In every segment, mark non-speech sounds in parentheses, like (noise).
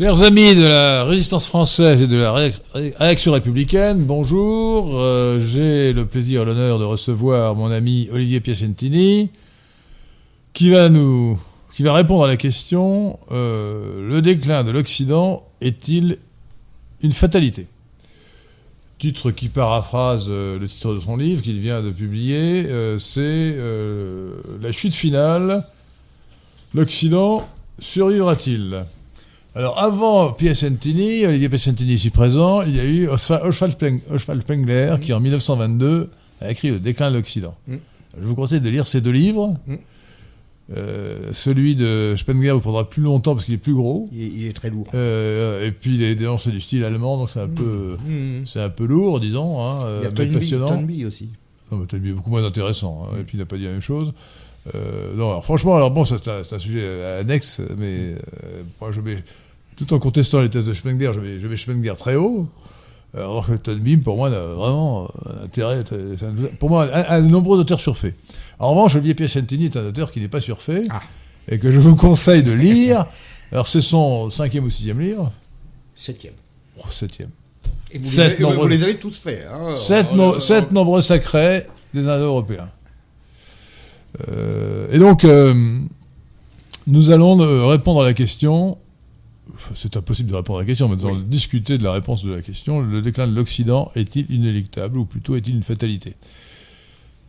Chers amis de la résistance française et de la réaction républicaine, bonjour. Euh, j'ai le plaisir et l'honneur de recevoir mon ami Olivier Piacentini, qui va nous, répondre à la question euh, le déclin de l'Occident est-il une fatalité? Titre qui paraphrase euh, le titre de son livre qu'il vient de publier, c'est La chute finale. L'Occident survivra-t-il? Alors, avant Piacentini, Olivier Piacentini ici présent, il y a eu Oswald Spengler qui, en 1922, a écrit Le déclin de l'Occident. Mm. Je vous conseille de lire ces deux livres. Mm. Euh, celui de Spengler vous prendra plus longtemps parce qu'il est plus gros. Il, est très lourd. Euh, et puis les c'est du style allemand, donc c'est un, mm. peu, c'est un peu lourd, disons. Hein, il y a mais passionnant. aussi. Non, mais Tonby est beaucoup moins intéressant. Hein, et puis il n'a pas dit la même chose. Euh, non, alors, franchement, alors bon, c'est un, sujet annexe, mais moi je mets tout en contestant les thèses de Spengler, je mets, je très haut. Alors que Tonbim, pour moi, a vraiment un intérêt. Pour moi, un, de nombreux auteurs surfaits. En revanche, Olivier Piacentini est un auteur qui n'est pas surfait ah. et que je vous conseille de lire. Alors, c'est son cinquième ou sixième livre Septième. Oh, septième. Et vous, sept les, nombreux, vous les avez tous faits. Hein sept, nombreux sacrés des Indo-Européens. Euh, et donc, euh, nous allons euh, répondre à la question c'est impossible de répondre à la question, mais nous allons discuter de la réponse de la question. Le déclin de l'Occident est-il inéluctable ou plutôt est-il une fatalité?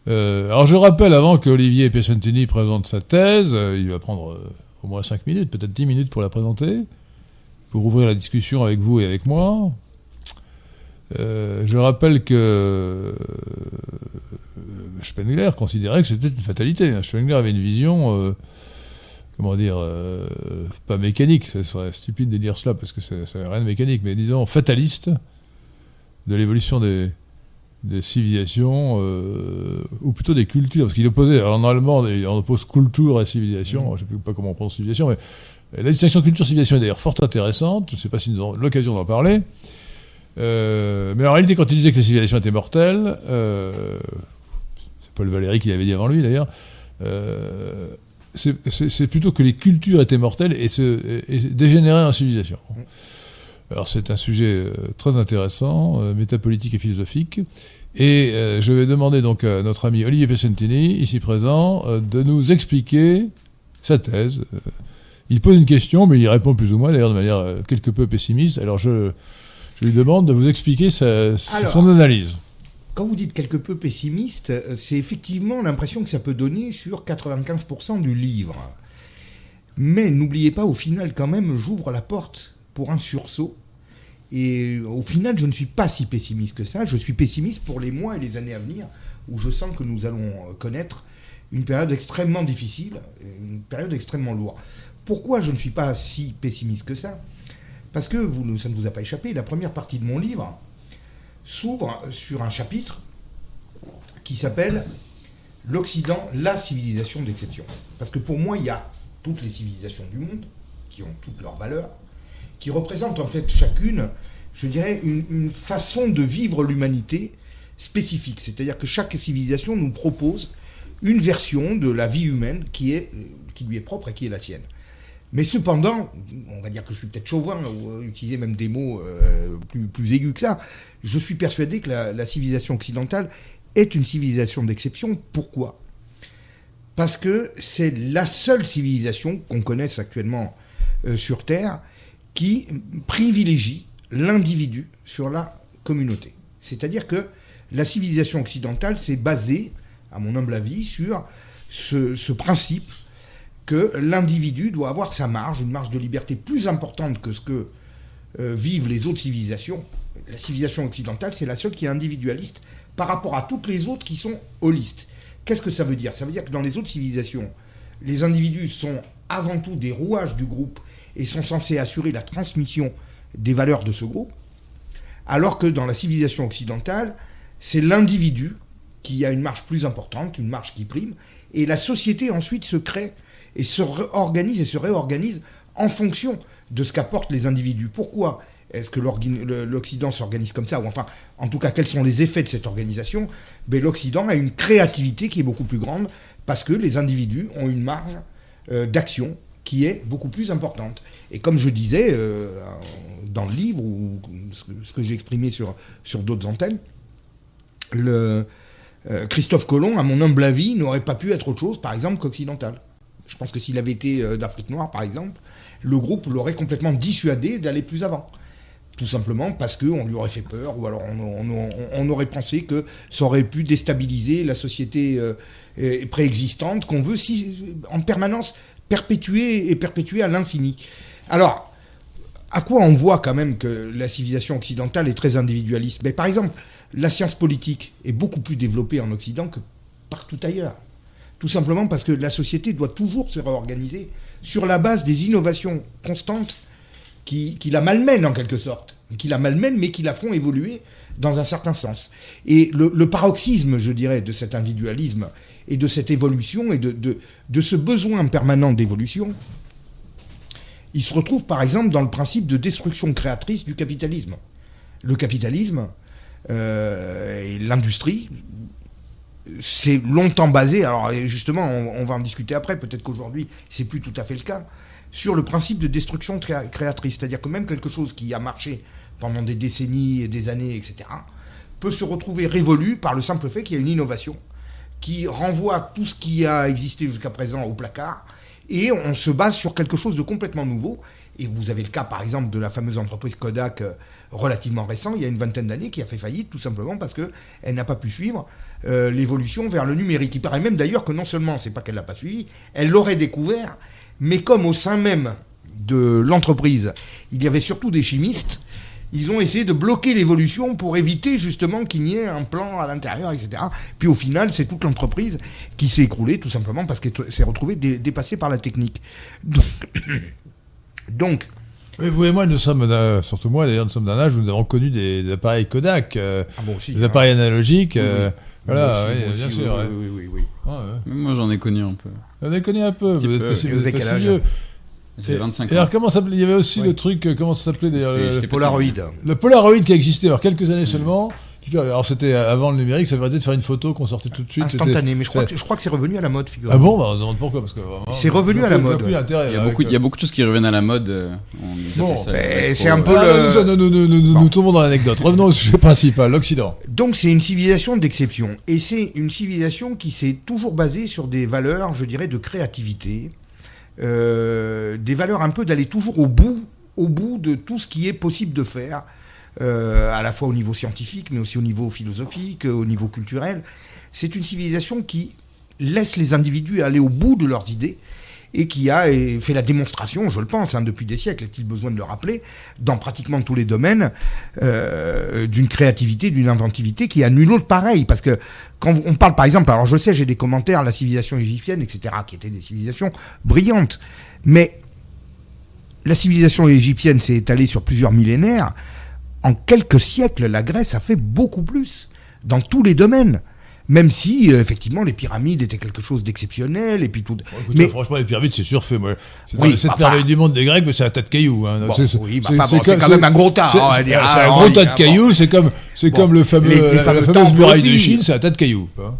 Euh, Alors je rappelle, avant que Olivier Piacentini présente sa thèse, il va prendre au moins 5 minutes, peut-être 10 minutes pour la présenter, pour ouvrir la discussion avec vous et avec moi. Je rappelle que Spengler considérait que c'était une fatalité. Spengler avait une vision comment dire, euh, pas mécanique, ce serait stupide de dire cela parce que c'est rien de mécanique, mais disons fataliste de l'évolution des, civilisations, euh, ou plutôt des cultures, parce qu'il opposait, alors en allemand, on oppose culture et civilisation, je ne sais pas comment on prononce civilisation, mais la distinction culture-civilisation est d'ailleurs fort intéressante, je ne sais pas si nous avons l'occasion d'en parler, euh, mais en réalité, quand il disait que les civilisations étaient mortelles, c'est Paul Valéry qui l'avait dit avant lui d'ailleurs, c'est plutôt que les cultures étaient mortelles et, dégénéraient en civilisation. Alors c'est un sujet euh, très intéressant, euh, métapolitique et philosophique. Et euh, je vais demander donc à notre ami Olivier Pesentini, ici présent, de nous expliquer sa thèse. il pose une question, mais il y répond plus ou moins, d'ailleurs de manière quelque peu pessimiste. Alors je, lui demande de vous expliquer son analyse. Quand vous dites quelque peu pessimiste, euh, c'est effectivement l'impression que ça peut donner sur 95% du livre. Mais n'oubliez pas, au final, quand même, j'ouvre la porte pour un sursaut. Et au final, je ne suis pas si pessimiste que ça. Je suis pessimiste pour les mois et les années à venir, où je sens que nous allons connaître une période extrêmement difficile, une période extrêmement lourde. Pourquoi je ne suis pas si pessimiste que ça? Parce que ça ne vous a pas échappé, la première partie de mon livre, s'ouvre sur un chapitre qui s'appelle L'Occident, la civilisation d'exception. Parce que pour moi, il y a toutes les civilisations du monde, qui ont toutes leurs valeurs, qui représentent en fait chacune, je dirais, une, façon de vivre l'humanité spécifique. C'est-à-dire que chaque civilisation nous propose une version de la vie humaine qui, qui lui est propre et qui est la sienne. Mais cependant, on va dire que je suis peut-être chauvin, ou euh, utiliser même des mots euh, plus, aigus que ça, je suis persuadé que la, civilisation occidentale est une civilisation d'exception. Pourquoi? Parce que c'est la seule civilisation qu'on connaisse actuellement euh, sur Terre qui privilégie l'individu sur la communauté. C'est-à-dire que la civilisation occidentale s'est basée, à mon humble avis, sur ce principe que l'individu doit avoir sa marge, une marge de liberté plus importante que ce que euh, vivent les autres civilisations. La civilisation occidentale, c'est la seule qui est individualiste par rapport à toutes les autres qui sont holistes. Qu'est-ce que ça veut dire? Ça veut dire que dans les autres civilisations, les individus sont avant tout des rouages du groupe et sont censés assurer la transmission des valeurs de ce groupe, alors que dans la civilisation occidentale, c'est l'individu qui a une marge plus importante, une marge qui prime, et la société ensuite se crée et se réorganise et se réorganise en fonction de ce qu'apportent les individus. Pourquoi est-ce que l'Occident s'organise comme ça Ou enfin, en tout cas, quels sont les effets de cette organisation? Ben, L'Occident a une créativité qui est beaucoup plus grande parce que les individus ont une marge euh, d'action qui est beaucoup plus importante. Et comme je disais dans le livre, ou ce que, j'ai exprimé sur, sur d'autres antennes, le, Christophe Colomb, à mon humble avis, n'aurait pas pu être autre chose, par exemple, qu'occidental. Je pense que s'il avait été d'Afrique noire, par exemple, le groupe l'aurait complètement dissuadé d'aller plus avant tout simplement parce qu'on lui aurait fait peur, ou alors on, aurait pensé que ça aurait pu déstabiliser la société euh, euh, préexistante qu'on veut si, en permanence perpétuer et perpétuer à l'infini. Alors, à quoi on voit quand même que la civilisation occidentale est très individualiste? Mais Par exemple, la science politique est beaucoup plus développée en Occident que partout ailleurs. Tout simplement parce que la société doit toujours se réorganiser sur la base des innovations constantes qui, la malmènent en quelque sorte, qui la malmènent mais qui la font évoluer dans un certain sens. Et le, paroxysme, je dirais, de cet individualisme et de cette évolution et de, ce besoin permanent d'évolution, il se retrouve par exemple dans le principe de destruction créatrice du capitalisme. Le capitalisme euh, et l'industrie, c'est longtemps basé, alors justement on, va en discuter après, peut-être qu'aujourd'hui c'est plus tout à fait le cas, sur le principe de destruction créatrice. C'est-à-dire que même quelque chose qui a marché pendant des décennies et des années, etc., peut se retrouver révolu par le simple fait qu'il y a une innovation qui renvoie tout ce qui a existé jusqu'à présent au placard et on se base sur quelque chose de complètement nouveau. Et vous avez le cas, par exemple, de la fameuse entreprise Kodak euh, relativement récent, il y a une vingtaine d'années, qui a fait faillite tout simplement parce qu'elle n'a pas pu suivre euh, l'évolution vers le numérique. Il paraît même d'ailleurs que non seulement c'est pas qu'elle l'a pas suivi, elle l'aurait découvert, mais comme au sein même de l'entreprise, il y avait surtout des chimistes, ils ont essayé de bloquer l'évolution pour éviter justement qu'il n'y ait un plan à l'intérieur, etc. Puis au final, c'est toute l'entreprise qui s'est écroulée tout simplement parce qu'elle s'est retrouvée dépassée par la technique. Vous et moi, nous sommes, surtout moi d'ailleurs, nous sommes d'un âge où nous avons connu des, appareils Kodak, euh, ah des appareils analogiques. Voilà, oui, bien sûr. Oui, oui, oui. Moi, j'en ai connu un peu. J'en ai connu un peu. Vous êtes pas si vieux. J'ai 25 ans. Et alors, comment ça Il y avait aussi le truc, euh, comment ça s'appelait d'ailleurs le, Polaroid. Le Polaroid qui a existé, alors quelques années seulement. Alors c'était avant le numérique, ça veut dire de faire une photo qu'on sortait tout de suite. Instantané, mais je crois, que, je crois que c'est revenu à la mode, figure. Ah bon bah, On se demande pourquoi. parce que C'est revenu à la mode. il, y a beaucoup, il y a beaucoup de choses qui reviennent à la mode. Euh, bon, c'est un peu ah, le... Nous, nous, nous, nous, tombons dans l'anecdote. Revenons au sujet principal, l'Occident. Donc c'est une civilisation d'exception. Et c'est une civilisation qui s'est toujours basée sur des valeurs, je dirais, de créativité. Euh, des valeurs un peu d'aller toujours au bout, au bout de tout ce qui est possible de faire euh, à la fois au niveau scientifique, mais aussi au niveau philosophique, au niveau culturel. C'est une civilisation qui laisse les individus aller au bout de leurs idées et qui a fait la démonstration, je le pense, hein, depuis des siècles, est-il besoin de le rappeler, dans pratiquement tous les domaines, euh, d'une créativité, d'une inventivité qui a nul autre pareil. Parce que quand on parle, par exemple, alors je sais, j'ai des commentaires, la civilisation égyptienne, etc., qui étaient des civilisations brillantes, mais la civilisation égyptienne s'est étalée sur plusieurs millénaires en quelques siècles, la Grèce a fait beaucoup plus dans tous les domaines. Même si, euh, effectivement, les pyramides étaient quelque chose d'exceptionnel, et puis tout. mais franchement, les pyramides, c'est surfait. Moi. C'est oui, cette merveille du monde des Grecs, mais c'est un tas de cailloux. Hein. c'est quand même un gros tas. C'est un ah, gros tas de cailloux. C'est comme, c'est comme le fameux, la, fameuse muraille de Chine, c'est un tas de cailloux. Hein.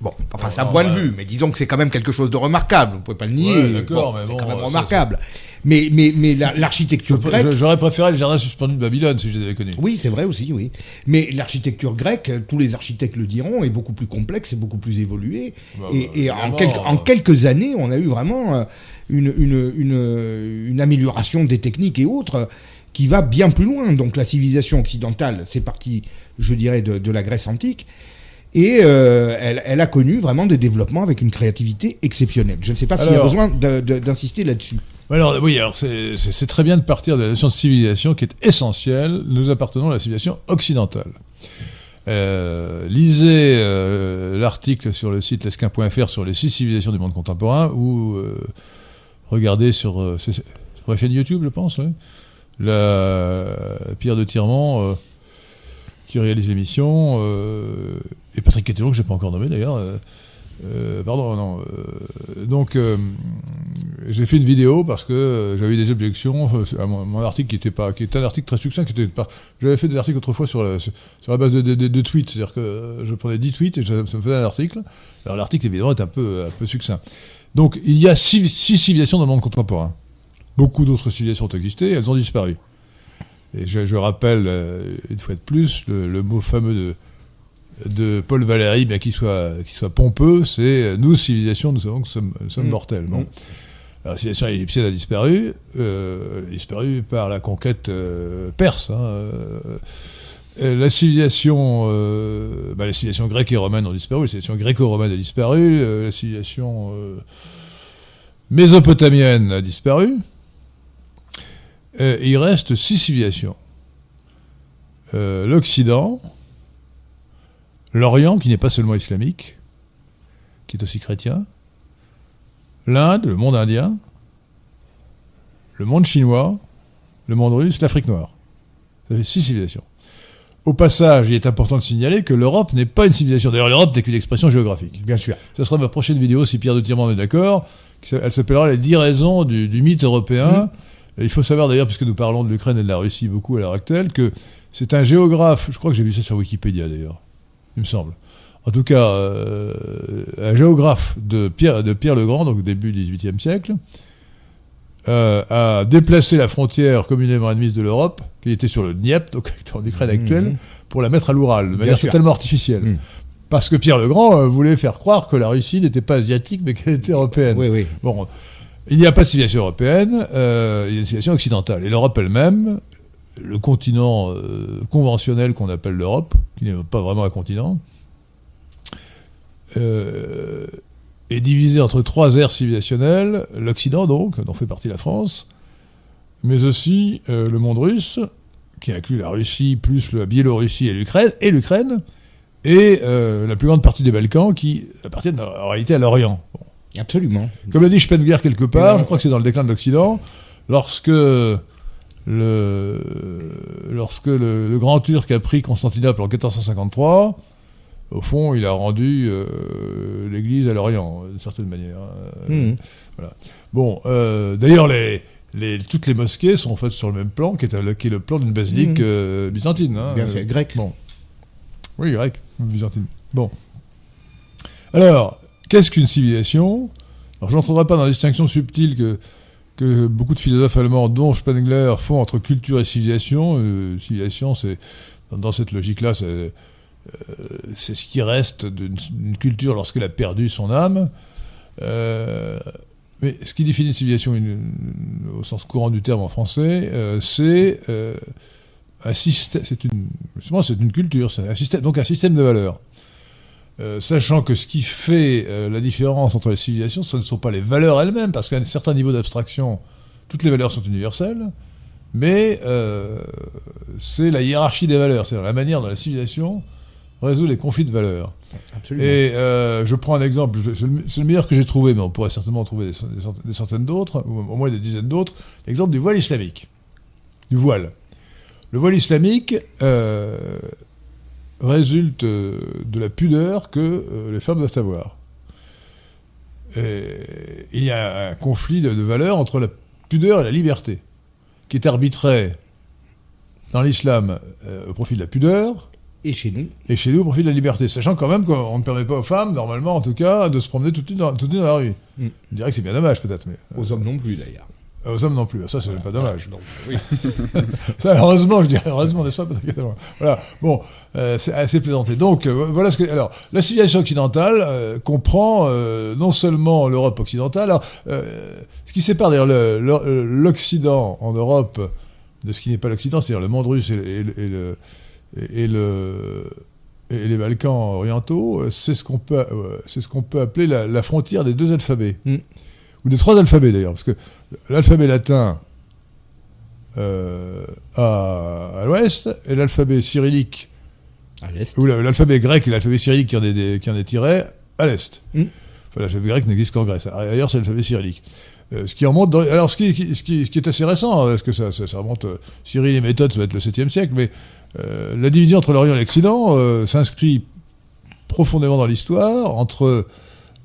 Bon, enfin, c'est un point de vue, mais disons que c'est quand même quelque chose de remarquable. Vous pouvez pas le nier. d'accord, mais bon, c'est quand même remarquable. Mais, mais, mais l'architecture grecque. J'aurais préféré le jardin suspendu de Babylone si je l'avais connu. Oui, c'est vrai aussi, oui. Mais l'architecture grecque, tous les architectes le diront, est beaucoup plus complexe et beaucoup plus évoluée. Bah, et, bah, en, quelques, en, quelques années, on a eu vraiment euh, une, une, une, une amélioration des techniques et autres qui va bien plus loin. Donc la civilisation occidentale, c'est parti, je dirais, de, de la Grèce antique. Et euh, elle, a connu vraiment des développements avec une créativité exceptionnelle. Je ne sais pas s'il y a besoin d'insister là-dessus. Alors oui, alors c'est très bien de partir de la notion de civilisation qui est essentielle. Nous appartenons à la civilisation occidentale. Euh, lisez euh, l'article sur le site lesquin.fr sur les six civilisations du monde contemporain ou regardez sur, la chaîne YouTube, je pense, la Pierre de Tirement qui réalise l'émission, euh, et Patrick Kettelon, que je n'ai pas encore nommé d'ailleurs. Euh, euh, pardon, non. donc, j'ai fait une vidéo parce que j'avais des objections à mon, article qui était pas, qui était un article très succinct. J'avais fait des articles autrefois sur la, sur, la base de, tweets, c'est-à-dire que je prenais 10 tweets et ça me faisait un article. Alors l'article évidemment est un peu, un peu succinct. Donc il y a six, civilisations dans le monde contemporain. Beaucoup d'autres civilisations ont existé, elles ont disparu. Et je, rappelle euh, une fois de plus le, mot fameux de, de Paul Valéry, bien qu'il soit, soit pompeux, c'est nous, civilisation, nous savons que nous sommes, mm. mortels. Bon. Mm. la civilisation égyptienne a disparu, euh, a disparu par la conquête euh, perse. Hein, la civilisation, bah, la civilisation grecque et romaine ont disparu, la civilisation gréco-romaine a disparu, la civilisation mésopotamienne a disparu. il reste six civilisations. L'Occident, l'Orient, qui n'est pas seulement islamique, qui est aussi chrétien, l'Inde, le monde indien, le monde chinois, le monde russe, l'Afrique noire. Ça fait six civilisations. Au passage, il est important de signaler que l'Europe n'est pas une civilisation. D'ailleurs, l'Europe n'est qu'une expression géographique. Bien sûr. Ce sera ma prochaine vidéo, si Pierre de Tirement est d'accord. Elle s'appellera Les dix raisons du, mythe européen. Mmh. Il faut savoir d'ailleurs, puisque nous parlons de l'Ukraine et de la Russie beaucoup à l'heure actuelle, que c'est un géographe, je crois que j'ai vu ça sur Wikipédia d'ailleurs, il me semble. En tout cas, euh, un géographe de Pierre, de Pierre le Grand, donc au début du XVIIIe siècle, euh, a déplacé la frontière communément admise de l'Europe, qui était sur le Dniepr, donc (laughs) en Ukraine actuelle, mmh. pour la mettre à l'Oural, de manière totalement artificielle. Mmh. Parce que Pierre le Grand euh, voulait faire croire que la Russie n'était pas asiatique, mais qu'elle était européenne. Oui, oui. Bon, il n'y a pas de civilisation européenne, il y a une civilisation occidentale. Et l'Europe elle-même, le continent euh, conventionnel qu'on appelle l'Europe, qui n'est pas vraiment un continent, euh, est divisé entre trois aires civilisationnelles, l'Occident donc, dont fait partie la France, mais aussi euh, le monde russe, qui inclut la Russie, plus la Biélorussie et l'Ukraine, et l'Ukraine, et la plus grande partie des Balkans qui appartiennent en réalité à l'Orient. Absolument. Comme l'a dit Spenger quelque part, je crois que c'est dans le déclin de l'Occident, lorsque le, lorsque le, Grand Turc a pris Constantinople en 1453, au fond, il a rendu euh, l'Église à l'Orient, d'une certaine manière. Hein. Mmh. Voilà. Bon, euh, d'ailleurs, les, les, toutes les mosquées sont faites sur le même plan, qui est, le plan d'une basilique mmh. euh, byzantine. Hein. Bien sûr, grec. Bon. Oui, grec, byzantine. Bon. Alors, qu'est-ce qu'une civilisation? Alors, je n'entrerai pas dans la distinction subtile que que beaucoup de philosophes allemands, dont Spengler, font entre culture et civilisation. Euh, civilisation, c'est dans cette logique-là, c'est euh, ce qui reste d'une culture lorsqu'elle a perdu son âme. Euh, mais ce qui définit une civilisation au sens courant du terme en français, c'est un système, c'est une, une culture, donc un système de valeurs. Euh, sachant que ce qui fait euh, la différence entre les civilisations, ce ne sont pas les valeurs elles-mêmes, parce qu'à un certain niveau d'abstraction, toutes les valeurs sont universelles, mais euh, c'est la hiérarchie des valeurs, c'est-à-dire la manière dont la civilisation résout les conflits de valeurs. Absolument. Et je prends un exemple, c'est le meilleur que j'ai trouvé, mais on pourrait certainement trouver des, centaines d'autres, ou au moins des dizaines d'autres, l'exemple du voile islamique. Du voile. Le voile islamique, résulte euh, de la pudeur que euh, les femmes doivent avoir. il y a un conflit de, valeurs entre la pudeur et la liberté, qui est arbitré dans l'islam euh, au profit de la pudeur. Et chez nous. Et chez nous au profit de la liberté. Sachant quand même qu'on ne permet pas aux femmes, normalement en tout cas, de se promener toute nuit dans, toute dans la rue. Mm. On dirait que c'est bien dommage peut-être. Mais, Aux hommes non plus d'ailleurs. Euh, aux hommes non plus. Ça, c'est pas dommage. oui. (laughs) ça, heureusement, je dirais heureusement, n'est-ce pas Voilà. Bon, euh, c'est assez plaisanté. Donc, euh, voilà ce que. Alors, la civilisation occidentale comprend non seulement l'Europe occidentale. Alors, ce qui sépare d'ailleurs l'Occident en Europe de ce qui n'est pas l'Occident, c'est-à-dire le monde russe et, le, et, le, et les Balkans orientaux, c'est ce qu'on peut, c'est ce qu'on peut appeler la, frontière des deux alphabets. Mm ou des trois alphabets d'ailleurs, parce que l'alphabet latin euh, à, l'ouest et l'alphabet cyrillique, ou l'alphabet grec et l'alphabet cyrillique qui en est, qui en est tiré à l'est. Hmm. Enfin, l'alphabet grec n'existe qu'en Grèce. Ailleurs, c'est l'alphabet cyrillique. Euh, ce qui remonte. alors, ce qui, ce, qui, ce qui, est assez récent, parce que ça, ça, remonte. Euh, Cyril et méthodes, ça va être le 7e siècle, mais la division entre l'Orient et l'Occident s'inscrit profondément dans l'histoire, entre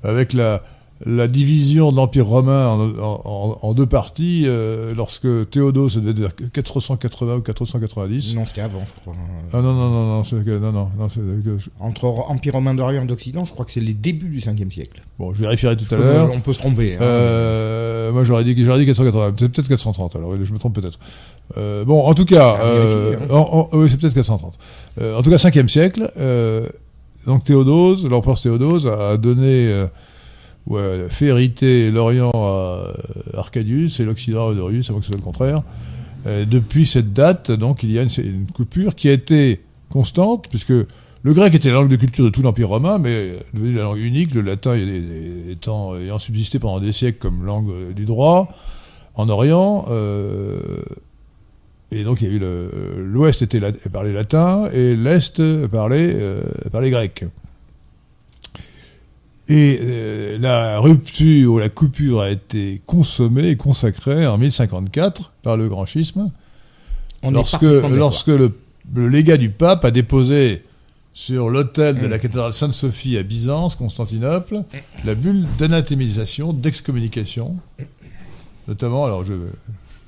avec la, la division de l'Empire romain en, deux parties euh, lorsque Théodose, devait être vers 480 ou 490. Non, c'était avant, je crois. Ah non, non, non, non, non, non, non Entre Empire romain d'Orient et d'Occident, je crois que c'est les débuts du 5e siècle. Bon, je vérifierai tout à l'heure. On peut se tromper. Hein. Euh, moi, j'aurais dit, dit 480, peut-être 430, alors je me trompe peut-être. Euh, bon, en tout cas, hein. oui, c'est peut-être 430. en tout cas, 5e siècle, donc Théodose, l'empereur Théodose a donné ouais, fait hériter l'Orient à Arcadius et l'Occident à Odorius, avant que ce soit le contraire. depuis cette date, donc, il y a une, coupure qui a été constante, puisque le grec était la langue de culture de tout l'Empire romain, mais devenu la langue unique, le latin ayant subsisté pendant des siècles comme langue du droit en Orient. Euh, et donc, l'Ouest était parlait latin et l'Est parlait, euh, parlait grec. Et euh, la rupture ou la coupure a été consommée et consacrée en 1054 par le grand schisme, lorsque, lorsque le, légat du pape a déposé sur l'autel de la mm. cathédrale Sainte-Sophie à Byzance, Constantinople, la bulle d'anathémisation, d'excommunication, notamment, alors je ne vais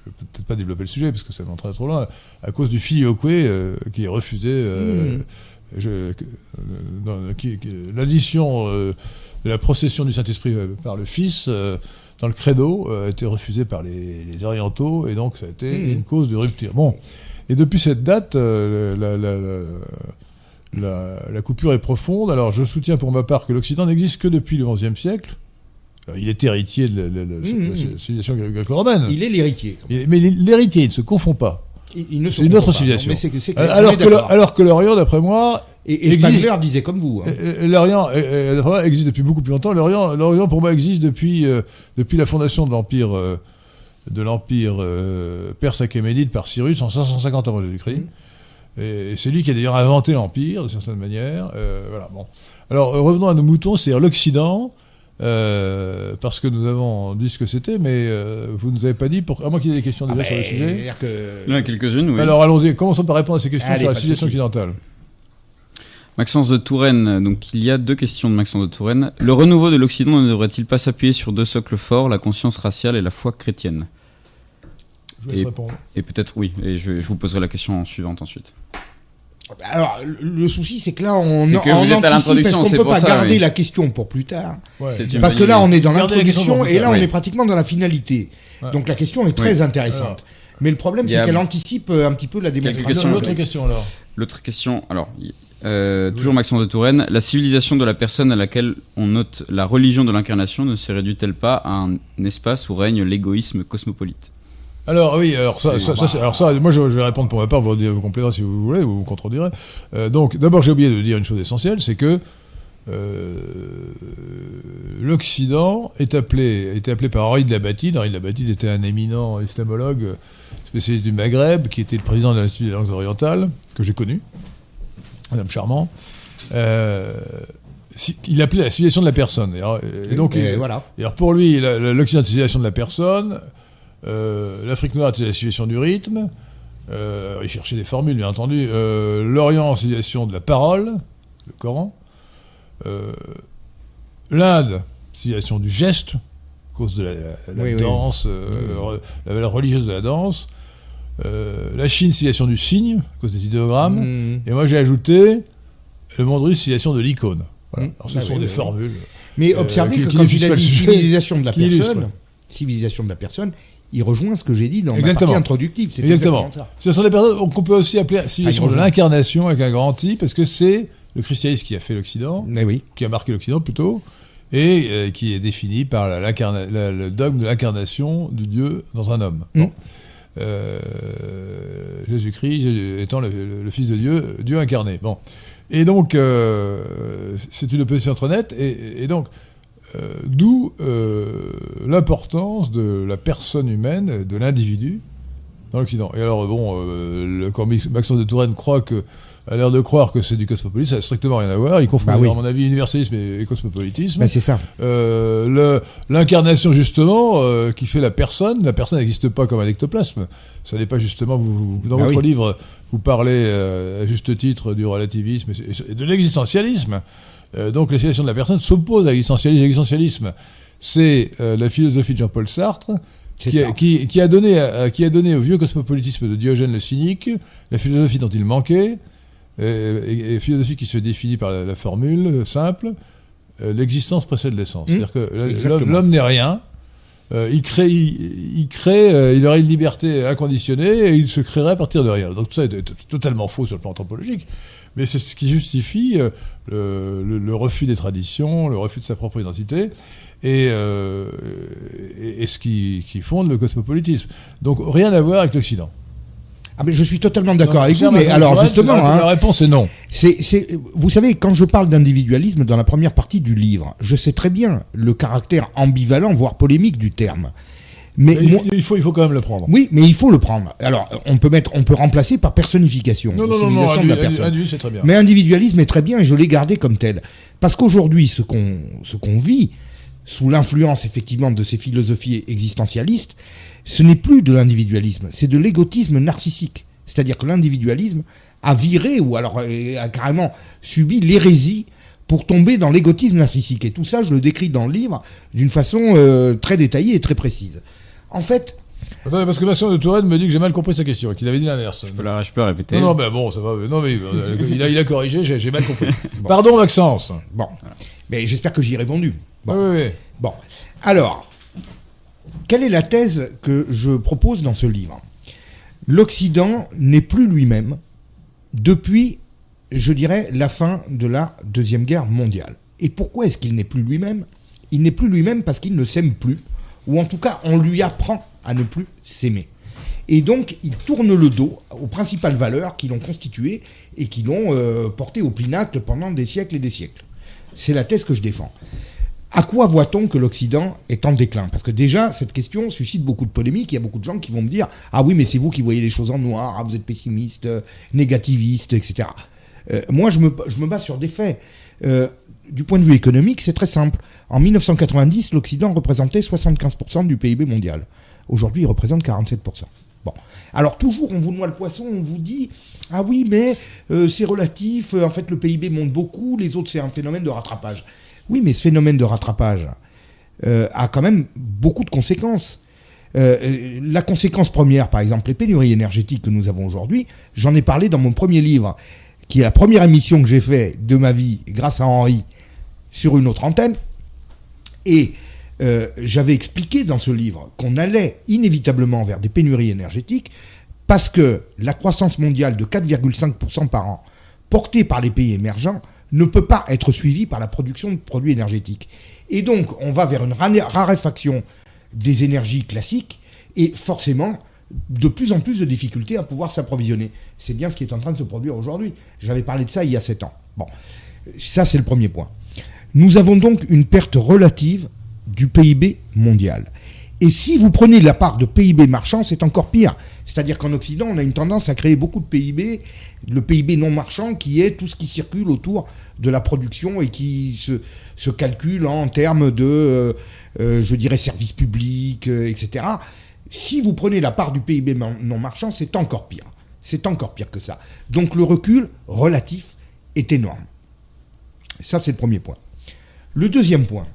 peut-être pas développer le sujet parce que ça m'entraîne trop loin, à cause du filioque euh, qui est refusé. Euh, mm. L'addition de la procession du Saint-Esprit euh, par le Fils euh, dans le credo euh, a été refusée par les, orientaux et donc ça a été mmh. une cause de rupture. Bon, et depuis cette date, la, coupure est profonde. Alors je soutiens pour ma part que l'Occident n'existe que depuis le XIe siècle. il est héritier de la, mmh. civilisation gréco-romaine. Il est l'héritier. Mais l'héritier, il ne se confond pas. C'est une autre civilisation. alors, que alors que l'Orient, d'après moi, et, et Spangler disait comme vous. Hein. L'Orient existe depuis beaucoup plus longtemps. L'Orient, pour moi, existe depuis, euh, depuis la fondation de l'Empire euh, de l'Empire euh, perse achéménide par Cyrus en 550 avant Jésus-Christ. Mm. Et c'est lui qui a d'ailleurs inventé l'Empire, de certaine manière. voilà, bon. Alors, revenons à nos moutons, c'est-à-dire l'Occident. parce que nous avons dit ce que c'était, mais vous ne nous avez pas dit, pour... à moins qu'il y ait des questions déjà ah sur le sujet. Il y en a quelques-unes, oui. Alors allons-y, commençons par répondre à ces questions sur la civilisation occidentale. Maxence de Touraine, donc il y a deux questions de Maxence de Touraine. Le renouveau de l'Occident ne devrait-il pas s'appuyer sur deux socles forts, la conscience raciale et la foi chrétienne? Je vais et, répondre. Et peut-être, oui, et je, vous poserai la question suivante ensuite. Alors, le souci, c'est que là, on, est que vous êtes à l'introduction, qu'on ne peut pas garder la question pour plus tard. Parce que là, on est dans l'introduction et là, on est pratiquement dans la finalité. Donc la question est très intéressante. Mais le problème, c'est qu'elle anticipe un petit peu la démonstration. L'autre question, alors L'autre question, alors, euh, toujours Maxence de Touraine, la civilisation de la personne à laquelle on note la religion de l'incarnation ne se réduit-elle pas à un espace où règne l'égoïsme cosmopolite? Alors oui, alors ça, alors ça, moi je, vais répondre pour ma part, vous, vous compléterez si vous voulez, ou vous contredirez. Euh, donc d'abord j'ai oublié de dire une chose essentielle, c'est que euh, l'Occident est appelé, était appelé par Henri de la Bâtide. Henri de la Bâtide était un éminent islamologue spécialiste du Maghreb, qui était le président de l'Institut des langues orientales, que j'ai connu un homme charmant. Euh, il appelait la civilisation de la personne. Et, donc, voilà. Et alors pour lui, l'Occident est la civilisation de la personne, euh, l'Afrique noire était la civilisation du rythme, euh, il cherchait des formules, bien entendu, l'Orient, civilisation de la parole, le Coran, l'Inde, civilisation du geste, cause de la, danse, la valeur religieuse de la danse, euh, la Chine, civilisation du signe, à cause des idéogrammes. Mm. Et moi, j'ai ajouté le monde russe, civilisation de l'icône. Voilà. Mm. Alors, ce ah sont des formules. Mais euh, observez que quand il a dit civilisation de la personne, civilisation de la personne, il rejoint ce que j'ai dit dans exactement. ma partie introductive. C'est exactement. ça. Ce sont des personnes qu'on peut aussi appeler civilisation ah, de l'incarnation avec un grand I, parce que c'est le christianisme qui a fait l'Occident, oui. qui a marqué l'Occident plutôt, et euh, qui est défini par la, le dogme de l'incarnation du Dieu dans un homme. Mm. Euh, Jésus-Christ étant le, Fils de Dieu, Dieu incarné. Bon. Et donc, euh, c'est une opposition très nette, et, donc, euh, d'où l'importance de la personne humaine, de l'individu, dans l'Occident. Et alors, bon, quand Maxence de Touraine croit que a l'air de croire que c'est du cosmopolitisme, ça n'a strictement rien à voir. Il confond, bah à mon avis, universalisme et, cosmopolitisme. Bah c'est ça. Euh, L'incarnation, justement, euh, qui fait la personne, la personne n'existe pas comme un ectoplasme. Ça n'est pas justement, vous, dans bah votre livre, vous parlez euh, à juste titre du relativisme et de l'existentialisme. Euh, donc, situation de la personne s'oppose à l'existentialisme. L'existentialisme, c'est euh, la philosophie de Jean-Paul Sartre, qui a, qui- qui a donné, qui a donné au vieux cosmopolitisme de Diogène le cynique la philosophie dont il manquait, et, et philosophie qui se définit par la, la formule euh, simple euh, l'existence précède l'essence. C'est-à-dire que l'homme n'est rien. euh, il crée, il, il crée, euh, il aurait une liberté inconditionnée et il se créerait à partir de rien. Donc tout ça est totalement faux sur le plan anthropologique, mais c'est ce qui justifie euh, le, refus des traditions, le refus de sa propre identité et, euh, et, et ce qui, qui fonde le cosmopolitisme. Donc rien à voir avec l'Occident. Ah, mais je suis totalement d'accord avec vous, mais alors justement, la, hein, la réponse est non. c'est, c'est- vous savez, quand je parle d'individualisme dans la première partie du livre, je sais très bien le caractère ambivalent, voire polémique du terme. Mais Mais il, moi- faut, il, faut, il faut quand même le prendre. oui, mais il faut le prendre. Alors, on peut mettre, on peut remplacer par personnification. Non, non, non, non, personne. individu, c'est très bien. Mais individualisme est très bien et je l'ai gardé comme tel. Parce qu'aujourd'hui, ce qu'on ce qu'on vit, sous l'influence effectivement de ces philosophies existentialistes, ce n'est plus de l'individualisme, c'est de l'égotisme narcissique. C'est-à-dire que l'individualisme a viré ou alors euh, a carrément subi l'hérésie pour tomber dans l'égotisme narcissique. Et tout ça, je le décris dans le livre d'une façon euh, très détaillée et très précise. En fait, Attendez, parce que Vincent de Touraine me dit que j'ai mal compris sa question et qu'il avait dit l'inverse. Je peux la, je peux la répéter. Non, non, mais bon, ça va. Non, mais euh, (laughs) il a, il a corrigé, j'ai j'ai mal compris. (laughs) Pardon, Maxence. bon, mais j'espère que j'y ai répondu. Bon. Oui, oui, oui. Bon, alors, quelle est la thèse que je propose dans ce livre? L'Occident n'est plus lui-même depuis, je dirais, la fin de la Deuxième Guerre mondiale. Et pourquoi est-ce qu'il n'est plus lui-même? Il n'est plus lui-même parce qu'il ne s'aime plus, ou en tout cas, on lui apprend à ne plus s'aimer. Et donc, il tourne le dos aux principales valeurs qui l'ont constitué et qui l'ont euh, porté au pinacle pendant des siècles et des siècles. C'est la thèse que je défends. À quoi voit-on que l'Occident est en déclin? Parce que déjà, cette question suscite beaucoup de polémiques. Il y a beaucoup de gens qui vont me dire Ah oui, mais c'est vous qui voyez les choses en noir, ah, vous êtes pessimiste, négativiste, etc. Euh, moi, je me, base sur des faits. Euh, du point de vue économique, c'est très simple. En 1990, l'Occident représentait 75% du PIB mondial. Aujourd'hui, il représente 47%. Bon. Alors, toujours, on vous noie le poisson, on vous dit Ah oui, mais euh, c'est relatif, en fait, le PIB monte beaucoup, les autres, c'est un phénomène de rattrapage. Oui, mais ce phénomène de rattrapage euh, a quand même beaucoup de conséquences. Euh, euh, la conséquence première, par exemple, les pénuries énergétiques que nous avons aujourd'hui, j'en ai parlé dans mon premier livre, qui est la première émission que j'ai fait de ma vie grâce à Henri sur une autre antenne. Et j'avais expliqué dans ce livre qu'on allait inévitablement vers des pénuries énergétiques parce que la croissance mondiale de 4,5% par an, portée par les pays émergents, ne peut pas être suivie par la production de produits énergétiques. Et donc, on va vers une raréfaction des énergies classiques et forcément de plus en plus de difficultés à pouvoir s'approvisionner. C'est bien ce qui est en train de se produire aujourd'hui. J'avais parlé de ça il y a 7 ans. Bon, ça c'est le premier point. Nous avons donc une perte relative du PIB mondial. Et si vous prenez la part de PIB marchand, c'est encore pire. C'est-à-dire qu'en Occident, on a une tendance à créer beaucoup de PIB, le PIB non marchand, qui est tout ce qui circule autour de la production et qui se, calcule en termes de, euh, euh, je dirais, services publics, euh, etc. Si vous prenez la part du PIB non marchand, c'est encore pire. C'est encore pire que ça. Donc le recul relatif est énorme. Ça, c'est le premier point. Le deuxième point,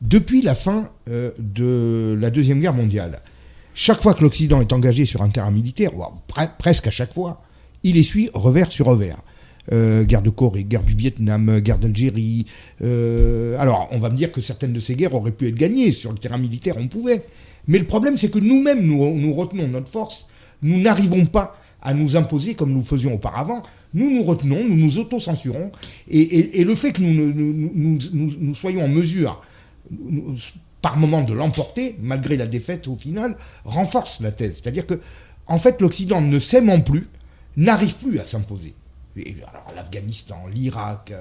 depuis la fin de la Deuxième Guerre mondiale, chaque fois que l'Occident est engagé sur un terrain militaire, presque à chaque fois, il essuie revers sur revers. Euh, guerre de Corée, guerre du Vietnam, guerre d'Algérie. euh, alors, on va me dire que certaines de ces guerres auraient pu être gagnées sur le terrain militaire, on pouvait. Mais le problème, c'est que nous-mêmes, nous, nous retenons notre force, nous n'arrivons pas à nous imposer comme nous faisions auparavant. Nous nous retenons, nous nous autocensurons, et, et- le fait que nous, soyons en mesure, par moment, de l'emporter, malgré la défaite au final, renforce la thèse. C'est-à-dire que, en fait, l'Occident ne s'aimant plus, n'arrive plus à s'imposer. Alors, l'Afghanistan, l'Irak,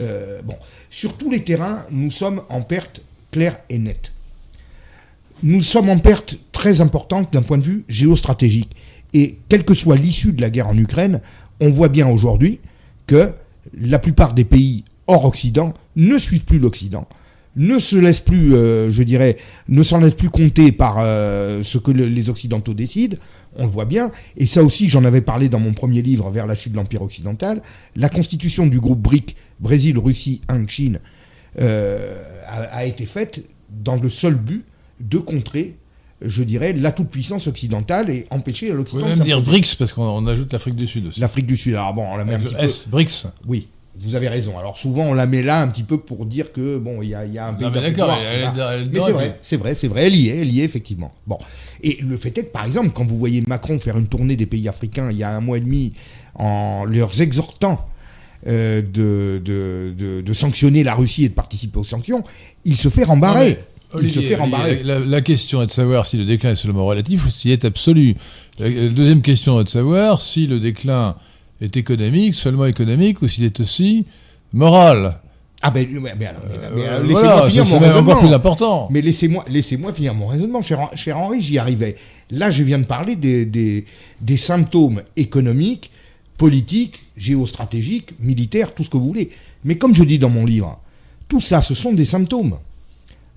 euh, bon, sur tous les terrains, nous sommes en perte claire et nette nous sommes en perte très importante d'un point de vue géostratégique. Et quelle que soit l'issue de la guerre en Ukraine, on voit bien aujourd'hui que la plupart des pays hors Occident ne suivent plus l'Occident, ne se laissent plus, euh, je dirais, ne s'en laissent plus compter par euh, ce que le- les Occidentaux décident. On le voit bien. Et ça aussi, j'en avais parlé dans mon premier livre, Vers la chute de l'Empire occidental. La constitution du groupe BRIC, Brésil, Russie, Inde, Chine, euh, a, a été faite dans le seul but de contrer, je dirais, la toute-puissance occidentale et empêcher l'Occident pouvez de même dire. BRICS, parce qu'on on ajoute l'Afrique du Sud aussi. L'Afrique du Sud, alors bon, on la met un petit peu... S, BRICS. Oui, vous avez raison. Alors souvent, on la met là un petit peu pour dire que, bon, il y a, il y a un pays d'accord, Mais c'est vrai, c'est vrai, c'est vrai, elle y est, elle y est, effectivement. Bon. Et le fait est que, par exemple, quand vous voyez Macron faire une tournée des pays africains il y a un mois et demi en leur exhortant euh, de, de, de- de sanctionner la Russie et de participer aux sanctions, il se fait rembarrer. Olivier, se fait rembarrer. Olivier, la, la question est de savoir si le déclin est seulement relatif ou s'il est absolu. La, la deuxième question est de savoir si le déclin est économique, seulement économique, ou s'il est aussi moral. Ah ben, mais, mais alors, mais- mais, Euh, laissez-moi voilà, finir mon même encore raisonnement. plus important. Mais laissez-moi laissez finir mon raisonnement, cher, cher Henri, j'y arrivais. Là, je viens de parler des, des, des symptômes économiques, politiques, géostratégiques, militaires, tout ce que vous voulez. Mais comme je dis dans mon livre, tout ça, ce sont des symptômes.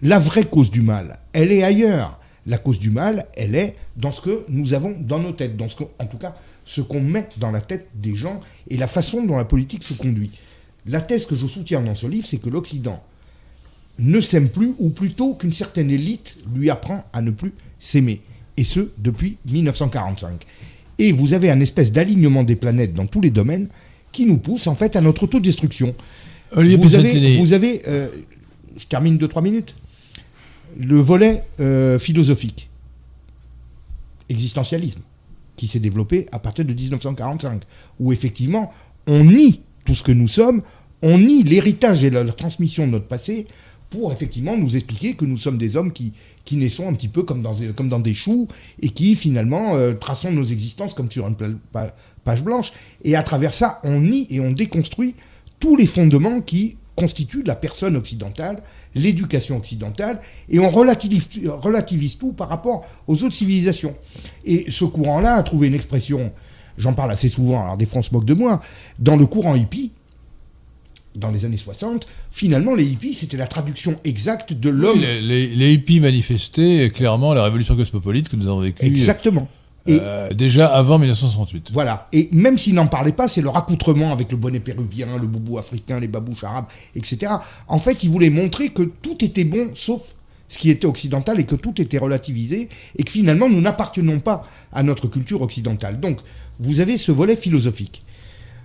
La vraie cause du mal, elle est ailleurs. La cause du mal, elle est dans ce que nous avons dans nos têtes, dans ce que, en tout cas, ce qu'on met dans la tête des gens et la façon dont la politique se conduit. La thèse que je soutiens dans ce livre, c'est que l'Occident ne s'aime plus, ou plutôt qu'une certaine élite lui apprend à ne plus s'aimer. Et ce, depuis 1945. Et vous avez un espèce d'alignement des planètes dans tous les domaines qui nous pousse en fait à notre autodestruction. Vous avez, vous avez euh, je termine 2-3 minutes, le volet euh, philosophique, existentialisme, qui s'est développé à partir de 1945, où effectivement on nie tout ce que nous sommes, on nie l'héritage et la, transmission de notre passé pour effectivement nous expliquer que nous sommes des hommes qui, qui naissons un petit peu comme dans, des- choux et qui finalement euh, traçons nos existences comme sur une page blanche. Et à travers ça, on nie et on déconstruit tous les fondements qui constituent la personne occidentale, l'éducation occidentale, et on relativise, relativise tout par rapport aux autres civilisations. Et ce courant-là a trouvé une expression, j'en parle assez souvent, alors des fois on se moque de moi, dans le courant hippie, dans les années 60, finalement les hippies c'était la traduction exacte de l'homme. Oui, les, les- les hippies manifestaient clairement la révolution cosmopolite que nous avons vécue Exactement. Et euh, déjà avant 1968. Voilà. Et même s'ils n'en parlaient pas, c'est leur accoutrement avec le bonnet péruvien, le boubou africain, les babouches arabes, etc. En fait, ils voulaient montrer que tout était bon, sauf ce qui était occidental, et que tout était relativisé, et que finalement, nous n'appartenons pas à notre culture occidentale. Donc, vous avez ce volet philosophique.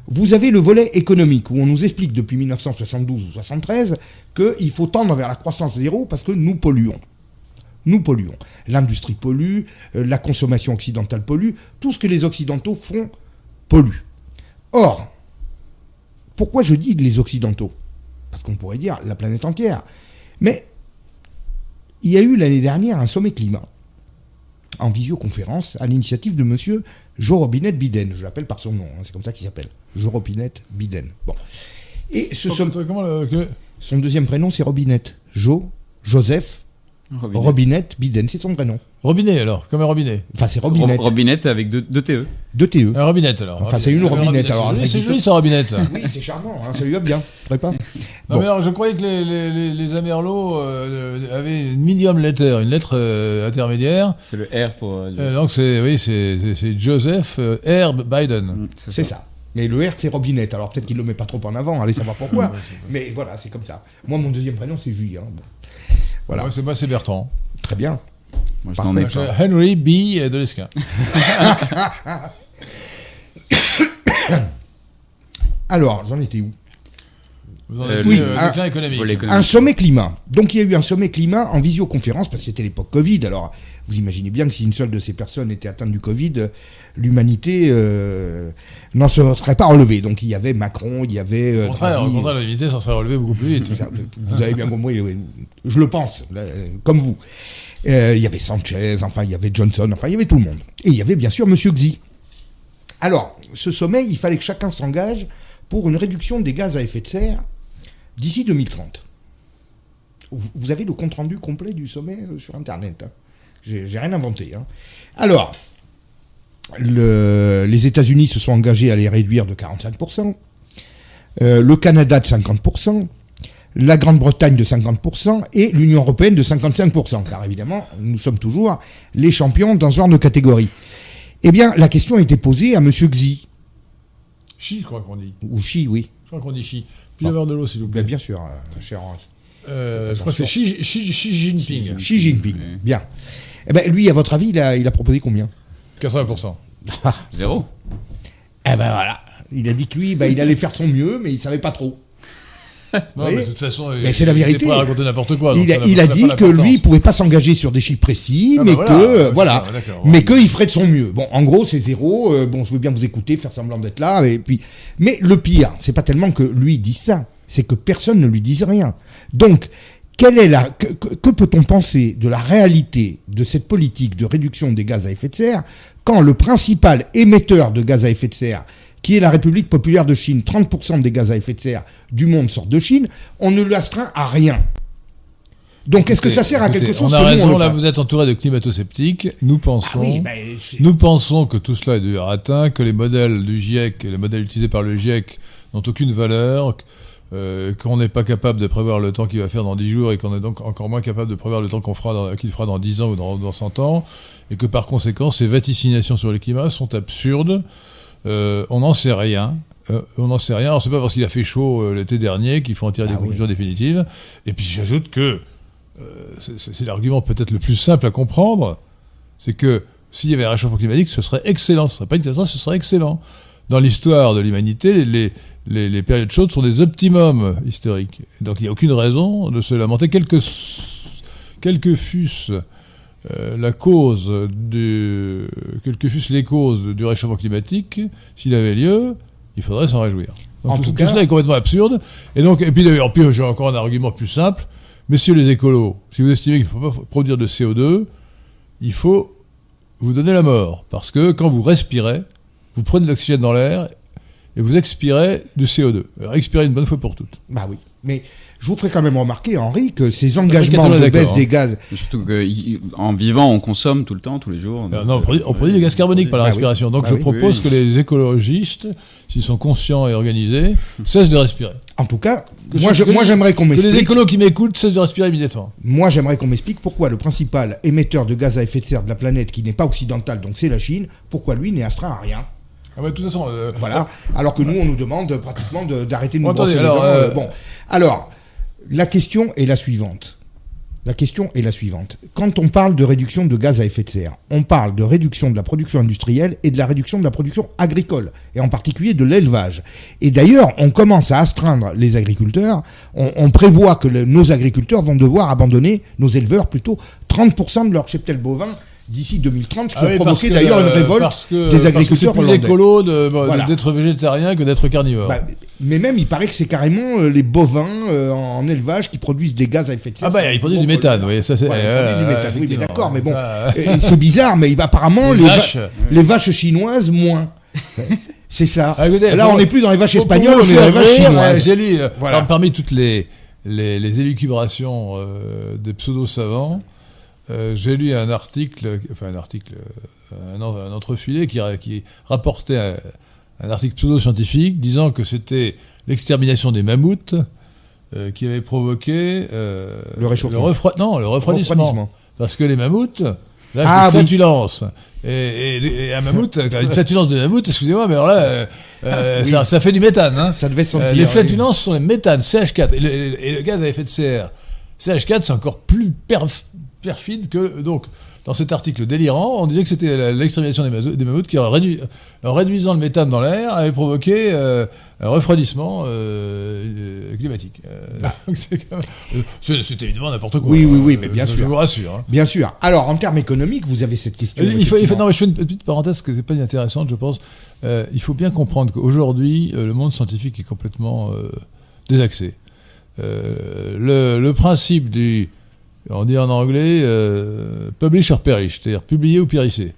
Vous avez le volet économique, où on nous explique depuis 1972 ou 73 qu'il faut tendre vers la croissance zéro parce que nous polluons. Nous polluons. L'industrie pollue, euh, la consommation occidentale pollue, tout ce que les Occidentaux font pollue. Or, pourquoi je dis les Occidentaux? Parce qu'on pourrait dire la planète entière. Mais il y a eu l'année dernière un sommet climat en visioconférence à l'initiative de monsieur Joe Robinette Biden. Je l'appelle par son nom, hein, c'est comme ça qu'il s'appelle. Joe Robinette Biden. Bon. Et ce sommet, Comment le- que- son deuxième prénom c'est Robinette. Joe, Joseph, Robinet. Robinette Biden, c'est son prénom. Robinet alors, comme un robinet. Enfin, c'est Ro- Robinette. Robinette avec deux, deux TE. De TE. Un robinette alors. Enfin, c'est une robinette, alors, C'est joli, ça c'est existe joli ça, robinette. (laughs) Oui, c'est charmant, hein, ça lui va bien. Je ferais pas? Non, Bon. mais alors, je croyais que les, les, les, les Amerlots euh, avaient une medium letter, une lettre euh, intermédiaire. C'est le R pour. euh, Euh, donc, c'est oui, c'est c'est- c'est Joseph euh, Herb Biden. Mm, C'est ça. Mais le R, c'est Robinette. Alors peut-être qu'il le met pas trop en avant, allez savoir pourquoi. (laughs) Mais voilà, c'est comme ça. Moi, mon deuxième prénom, c'est Julien. Bon. Voilà. Moi, c'est moi, c'est Bertrand. Très bien. Moi, je Parfait. n'en ai pas. Henry B. de l'Esquin. (coughs) Alors, j'en étais où? Vous en Euh, êtes oui, euh, un- économique. Un sommet climat. Donc il y a eu un sommet climat en visioconférence, parce que c'était l'époque Covid. Alors vous imaginez bien que si une seule de ces personnes était atteinte du Covid, euh, l'humanité euh, n'en se serait pas relevée. Donc il y avait Macron, il y avait... euh, Au contraire, au Draghi. contraire, l'unité s'en serait relevée beaucoup plus vite. Vous avez bien compris, oui. Je le pense, comme vous. Euh, Il y avait Sanchez, enfin il y avait Johnson, enfin il y avait tout le monde. Et il y avait bien sûr Monsieur Xi. Alors, ce sommet, il fallait que chacun s'engage pour une réduction des gaz à effet de serre d'ici 2030. Vous avez le compte-rendu complet du sommet euh, sur Internet. hein. J'ai rien inventé. hein. Alors, le- les États-Unis se sont engagés à les réduire de 45%, euh, le Canada de 50%, la Grande-Bretagne de 50% et l'Union européenne de 55%, car évidemment, nous sommes toujours les champions dans ce genre de catégorie. Eh bien, la question a été posée à M. Xi, Chi, je crois qu'on dit. ou Xi, oui, Je crois qu'on dit chi. Puis avoir de l'eau, s'il vous plaît. Ben, bien sûr, euh, cher Henri. Euh, je crois que c'est Xi, Xi- Xi Jinping. Xi Jinping. Oui. Bien. Eh ben, lui, à votre avis, il a, il a proposé combien? 80%. Zéro. Eh ben voilà. Il a dit que lui, bah, il allait faire son mieux, mais il savait pas trop. Non, mais de toute façon, Mais c'est la vérité. raconter n'importe quoi. il a, il dit que lui, il pouvait pas s'engager sur des chiffres précis, Ah bah mais que voilà, ça, mais ouais. qu'il ferait de son mieux. Bon, en gros, c'est zéro. euh, bon, je veux bien vous écouter, faire semblant d'être là, et puis. Mais le pire, c'est pas tellement que lui dise ça, c'est que personne ne lui dise rien. Donc, quelle est la que peut-on penser de la réalité de cette politique de réduction des gaz à effet de serre quand le principal émetteur de gaz à effet de serre qui est la République populaire de Chine, 30% des gaz à effet de serre du monde sortent de Chine, on ne l'astreint à rien. Donc, est-ce que ça sert à quelque chose On a que nous, raison, là vous êtes entouré de climato-sceptiques. Nous Ah pensons, oui, ben, nous pensons que tout cela est du ratin, que les modèles du GIEC, les modèles utilisés par le GIEC n'ont aucune valeur, euh, qu'on n'est pas capable de prévoir le temps qu'il va faire dans 10 jours et qu'on est donc encore moins capable de prévoir le temps qu'on fera qu'il fera dans 10 ans ou dans, dans 100 ans, et que par conséquent ces vaticinations sur le climat sont absurdes. Euh, on n'en sait rien. Euh, on n'en sait rien. Alors c'est pas parce qu'il a fait chaud euh, l'été dernier qu'il faut en tirer Ah des oui. conclusions définitives. Et puis j'ajoute que c'est- l'argument peut-être le plus simple à comprendre, c'est que s'il y avait un réchauffement climatique, ce serait excellent. Ce serait pas une catastrophe, ce serait excellent. Dans l'histoire de l'humanité, les, les, les- les périodes chaudes sont des optimums historiques. Donc il n'y a aucune raison de se lamenter, quelle que, quelle que fût euh, la cause du, quelles que fussent les causes du réchauffement climatique, s'il avait lieu, il faudrait s'en réjouir. Donc, En tout, tout tout cas- cela est complètement absurde. Et donc, et puis d'ailleurs, puis j'ai encore un argument plus simple. Messieurs les écolos, si vous estimez qu'il ne faut pas produire de CO2, il faut vous donner la mort. Parce que quand vous respirez, vous prenez de l'oxygène dans l'air et vous expirez du CO2. Alors, expirez une bonne fois pour toutes. Bah oui. Mais je vous ferai quand même remarquer, Henri, que ces engagements de baisse des gaz. Surtout qu'en vivant, on consomme tout le temps, tous les jours. Alors, non, on produit, on produit des gaz carboniques par la oui. respiration. Donc Bah je oui. propose Oui. que les écologistes, s'ils sont conscients et organisés, cessent de respirer. En tout cas, Que moi, ce- je- que moi les- j'aimerais qu'on Que les m'explique. écolos qui m'écoutent cessent de respirer immédiatement. Moi, j'aimerais qu'on m'explique pourquoi le principal émetteur de gaz à effet de serre de la planète, qui n'est pas occidental, donc c'est la Chine, pourquoi lui n'est astreint à rien. Ah bah, de toute façon, euh, Voilà. Alors que nous, on nous demande euh, pratiquement de- d'arrêter de nous Bon, attendez, alors, euh, euh, Bon. Alors, la question est la suivante. La question est la suivante. Quand on parle de réduction de gaz à effet de serre, on parle de réduction de la production industrielle et de la réduction de la production agricole, et en particulier de l'élevage. Et d'ailleurs, on commence à astreindre les agriculteurs. On, prévoit que nos agriculteurs vont devoir abandonner, nos éleveurs plutôt, 30% de leur cheptel bovin d'ici 2030, ce qui ah a provoqué d'ailleurs une euh, révolte parce que- des parce que agriculteurs plus écolo de- Voilà. d'être végétarien que d'être carnivore. Bah, mais même, il paraît que c'est carrément euh, les bovins euh, en élevage qui produisent des gaz à effet de serre. ah bah, C'est il produit un du méthane, oui, ça c'est. Ouais, ils euh, produisent du méthane, oui, d'accord, mais bon. Ça, euh, Euh, c'est bizarre, mais apparemment, les les, va- vaches. les vaches chinoises, moins. (laughs) C'est ça. Ah, écoutez, Là, on n'est plus dans les vaches espagnoles, on est dans les vaches chinoises. euh, J'ai lu, euh, parmi toutes les, les, les élucubrations euh, des pseudo-savants, euh, j'ai lu un article, enfin un article, euh, un, un entrefilé qui, ra- qui rapportait un, un article pseudo-scientifique disant que c'était l'extermination des mammouths euh, qui avait provoqué euh, Le réchauffement. refroid- non, le refroidissement. Refroidissement. Parce que les mammouths, là, Ah, c'est oui. flatulence. Et, et- et un (laughs) mammouth, une flatulence de mammouth, excusez-moi, mais alors là, euh, euh, ça, ça fait du méthane. Hein. Ça devait se sentir. Les oui. flatulences sont les méthanes, CH4. Et le, et le gaz à effet de serre, CH4, c'est encore plus perf- perfide que. Donc, dans cet article délirant, on disait que c'était l'extermination des, mammouths qui, en, en réduisant le méthane dans l'air, avait provoqué euh, un refroidissement euh, euh, climatique. Euh, (laughs) donc c'est euh, évidemment n'importe quoi. Oui, oui, oui, mais bien je, sûr. Je vous rassure. hein. Bien sûr. Alors, en termes économiques, vous avez cette question. Il faut, il faut- effectivement. non, mais je fais une petite parenthèse que c'est pas inintéressante, je pense. Euh, il faut bien comprendre qu'aujourd'hui, euh, le monde scientifique est complètement euh, désaxé. Euh, le, le principe du, on dit en anglais, euh, publish or perish, c'est-à-dire publier ou périsser.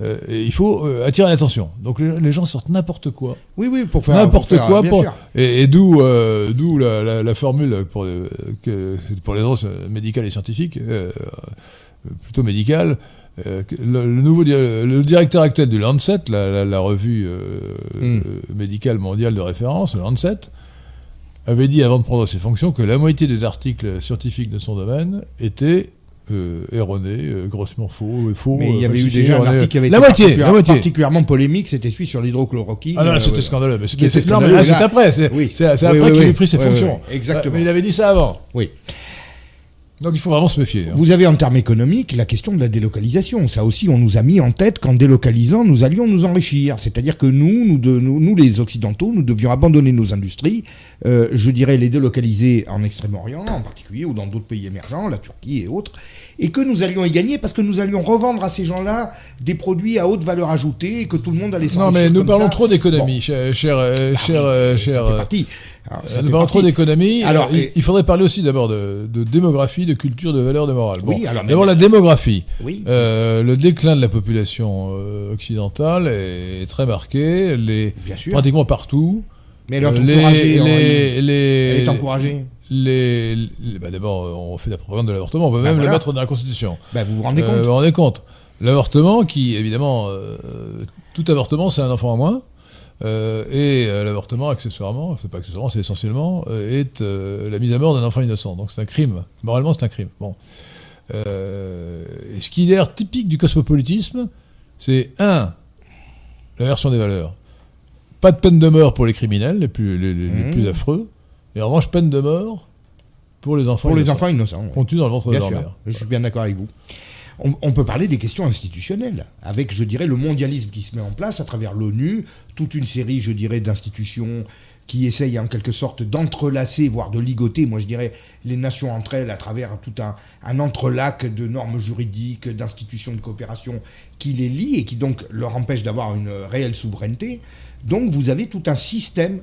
Euh, il faut euh, attirer l'attention. Donc les, les gens sortent n'importe quoi, Oui, oui, pour faire. n'importe quoi, bien pour, sûr. et, et d'où euh, d'où la, la- la formule pour, que, pour les euh, médicales et scientifiques, plutôt médicales. le, le nouveau le directeur actuel du Lancet, la, revue euh, Mm. euh, médicale mondiale de référence, le Lancet, avait dit avant de prendre ses fonctions que la moitié des articles scientifiques de son domaine étaient euh, erroné, euh, grossement faux, faux. Mais il y avait eu déjà un article qui avait la été moitié, particulière- la moitié. particulièrement polémique, c'était celui sur l'hydrochloroquine. Ah non, là, Euh, c'était ouais. scandaleux. Mais c'est, après. C'est, Oui. après oui, qu'il oui. ait pris ses fonctions. exactement. Mais il avait dit ça avant. Oui. Donc il faut vraiment se méfier. hein. Vous avez en termes économiques la question de la délocalisation. Ça aussi, on nous a mis en tête qu'en délocalisant, nous allions nous enrichir. C'est-à-dire que nous, nous, de- nous, nous, les Occidentaux, nous devions abandonner nos industries, euh, je dirais les délocaliser en Extrême-Orient en particulier, ou dans d'autres pays émergents, la Turquie et autres, et que nous allions y gagner parce que nous allions revendre à ces gens-là des produits à haute valeur ajoutée et que tout le monde allait s'enrichir. Non, mais nous parlons ça. trop d'économie, cher, cher, euh, Ah cher, euh, cher. Alors, ça trop partie. d'économie. Alors, Alors, il, et- il faudrait parler aussi d'abord de, de démographie, de culture, de valeur, de morale. Bon, Oui, d'abord la démographie. Oui. Euh, le déclin de la population euh, occidentale est très marqué. Bien sûr. pratiquement partout. Mais elle est Euh, encouragée. en- les, les, Elle est encouragée. les- les- bah d'abord, euh, on fait la propagande de l'avortement. On veut Bah même voilà. le mettre dans la Constitution. Bah, vous vous rendez Euh, compte vous vous rendez compte L'avortement, qui évidemment, euh, tout avortement, c'est un enfant en moins. Euh, et euh, l'avortement, accessoirement, c'est pas accessoirement, c'est essentiellement, euh, est la mise à mort d'un enfant innocent. Donc c'est un crime. Moralement, c'est un crime. Bon. Et ce qui est d'ailleurs typique du cosmopolitisme, c'est un, la version des valeurs. Pas de peine de mort pour les criminels, les plus, les, Mhm. plus affreux. Et en revanche, peine de mort pour les enfants Pour les enfants innocents. Qu'on tue dans le ventre de leur sûr, mère. je suis bien d'accord avec vous. On, on peut parler des questions institutionnelles, avec, je dirais, le mondialisme qui se met en place à travers l'ONU, toute une série, je dirais, d'institutions qui essayent en quelque sorte d'entrelacer, voire de ligoter, moi je dirais, les nations entre elles à travers tout un, un entrelac de normes juridiques, d'institutions de coopération qui les lient et qui donc leur empêchent d'avoir une réelle souveraineté. Donc vous avez tout un système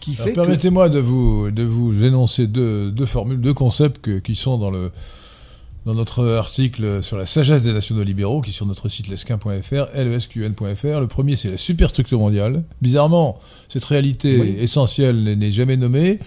qui fait que... Permettez-moi de vous, de vous énoncer deux, deux formules, deux concepts que- qui sont dans, le, dans notre article sur la sagesse des nationaux libéraux, qui est sur notre site lesquin.fr, lesqn.fr. Le premier, c'est la superstructure mondiale. Bizarrement, cette réalité Oui. essentielle n'est- jamais nommée.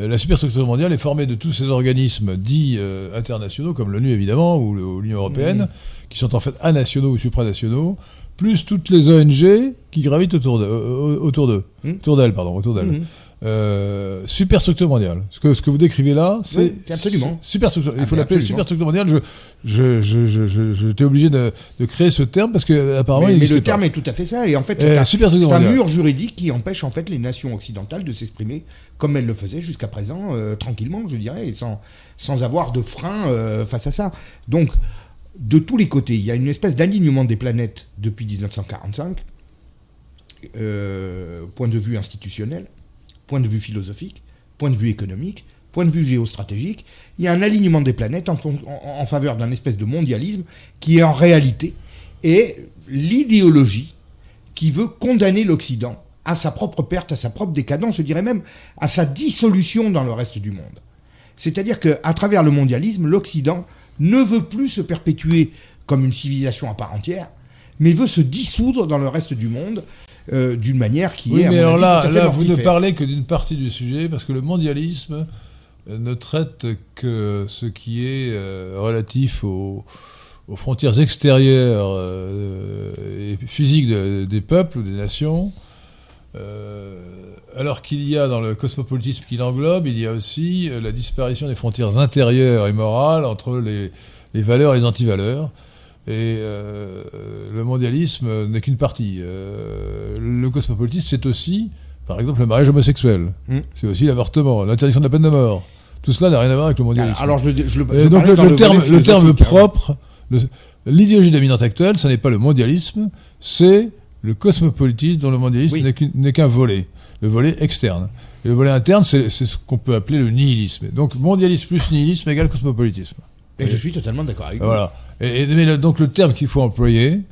Euh, La superstructure mondiale est formée de tous ces organismes dits euh, internationaux, comme l'ONU évidemment, ou l'Union européenne, qui sont en fait anationaux ou supranationaux, plus toutes les ONG qui gravitent autour d'eux, euh, autour d'eux, Mm. autour d'elles, pardon, autour d'elles. Mhm. Euh, superstructure mondiale. Ce que, ce que vous décrivez là, c'est Oui, absolument. superstructure. Il Ah, faut mais l'appeler superstructure mondiale. Je, je, je, je, je- j'étais obligé de, de créer ce terme parce que apparemment mais, il mais le terme pas. est tout à fait ça. Et en fait, Euh, c'est un, c'est un mur juridique qui empêche en fait les nations occidentales de s'exprimer comme elles le faisaient jusqu'à présent, euh, tranquillement, je dirais, et sans, sans avoir de frein euh, face à ça. Donc, de tous les côtés, il y a une espèce d'alignement des planètes depuis 1945, euh, point de vue institutionnel, point de vue philosophique, point de vue économique, point de vue géostratégique. Il y a un alignement des planètes en, faveur d'un espèce de mondialisme qui est en réalité est l'idéologie qui veut condamner l'Occident à sa propre perte, à sa propre décadence, je dirais même à sa dissolution dans le reste du monde. C'est-à-dire qu'à travers le mondialisme, l'Occident ne veut plus se perpétuer comme une civilisation à part entière, mais veut se dissoudre dans le reste du monde euh, d'une manière qui Oui, est. mais alors avis, là, vous ne parlez que d'une partie du sujet parce que le mondialisme euh, ne traite que ce qui est euh, relatif aux, aux frontières extérieures euh, et physiques de- des peuples ou des nations. Alors qu'il y a dans le cosmopolitisme qui l'englobe, il y a aussi la disparition des frontières intérieures et morales entre les, les valeurs et les antivaleurs. Et euh, le mondialisme n'est qu'une partie. Euh, le cosmopolitisme, c'est aussi, par exemple, le mariage homosexuel. Mm. C'est aussi l'avortement, l'interdiction de la peine de mort. Tout cela n'a rien à voir avec le mondialisme. Alors, je, Et donc le, le terme, le hein. propre, l'idéologie dominante actuelle, ce n'est pas le mondialisme, c'est le cosmopolitisme dont le mondialisme Oui. n'est qu'un volet, le volet externe. Et le volet interne, c'est c'est ce qu'on peut appeler le nihilisme. Donc mondialisme plus nihilisme égale cosmopolitisme. Et je suis totalement d'accord avec vous. Voilà. Mais donc le terme qu'il faut employer,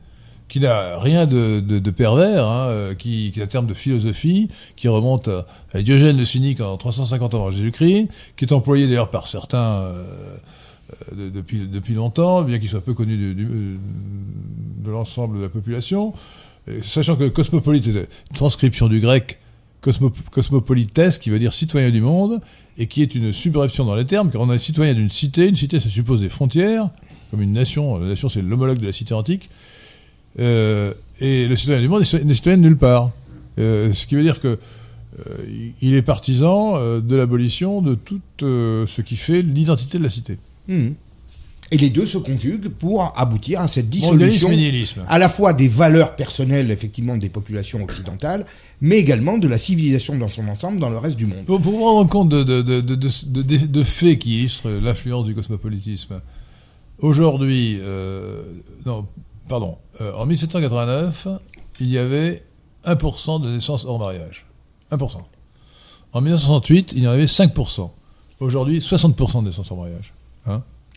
qui n'a rien de, pervers, hein, euh, qui, est un terme de philosophie, qui remonte à, Diogène le Cynique en 350 ans avant Jésus-Christ, qui est employé d'ailleurs par certains euh, euh, de- depuis, depuis longtemps, bien qu'il soit peu connu de l'ensemble de la population. Sachant que cosmopolite est une transcription du grec cosmo, cosmopolites, qui veut dire citoyen du monde, et qui est une subreption dans les termes, car on est citoyen d'une cité, une cité ça suppose des frontières, comme une nation, la nation c'est l'homologue de la cité antique, Euh, et le citoyen du monde est n'est citoyen de nulle part. Euh, ce qui veut dire que euh, il est partisan de l'abolition de tout ce qui fait l'identité de la cité. Mhm. Et les deux se conjuguent pour aboutir à cette dissolution à la fois des valeurs personnelles, effectivement, des populations occidentales, mais également de la civilisation dans son ensemble dans le reste du monde. Pour, pour vous rendre compte de- de faits qui illustrent l'influence du cosmopolitisme, aujourd'hui, euh, non, pardon, euh, en 1789, il y avait 1% de naissances hors mariage. 1%. En 1968, il y en avait 5%. Aujourd'hui, 60% de naissances hors mariage.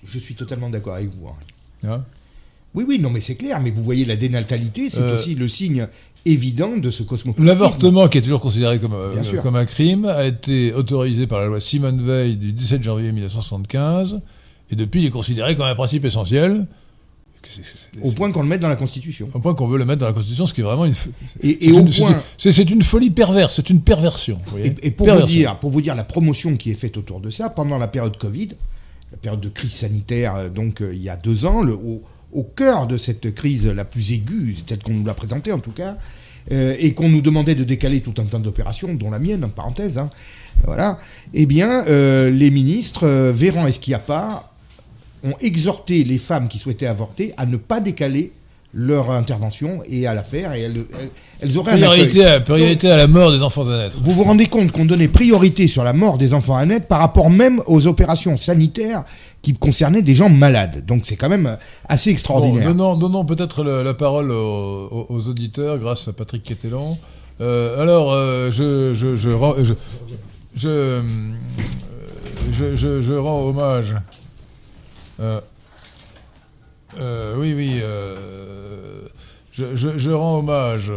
Je suis totalement d'accord avec vous. hein. Hein Oui, oui, non, mais c'est clair, mais vous voyez, la dénatalité, c'est Euh, aussi le signe évident de ce cosmopolitisme. L'avortement, qui est toujours considéré comme, euh, comme un crime, a été autorisé par la loi Simone Veil du 17 janvier 1975, et depuis, il est considéré comme un principe essentiel. Au point qu'on le mette dans la Constitution. Au point qu'on veut le mettre dans la Constitution, ce qui est vraiment une. Et- c'est et au une- point- C'est une folie perverse, c'est une perversion. vous voyez. Et, et pour, vous dire, pour vous dire la promotion qui est faite autour de ça, pendant la période Covid, la période de crise sanitaire, euh, donc euh, il y a deux ans, le- au, au cœur de cette crise la plus aiguë, telle qu'on nous l'a présentée en tout cas, euh, et qu'on nous demandait de décaler tout un tas d'opérations, dont la mienne, en parenthèse, hein, voilà, eh bien, euh, les ministres, Véran et Schiappa, ont exhorté les femmes qui souhaitaient avorter à ne pas décaler leur intervention et à la faire, et elles, auraient un accueil. Priorité à, priorité à la mort des enfants à naître. Vous vous rendez compte qu'on donnait priorité sur la mort des enfants à naître par rapport même aux opérations sanitaires qui concernaient des gens malades. Donc c'est quand même assez Bon, extraordinaire. donnons, donnons peut-être la parole aux, auditeurs grâce à Patrick Quetelon. Euh, alors, euh, je, euh, je, je- je rends hommage. Euh, euh, oui, oui. euh, je, rends hommage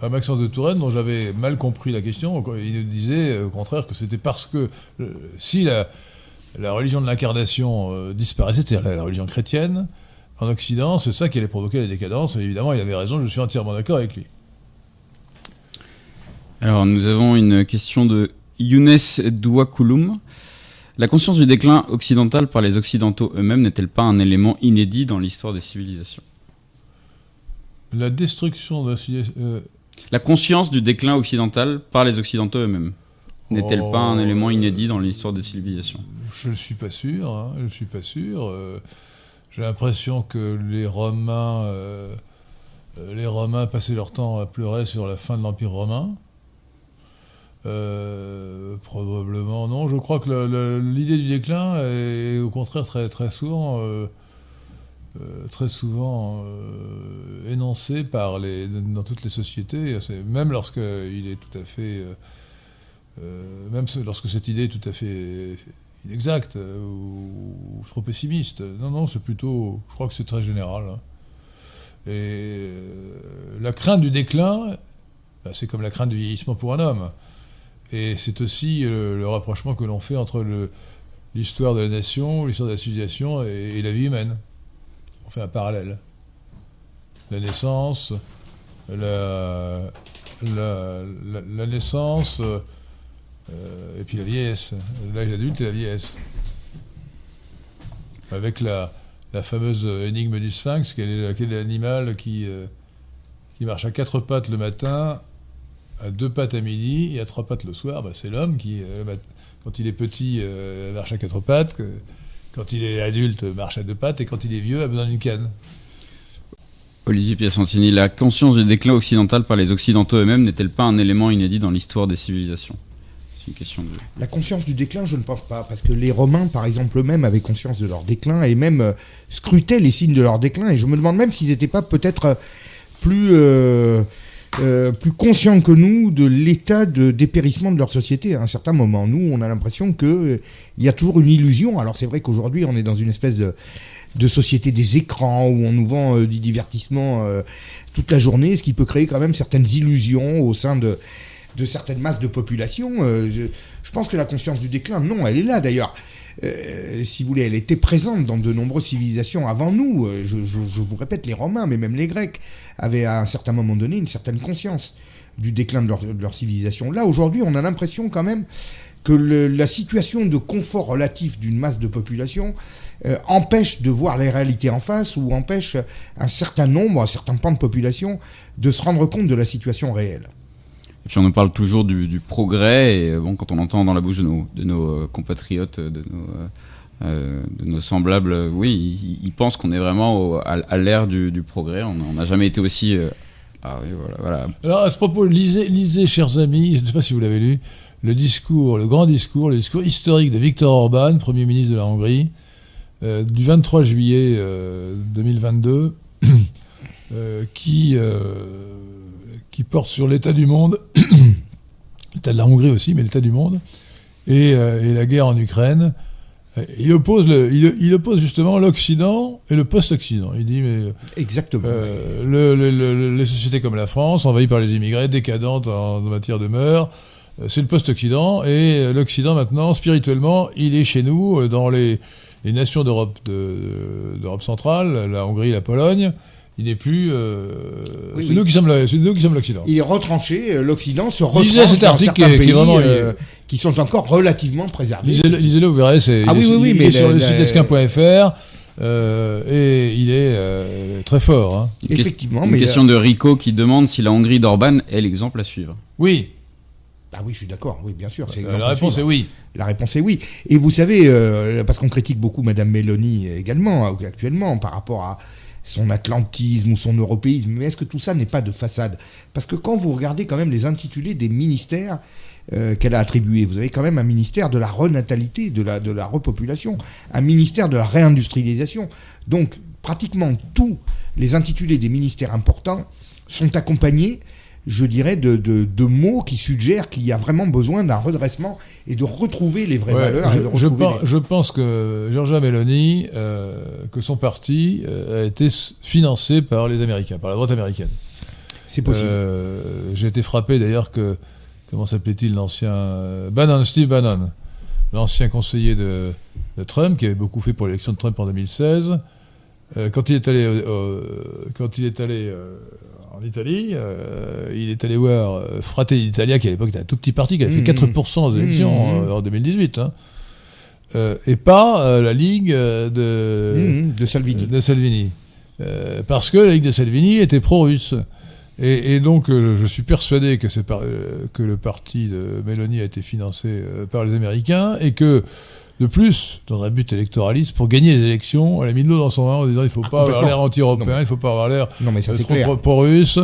à Maxence de Touraine, dont j'avais mal compris la question. Il nous disait, au contraire, que c'était parce que si la, religion de l'incarnation disparaissait, c'est-à-dire la, religion chrétienne, en Occident, c'est ça qui allait provoquer la décadence. Et évidemment, il avait raison, je suis entièrement d'accord avec lui. Alors, nous avons une question de Younes Douakouloum. La conscience du déclin occidental par les Occidentaux eux-mêmes n'est-elle pas un élément inédit dans l'histoire des civilisations? La destruction de la civilisation. euh, La conscience du déclin occidental par les Occidentaux eux-mêmes n'est-elle pas un Oh, élément inédit dans l'histoire des civilisations? Je ne suis pas sûr. hein, je ne suis pas sûr. euh, J'ai l'impression que les Romains, euh, euh, les Romains passaient leur temps à pleurer sur la fin de l'Empire romain. Euh, probablement non. Je crois que l'idée du déclin est au contraire très très souvent, euh, euh, très souvent énoncée par les dans toutes les sociétés. Même est tout à fait même lorsque cette idée est tout à fait inexacte ou, trop pessimiste. Non, non, c'est plutôt. Je crois que c'est très général. hein. Et la crainte du déclin, bah, c'est comme la crainte du vieillissement pour un homme. Et c'est aussi euh, le rapprochement que l'on fait entre l'histoire de la nation, l'histoire de la civilisation et, la vie humaine. On fait un parallèle. La naissance, la, naissance, euh, et puis la vieillesse, l'âge adulte et la vieillesse. Avec la, fameuse énigme du sphinx, quel est, l'animal euh, qui marche à quatre pattes le matin, à deux pattes à midi et à trois pattes le soir bah, C'est l'homme qui, euh, mat- quand il est petit, euh, marche à quatre pattes, que- quand il est adulte, marche à deux pattes, et quand il est vieux, a besoin d'une canne. Olivier Piacentini, la conscience du déclin occidental par les Occidentaux eux-mêmes n'est-elle pas un élément inédit dans l'histoire des civilisations? C'est une question de... La conscience du déclin, je ne pense pas, parce que les Romains, par exemple, eux-mêmes avaient conscience de leur déclin et même euh, scrutaient les signes de leur déclin. Et je me demande même s'ils n'étaient pas peut-être euh, plus, euh, euh, plus conscients que nous de l'état de dépérissement de leur société à un certain moment. Nous, on a l'impression qu'il y a toujours une illusion. Alors c'est vrai qu'aujourd'hui, on est dans une espèce de, société des écrans où on nous vend euh, du divertissement euh, toute la journée, ce qui peut créer quand même certaines illusions au sein de certaines masses de population. Euh, je pense que la conscience du déclin, non, elle est là d'ailleurs. Euh, si vous voulez, elle était présente dans de nombreuses civilisations avant nous. Euh, Je, je- je vous répète, les Romains, mais même les Grecs, avaient à un certain moment donné une certaine conscience du déclin de leur, de leur civilisation. Là, aujourd'hui, on a l'impression quand même que le- la situation de confort relatif d'une masse de population euh, empêche de voir les réalités en face ou empêche un certain nombre, un certain pan de population de se rendre compte de la situation réelle. Puis on nous parle toujours du, progrès, et euh, bon, quand on entend dans la bouche de nos, euh, compatriotes, de nos, euh, semblables, oui, ils, pensent qu'on est vraiment à, l'ère du, progrès. On n'a jamais été aussi. ah oui, voilà, voilà. Alors, à ce propos, lisez, chers amis, je ne sais pas si vous l'avez lu, le discours, le grand discours, le discours historique de Viktor Orban, Premier ministre de la Hongrie, du 23 juillet euh, 2022, (clears throat) euh, qui, qui porte sur l'état du monde, (clears throat) l'état de la Hongrie aussi, mais l'état du monde, et, euh, et la guerre en Ukraine. Euh, Il oppose, le, il, il oppose justement l'Occident et le post-Occident. Il dit, mais Exactement. euh, le- le- le- les sociétés comme la France, envahies par les immigrés, décadentes en, en matière de mœurs, c'est le post-Occident. Et l'Occident, maintenant, spirituellement, il est chez nous, dans les, les nations d'Europe de- d'Europe centrale, la Hongrie, la Pologne. Il n'est plus. euh, Oui, c'est oui. nous qui sommes l'Occident. Il est retranché, euh, l'Occident se Lisez retranche cet dans article qui est- qui est pays, vraiment- euh, qui sont encore relativement préservés. Lisez-le, vous verrez. C'est, Ah il oui, est, oui, oui, il mais est sur le- site lesquin.fr euh, et il est euh, très fort. hein. Effectivement, Une mais question de Rico qui demande si la Hongrie d'Orban est l'exemple à suivre. Oui, Ah oui, je suis d'accord, oui, bien sûr. euh, la réponse est oui. La réponse est oui. Et vous savez, euh, parce qu'on critique beaucoup Madame Mélanie également, actuellement, par rapport à son atlantisme ou son européisme, mais est-ce que tout ça n'est pas de façade? Parce que quand vous regardez quand même les intitulés des ministères euh, qu'elle a attribués, vous avez quand même un ministère de la renatalité, de la, de la repopulation, un ministère de la réindustrialisation. Donc, pratiquement tous les intitulés des ministères importants sont accompagnés je dirais, de, de, de mots qui suggèrent qu'il y a vraiment besoin d'un redressement et de retrouver les vraies Ouais, valeurs. je, et de je pense, les- je pense que Giorgia Meloni, euh, que son parti euh, a été financé par les Américains, par la droite américaine. C'est possible. Euh, J'ai été frappé d'ailleurs que, comment s'appelait-il l'ancien Bannon, Steve Bannon, l'ancien conseiller de, de Trump, qui avait beaucoup fait pour l'élection de Trump en 2016, euh, quand il est allé, quand il est allé en Italie, euh, il est allé voir euh, Fratelli d'Italia, qui à l'époque était un tout petit parti, qui avait fait Mhm. 4% aux élections Mhm. euh, en 2018, hein, euh, et pas euh, la Ligue de, Mmh, de Salvini. de Salvini. Parce que la Ligue de Salvini était pro-russe. Et, et donc, je suis persuadé que, c'est par- que le parti de Mélanie a été financé par les Américains et que, de plus, dans un but électoraliste, pour gagner les élections, elle a mis de l'eau dans son vin en disant il faut Ah, pas avoir l'air anti-européen, il faut pas avoir l'air euh, trop pro-russe,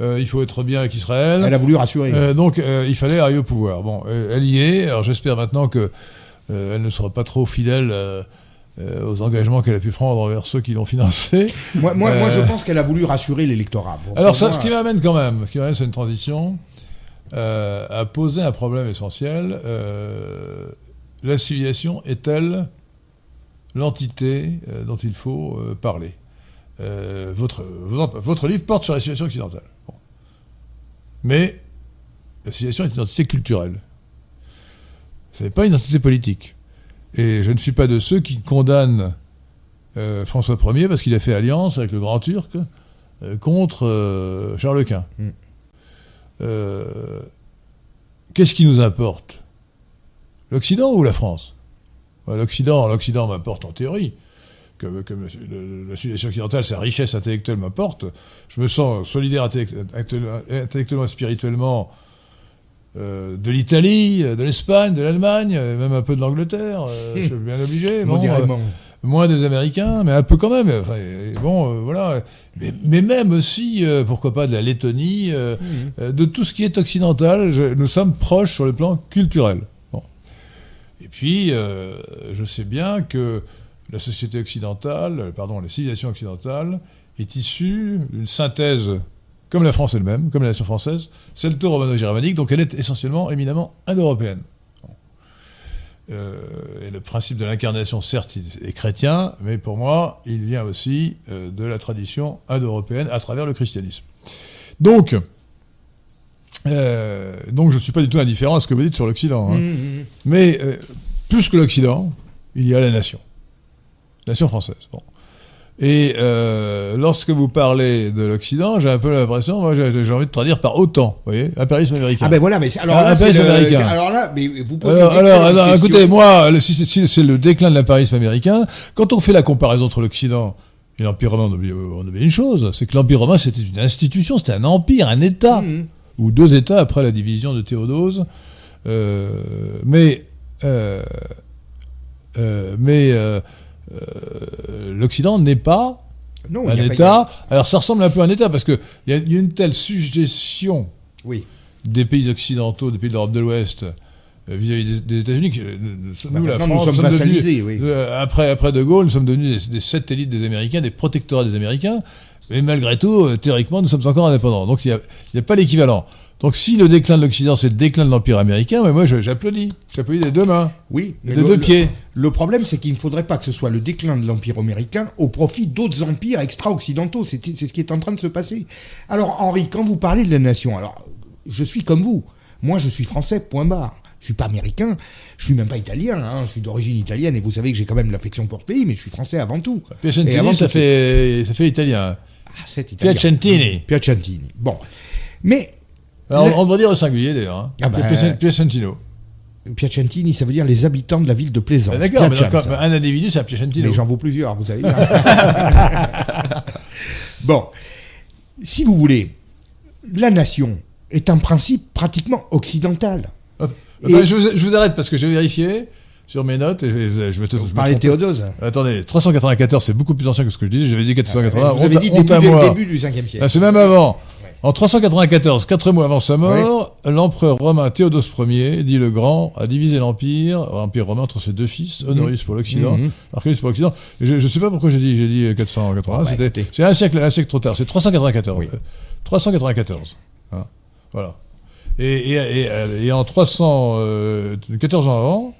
euh, il faut être bien avec Israël. Elle a voulu rassurer. Euh, donc, euh, il fallait arriver au pouvoir. Bon, elle y est. Alors, j'espère maintenant que elle ne sera pas trop fidèle aux engagements qu'elle a pu prendre envers ceux qui l'ont financée. moi, moi, moi, je pense qu'elle a voulu rassurer l'électorat. Bon, Alors, ça, moi, ce qui m'amène quand même, ce qui m'amène, c'est une transition, à poser un problème essentiel. La civilisation est-elle l'entité euh, dont il faut euh, parler? Euh, votre, livre porte sur la civilisation occidentale. Bon. Mais la civilisation est une entité culturelle. Ce n'est pas une entité politique. Et je ne suis pas de ceux qui condamnent euh, François Ier parce qu'il a fait alliance avec le Grand Turc euh, contre Charles Quint. Mm. Qu'est-ce qui nous importe? L'Occident ou la France? L'Occident, l'Occident m'importe en théorie. Le- la civilisation occidentale, sa richesse intellectuelle m'importe. Je me sens solidaire intellect- intellectuellement, et spirituellement euh, de l'Italie, de l'Espagne, de l'Allemagne, euh, même un peu de l'Angleterre. euh. (laughs) Je suis bien obligé. bon, euh, moins des Américains, mais un peu quand même. Enfin, bon, voilà. Mais, mais même aussi, pourquoi pas, de la Lettonie, Mmh. de tout ce qui est occidental. je- nous sommes proches sur le plan culturel. Et puis, euh, je sais bien que la société occidentale, pardon, la civilisation occidentale est issue d'une synthèse, comme la France elle-même, comme la nation française, celto-romano-germanique, donc elle est essentiellement, éminemment, indo-européenne. Euh, et le principe de l'incarnation, certes, est chrétien, mais pour moi, il vient aussi euh, de la tradition indo-européenne à travers le christianisme. Donc, euh, donc je ne suis pas du tout indifférent à ce que vous dites sur l'Occident. hein. Mmh, mmh. Mais euh, plus que l'Occident, il y a la nation. Nation française. Bon. Et euh, lorsque vous parlez de l'Occident, j'ai un peu l'impression, moi j'ai envie de traduire par autant, vous voyez, impérialisme américain. Ah ben voilà, mais alors Ah, là, le- américain. alors là, mais vous posez Alors, alors, écoutez, moi, c'est le déclin de l'impérialisme américain, quand on fait la comparaison entre l'Occident et l'Empire romain, on oublie, on oublie une chose, c'est que l'Empire romain, c'était une institution, c'était un empire, un État, Mmh. Ou deux États après la division de Théodose. Euh, mais euh, Euh, mais l'Occident n'est pas Non, un pas- État. Alors ça ressemble un peu à un État parce qu'il y, a une telle suggestion Oui. des pays occidentaux, des pays de l'Europe de l'Ouest vis-à-vis des, États-Unis. Bah, Nous, la maintenant, nous France, sommes devenus- oui. euh, après, après De Gaulle, nous sommes devenus des, des satellites des Américains, des protectorats des Américains. Mais malgré tout, euh, théoriquement, nous sommes encore indépendants. Donc il n'y a, pas l'équivalent. Donc si le déclin de l'Occident, c'est le déclin de l'Empire américain, mais moi j'applaudis. J'applaudis des deux mains, Oui. mais des le- deux pieds. Le problème, c'est qu'il ne faudrait pas que ce soit le déclin de l'Empire américain au profit d'autres empires extra-occidentaux. C'est ce qui est en train de se passer. Alors, Henri, quand vous parlez de la nation, alors, je suis comme vous. Moi, je suis français, point barre. Je suis pas américain, je suis même pas italien, hein, je suis d'origine italienne et vous savez que j'ai quand même l'affection pour ce pays, mais je suis français avant tout. Piacentini, avant ça tout- fait, ça fait italien. C'est italien. Piacentini. Piacentini. Bon. Mais Alors, Le- on, devrait dire au singulier d'ailleurs. Hein. Ah bah, Piacen- Piacentino. Piacentini, ça veut dire les habitants de la ville de Plaisance. Ah, D'accord, mais un individu, c'est un Piacentino. Mais j'en vaux plusieurs, vous savez. (laughs) bon, si vous voulez, la nation est un principe pratiquement occidental. Attends, Et- je, vous, je vous arrête parce que j'ai vérifié sur mes notes et je, je vais te. je Vous me parlez de. Théodose. Attendez, 394, c'est beaucoup plus ancien que ce que je disais. J'avais dit 480. Vous avez dit honte à début, moi. début du 5e siècle. Ah, c'est même avant. En 394, quatre mois avant sa mort, l'empereur romain Théodose Ier, dit le Grand, a divisé l'empire, l'empire romain entre ses deux fils, Honorius pour l'Occident, Mhm. Archelaus pour l'Occident. Je ne sais pas pourquoi j'ai dit, j'ai dit 480. Bah, c'était- écoutez. c'est un siècle, un siècle trop tard. C'est 394. Oui. Euh, 394. Hein, voilà. Et, et, et, euh, et en 300, euh, 14 ans avant,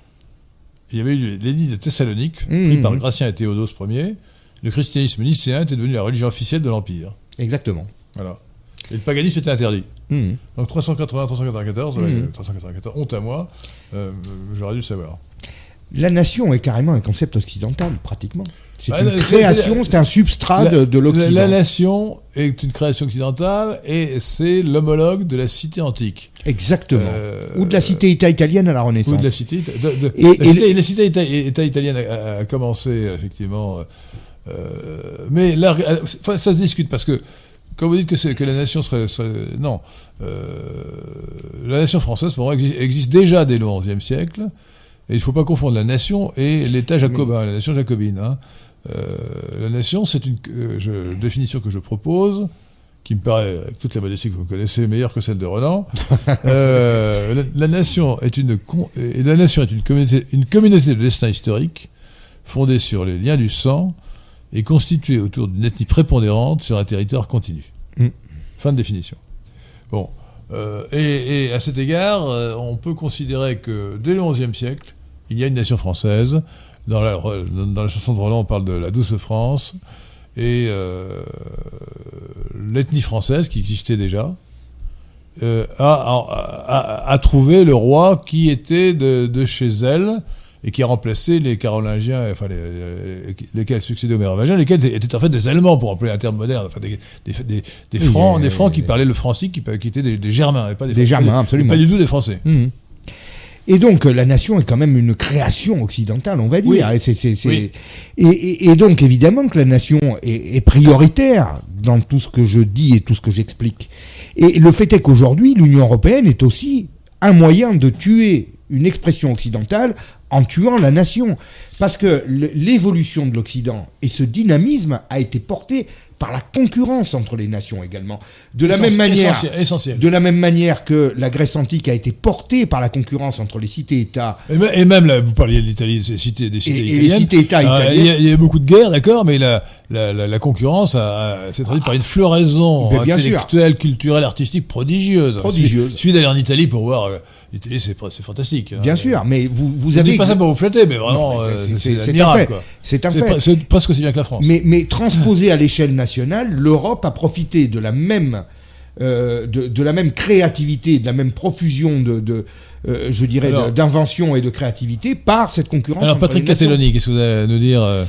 il y avait eu l'édit de Thessalonique, Mhm. pris par Gratien et Théodose Ier. Le christianisme nicéen était devenu la religion officielle de l'empire. Exactement. Voilà. Et le paganisme était interdit. Mhm. Donc 380, 394, ouais, Mhm. 394, honte à moi, euh, j'aurais dû le savoir. La nation est carrément un concept occidental, pratiquement. C'est Bah, une c'est- création, c'est- un substrat de, de La, l'Occident. la nation est une création occidentale et c'est l'homologue de la cité antique. Exactement. Euh, Ou de la cité État italienne à la Renaissance. Ou de la cité, de- de- Et- la et cité, la cité ita- État italienne a, a- commencé, effectivement. euh, mais là, euh, enfin, ça se discute parce que quand vous dites que, la nation serait. serait- non. Euh, la nation française, pour moi, existe, existe déjà dès le XIe siècle. Et il ne faut pas confondre la nation et l'État jacobin, la nation jacobine. hein. Euh, la nation, c'est une euh, je- définition que je propose, qui me paraît, avec toute la modestie que vous connaissez, meilleure que celle de Renan. (laughs) Euh, la, la nation est une con- et la nation est une communauté, une communauté de destin historique fondée sur les liens du sang et constituée autour d'une ethnie prépondérante sur un territoire continu. Mm. Fin de définition. Bon. Euh, et, et à cet égard, on peut considérer que dès le XIe siècle, il y a une nation française. Dans la, dans la chanson de Roland, on parle de la douce France. Et euh, l'ethnie française, qui existait déjà, euh, a, a- a- a trouvé le roi qui était de, de chez elle et qui a remplacé les Carolingiens, enfin les, les- lesquels succédaient aux Mérovingiens, lesquels étaient en fait des Allemands, pour employer un terme moderne, enfin des, des, des, des Oui, Francs, euh, des Francs qui parlaient le francique, qui, qui étaient des, Germains, et pas des, Germains, absolument. Pas du tout des Français. Mhm. Et donc, la nation est quand même une création occidentale, on va dire. Oui. Et, Oui. et, et- et donc, évidemment que la nation est, prioritaire dans tout ce que je dis et tout ce que j'explique. Et le fait est qu'aujourd'hui, l'Union européenne est aussi un moyen de tuer une expression occidentale en tuant la nation. Parce que l'évolution de l'Occident et ce dynamisme a été porté par la concurrence entre les nations également. De la même manière, essentiel- essentiel. de la même manière que la Grèce antique a été portée par la concurrence entre les cités-États. Et, me- et même là, vous parliez de l'Italie, des cités, des cités Et- et les italiennes. cités-États italiennes. Il y, y a beaucoup de guerres, d'accord, mais la, la, la, la concurrence s'est traduite par une floraison bien intellectuelle, culturelle, artistique prodigieuse. Prodigieuse. Il suffit d'aller en Italie pour voir. euh, L'Italie, c'est fantastique. hein. Bien sûr, mais vous, vous Je avez. dis pas ça pour vous flatter, mais vraiment, c'est- admirable. C'est presque aussi bien que la France. Mais, mais transposé à l'échelle nationale, l'Europe a profité de la même, euh, de, de la même créativité, de la même profusion de, de, euh, je dirais, d'invention et de créativité par cette concurrence. Alors, Patrick. Catelloni, qu'est-ce que vous avez à nous dire euh,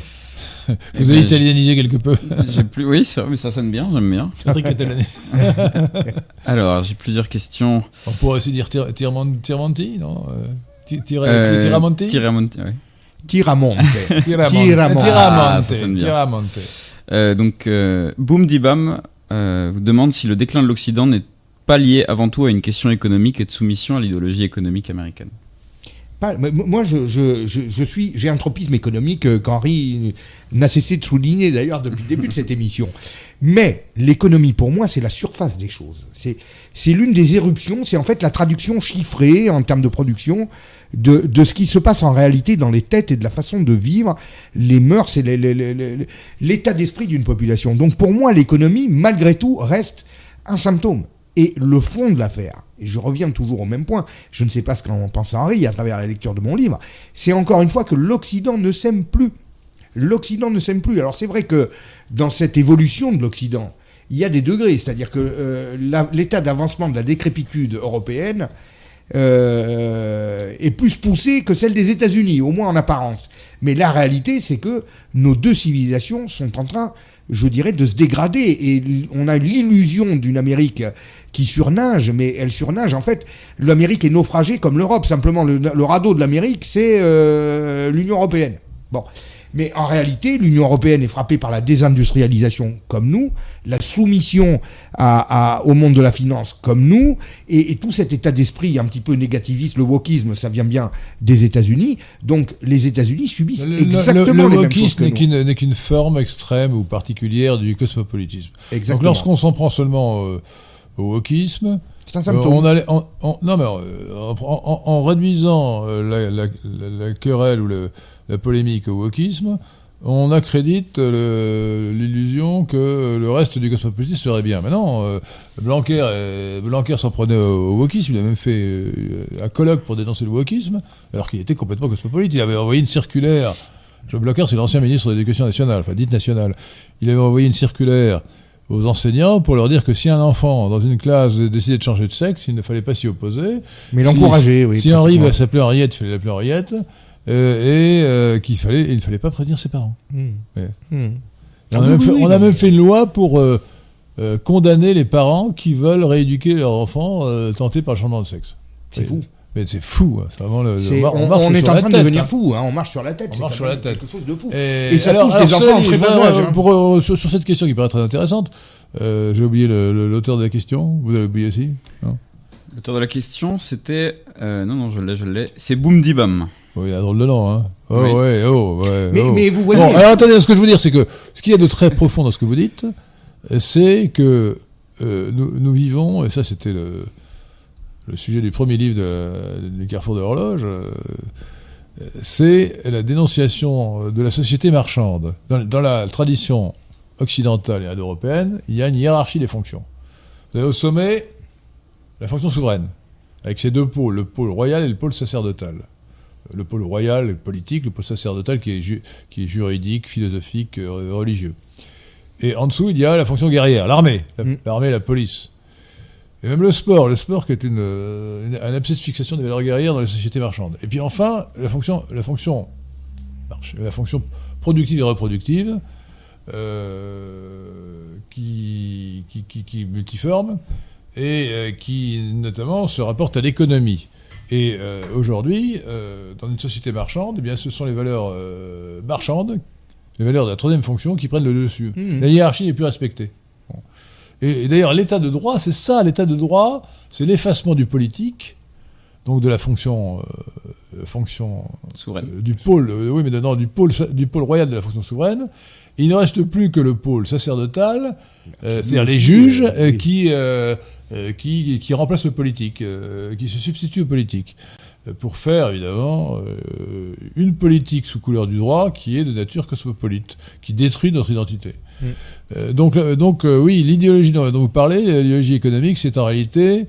(laughs) Vous avez ben, italianisé quelque peu. (laughs) J'ai plus, oui, vrai, mais ça sonne bien, j'aime bien. Patrick Catelloni. (laughs) Alors, j'ai plusieurs questions. On pourrait aussi dire Tir- Tirmon- Tirmonti, non Ti- Tira- Tiramonti Tiramonti, ouais. Tiramonte. Tiramonte. Tiramonte. Euh, donc, euh, Boom Dibam euh, vous demande si le déclin de l'Occident n'est pas lié avant tout à une question économique et de soumission à l'idéologie économique américaine. moi, je, suis, j'ai un tropisme économique euh, qu'Henri n'a cessé de souligner d'ailleurs depuis le début de cette émission. Mais l'économie, pour moi, c'est la surface des choses. C'est, c'est l'une des éruptions, c'est en fait la traduction chiffrée en termes de production de, de, ce qui se passe en réalité dans les têtes et de la façon de vivre, les mœurs et l'état d'esprit d'une population. Donc pour moi, l'économie, malgré tout, reste un symptôme. Et le fond de l'affaire, et je reviens toujours au même point, je ne sais pas ce qu'en pense Henri à travers la lecture de mon livre, c'est encore une fois que l'Occident ne s'aime plus. L'Occident ne s'aime plus. Alors c'est vrai que dans cette évolution de l'Occident, il y a des degrés, c'est-à-dire que euh, l'état d'avancement de la décrépitude européenne euh, est plus poussé que celle des États-Unis, au moins en apparence. Mais la réalité, c'est que nos deux civilisations sont en train, je dirais, de se dégrader. Et on a l'illusion d'une Amérique qui surnage, mais elle surnage. En fait, l'Amérique est naufragée comme l'Europe. Simplement, le, radeau de l'Amérique, c'est euh, l'Union européenne. Bon. Mais en réalité, l'Union européenne est frappée par la désindustrialisation comme nous, la soumission à, au monde de la finance comme nous, et, tout cet état d'esprit un petit peu négativiste, le wokisme, ça vient bien des États-Unis. Donc les États-Unis subissent exactement le, le, wokisme n'est qu'une forme extrême ou particulière du cosmopolitisme. Exactement. Donc lorsqu'on s'en prend seulement euh, au wokisme, symptôme. on allait, non, mais euh, en, réduisant euh, la, la, querelle ou le, la polémique au wokisme, on accrédite l'illusion que le reste du cosmopolitisme serait bien. Mais non, euh, Blanquer, euh, Blanquer s'en prenait au, wokisme, il a même fait euh, un colloque pour dénoncer le wokisme, alors qu'il était complètement cosmopolite. Il avait envoyé une circulaire. Joe Blanquer, c'est l'ancien ministre de l'Éducation nationale, enfin dite nationale. Il avait envoyé une circulaire aux enseignants pour leur dire que si un enfant dans une classe décidait de changer de sexe, il ne fallait pas s'y opposer. Mais l'encourager, oui. Si Henri s'appelait Henriette, il fallait l'appeler Henriette. Euh, et euh, qu'il fallait, il ne fallait pas prévenir ses parents. Hmm. Hmm. On, a, même fait, une loi pour euh, condamner les parents qui veulent rééduquer leur enfant tenté par le changement de sexe. C'est fou. Mais c'est fou, hein. c'est vraiment le. on, marche on est en train de devenir fou, hein. on marche sur la tête. On marche sur la tête. Quelque chose de fou. Et, ça touche des enfants très hein. pour, sur, cette question qui paraît très intéressante, j'ai oublié l'auteur de la question. Vous avez oublié aussi L'auteur de la question, c'était. non, non, je l'ai, je l'ai. C'est Boom Dibam. Oui, un drôle de nom, hein. Oh, ouais, oh, ouais. (laughs) Mais, oh. mais vous voyez. Bon, alors attendez, ce que je veux dire, c'est que ce qu'il y a de très profond dans ce que vous dites, c'est que euh, nous, nous, vivons, et ça c'était le, le, sujet du premier livre de, du Carrefour de l'horloge, euh, c'est la dénonciation de la société marchande. Dans, dans la tradition occidentale et indo-européenne, il y a une hiérarchie des fonctions. Vous avez au sommet la fonction souveraine, avec ses deux pôles, le pôle royal et le pôle sacerdotal le pôle royal, politique, le pôle sacerdotal qui est, qui est juridique, philosophique, euh, religieux. Et en dessous, il y a la fonction guerrière, l'armée, mm. l'armée, la police. Et même le sport, le sport qui est une, euh, un abcès de fixation des valeurs guerrières dans les sociétés marchandes. Et puis enfin, la fonction, la fonction, la fonction productive et reproductive, euh, qui, qui, qui, qui, est multiforme et qui notamment se rapporte à l'économie. Et euh, aujourd'hui, euh, dans une société marchande, eh bien, ce sont les valeurs euh, marchandes, les valeurs de la troisième fonction qui prennent le dessus. Mmh. La hiérarchie n'est plus respectée. Et, d'ailleurs, l'état de droit, c'est ça, l'état de droit, c'est l'effacement du politique, donc de la fonction, fonction souveraine. du pôle, oui, mais non, du pôle, du pôle royal de la fonction souveraine. il ne reste plus que le pôle sacerdotal, c'est-à-dire les juges, qui qui, qui, remplace le politique, euh, qui se substitue au politique, euh, pour faire évidemment une politique sous couleur du droit qui est de nature cosmopolite, qui détruit notre identité. Mm. donc, donc oui, l'idéologie dont, vous parlez, l'idéologie économique, c'est en réalité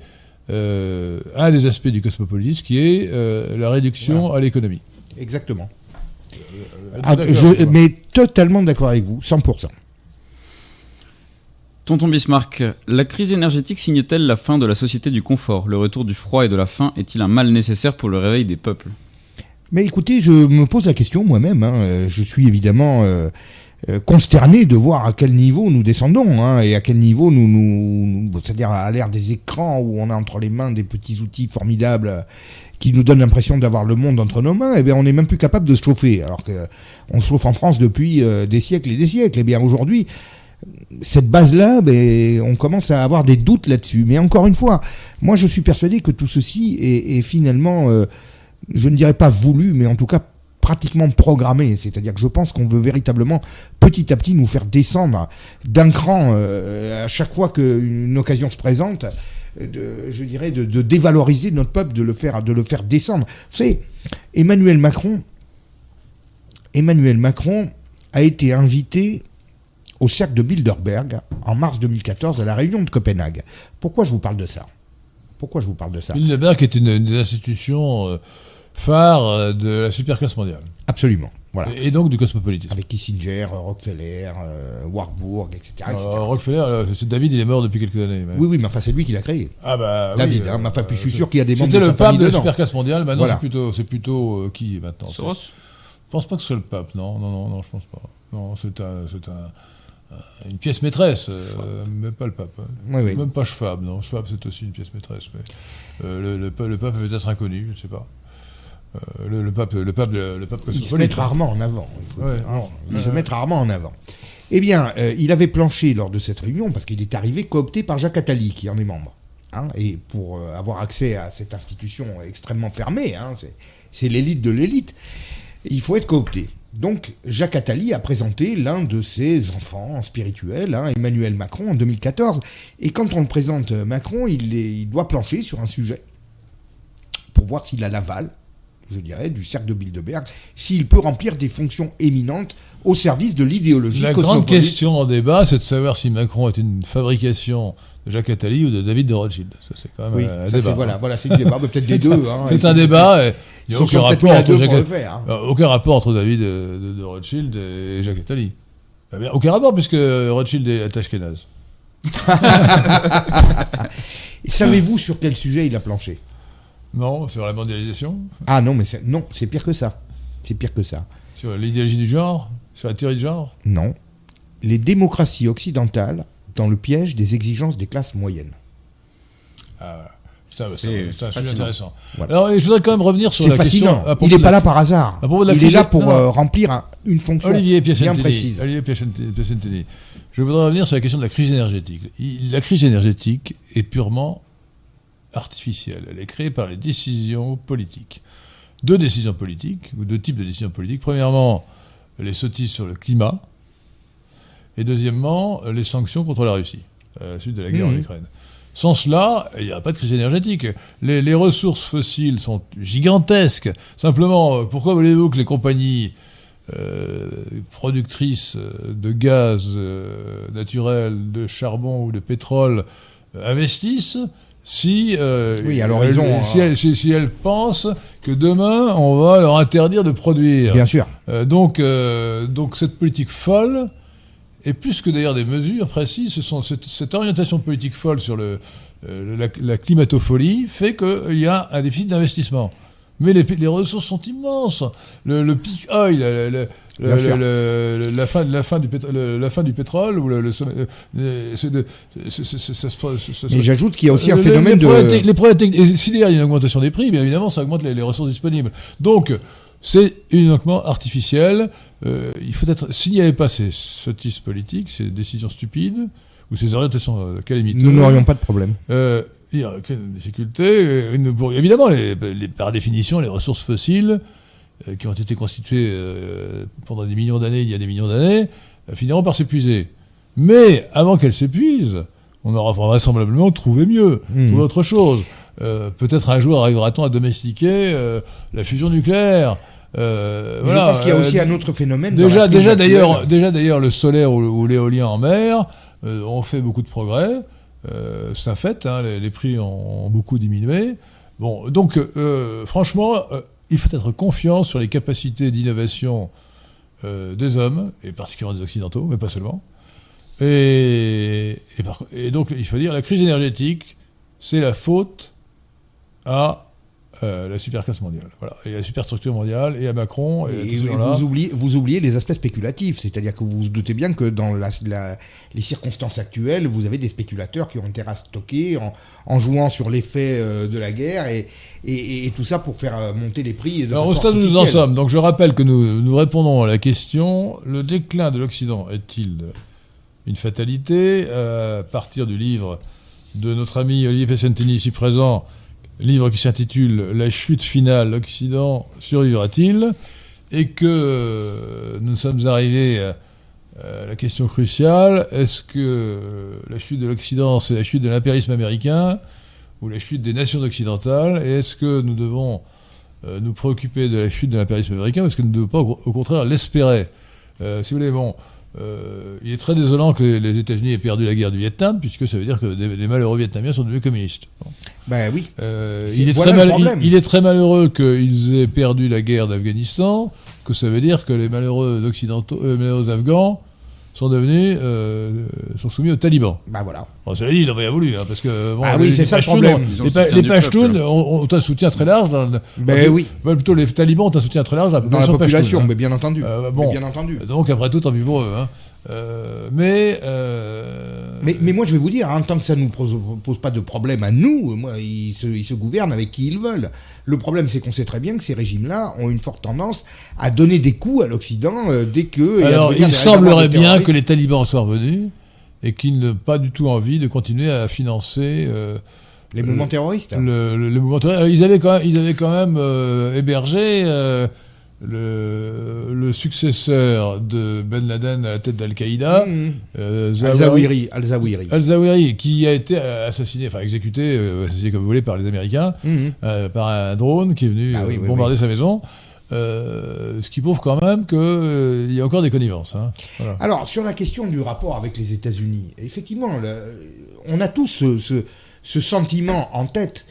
un des aspects du cosmopolitisme qui est la réduction à l'économie. Exactement. Ah, je, mais totalement d'accord avec vous, 100%. Tonton Bismarck, la crise énergétique signe-t-elle la fin de la société du confort? Le retour du froid et de la faim est-il un mal nécessaire pour le réveil des peuples? Mais écoutez, je me pose la question moi-même. Hein. Je suis évidemment euh, euh, consterné de voir à quel niveau nous descendons hein, et à quel niveau nous, nous, c'est-à-dire à, l'ère des écrans où on a entre les mains des petits outils formidables qui nous donnent l'impression d'avoir le monde entre nos mains, eh bien on n'est même plus capable de se chauffer, alors que on se chauffe en France depuis euh, des siècles et des siècles. Eh bien aujourd'hui, cette base-là, ben, on commence à avoir des doutes là-dessus. Mais encore une fois, moi je suis persuadé que tout ceci est, finalement euh, je ne dirais pas voulu, mais en tout cas pratiquement programmé. C'est-à-dire que je pense qu'on veut véritablement petit à petit nous faire descendre d'un cran euh, à chaque fois qu'une occasion se présente. Je dirais de, dévaloriser notre peuple, de le faire, de le faire descendre. Vous savez, Emmanuel Macron, Emmanuel Macron a été invité au cercle de Bilderberg en mars 2014 à la réunion de Copenhague. Pourquoi je vous parle de ça? Pourquoi je vous parle de ça? Bilderberg est une, une des institutions euh, phares euh, de la superclasse mondiale. Absolument. Voilà. Et donc du cosmopolitisme. Avec Kissinger, Rockefeller, euh, Warburg, etc. etc. Euh, Rockefeller, euh, c'est- David, il est mort depuis quelques années. mais- Oui, oui, mais enfin, c'est lui qui l'a créé. Ah bah David, oui, hein, euh, mais enfin, puis je suis euh, sûr qu'il y a des membres C'était de le pape de la superclasse mondiale. Maintenant, Voilà. c'est plutôt, c'est plutôt euh, qui maintenant? Soros? Je pense pas que ce soit le pape. Non, non, non, non, je pense pas. Non, c'est un, c'est un- une pièce maîtresse, euh, mais pas le pape. hein. Oui, oui. Même pas Schwab. Non, Schwab c'est aussi une pièce maîtresse, mais euh, le, le, pa- le pape est peut-être inconnu, je sais pas. Euh, le, le pape, le pape, le, pape Ils se cosmopolite. mettent rarement en avant. il faut Ouais, hein. Ils se mettent rarement en avant. Eh bien, euh, il avait planché lors de cette réunion parce qu'il est arrivé coopté par Jacques Attali, qui en est membre. Hein, et pour euh, avoir accès à cette institution extrêmement fermée, hein, c'est l'élite de l'élite, il faut être coopté. Donc, Jacques Attali a présenté l'un de ses enfants spirituels, hein, Emmanuel Macron, en 2014. Et quand on le présente euh, Macron, il, est- il doit plancher sur un sujet pour voir s'il a l'aval, je dirais, du cercle de Bilderberg, s'il peut remplir des fonctions éminentes au service de l'idéologie La grande question en débat, c'est de savoir si Macron est une fabrication de Jacques Attali ou de David de Rothschild. Ça, c'est quand même Oui, un ça, débat. voilà, voilà, c'est le débat, mais peut-être des deux. hein. C'est un débat. et Il n'y a aucun rapport entre Jacques faire, hein. Euh, aucun rapport entre David de, de- de Rothschild et Jacques Attali. Aucun rapport puisque Rothschild est Ashkenaz. Et (laughs) Savez-vous sur quel sujet il a planché? Non, sur la mondialisation, Ah non, mais non, c'est pire que ça. C'est pire que ça. sur l'idéologie du genre, sur la théorie du genre? Non. Les démocraties occidentales dans le piège des exigences des classes moyennes. Ah, ça, ça, C'est fascinant. intéressant. Voilà. Alors, je voudrais quand même revenir sur la fascinant. question. Il n'est de pas la- là par hasard. Il est crise- là pour non. euh, remplir un- une fonction Olivier bien précise. Olivier Piacentini. Piacentini. Je voudrais revenir sur la question de la crise énergétique. La crise énergétique est purement artificielle. Elle est créée par les décisions politiques. Deux décisions politiques, ou deux types de décisions politiques. Premièrement, les sottises sur le climat. Et deuxièmement, les sanctions contre la Russie, à la suite de la guerre en Ukraine. Sans cela, il n'y a pas de crise énergétique. Les, les ressources fossiles sont gigantesques. Simplement, euh, pourquoi voulez-vous que les compagnies euh, productrices euh, de gaz euh, naturel, de charbon ou de pétrole euh, investissent si, euh, Oui, alors elles, ils ont, si, euh, elles, si- si elles pensent que demain on va leur interdire de produire. Bien sûr. Euh, donc, euh, donc cette politique folle, et plus que d'ailleurs des mesures précises, ce sont cette, cette orientation politique folle sur le, euh, la, la climatopholie fait qu'il y a un déficit d'investissement. Mais les, les ressources sont immenses. Le, le peak oil, le- le- la, fin, la, fin du pétro- le- la fin du pétrole, ou le, euh, Et j'ajoute qu'il y a aussi un les- phénomène les problèmes de. les problèmes techniques- et si derrière il y a une augmentation des prix, bien évidemment, ça augmente les, les ressources disponibles. Donc, c'est uniquement artificiel. Euh, il faut être. S'il n'y avait pas ces sottises politiques, ces décisions stupides, ou ces orientations euh, calamiteuses, Nous n'aurions pas de problème. euh, il n'y a aucune difficulté. Euh, une- pour- évidemment, les- les- par définition, les ressources fossiles, euh, qui ont été constituées pendant des millions d'années, il y a des millions d'années, finiront par s'épuiser. Mais avant qu'elles s'épuisent, on aura vraisemblablement trouvé mieux, Mhm. trouvé autre chose. Euh, Peut-être un jour arrivera-t-on à domestiquer euh, la fusion nucléaire. Euh, voilà, je pense qu'il y a aussi un autre phénomène. Déjà, déjà d'ailleurs, déjà d'ailleurs, le solaire ou, ou l'éolien en mer ont fait beaucoup de progrès. C'est un fait. hein, les, les prix ont, ont beaucoup diminué. Bon, donc franchement, il faut être confiant sur les capacités d'innovation des hommes et particulièrement des occidentaux, mais pas seulement. Et, et, par- et donc, il faut dire, la crise énergétique, c'est la faute à euh, la superclasse mondiale, voilà, et à la superstructure mondiale, et à Macron, et, vous, oubliez, vous oubliez les aspects spéculatifs, c'est-à-dire que vous vous doutez bien que dans la- la- les circonstances actuelles, vous avez des spéculateurs qui ont intérêt à stocker en, en jouant sur l'effet euh, de la guerre et, tout ça pour faire euh, monter les prix. De Alors au stade où nous en sommes, donc je rappelle que nous, nous répondons à la question le déclin de l'Occident est-il une fatalité? À partir du livre de notre ami Olivier Pesentini, ici présent, livre qui s'intitule La chute finale, l'Occident survivra-t-il Et que euh, nous sommes arrivés à, la question cruciale, est-ce que la chute de l'Occident, c'est la chute de l'impérialisme américain ou la chute des nations occidentales Et est-ce que nous devons euh, nous préoccuper de la chute de l'impérialisme américain ou est-ce que nous ne devons pas au contraire l'espérer? Euh, Si vous voulez, bon, euh, il est très désolant que les, les États-Unis aient perdu la guerre du Vietnam, puisque ça veut dire que des- les malheureux Vietnamiens sont devenus communistes. Bon. Ben oui. Euh, il, est voilà très mal- il est très malheureux qu'ils aient perdu la guerre d'Afghanistan, que ça veut dire que les malheureux occidentaux, euh, malheureux afghans sont devenus, euh, sont soumis aux talibans. Ben voilà. Bon, cela dit, il aurait bien voulu, hein, parce que bon, Ah oui, les- c'est ça le Pashtuns problème. ont- Les, les Pashtuns ont, ont un soutien très large. Dans, le- Ben dans- oui. ben, plutôt les talibans ont un soutien très large dans la Dans la population population, hein. mais bien entendu. Euh, Mais bon. bien entendu. Donc après tout, tant pis pour eux. Hein. Euh, mais, euh, Mais, mais moi, je vais vous dire, hein, tant que ça ne nous pose, pose pas de problème à nous, moi, ils se, ils se gouvernent avec qui ils veulent. Le problème, c'est qu'on sait très bien que ces régimes-là ont une forte tendance à donner des coups à l'Occident euh, dès que. alors il semblerait bien que les talibans soient revenus et qu'ils n'ont pas du tout envie de continuer à financer euh, Les mouvements terroristes. le, le- le mouvement terroriste. Alors, Ils avaient quand même, ils avaient quand même hébergé le, le successeur de Ben Laden à la tête d'Al-Qaïda, Mmh. euh, Al-Zawahiri. Al-Zawahiri. Al-Zawahiri, qui a été euh, assassiné, enfin exécuté, euh, assassiné comme vous voulez, par les Américains, Mhm. euh, par un drone qui est venu Ah oui, oui, bombarder sa maison. Euh, ce qui prouve quand même qu'il y a encore des connivences. Hein. Voilà. Alors, sur la question du rapport avec les États-Unis, effectivement, le- on a tous ce, ce- ce sentiment en tête.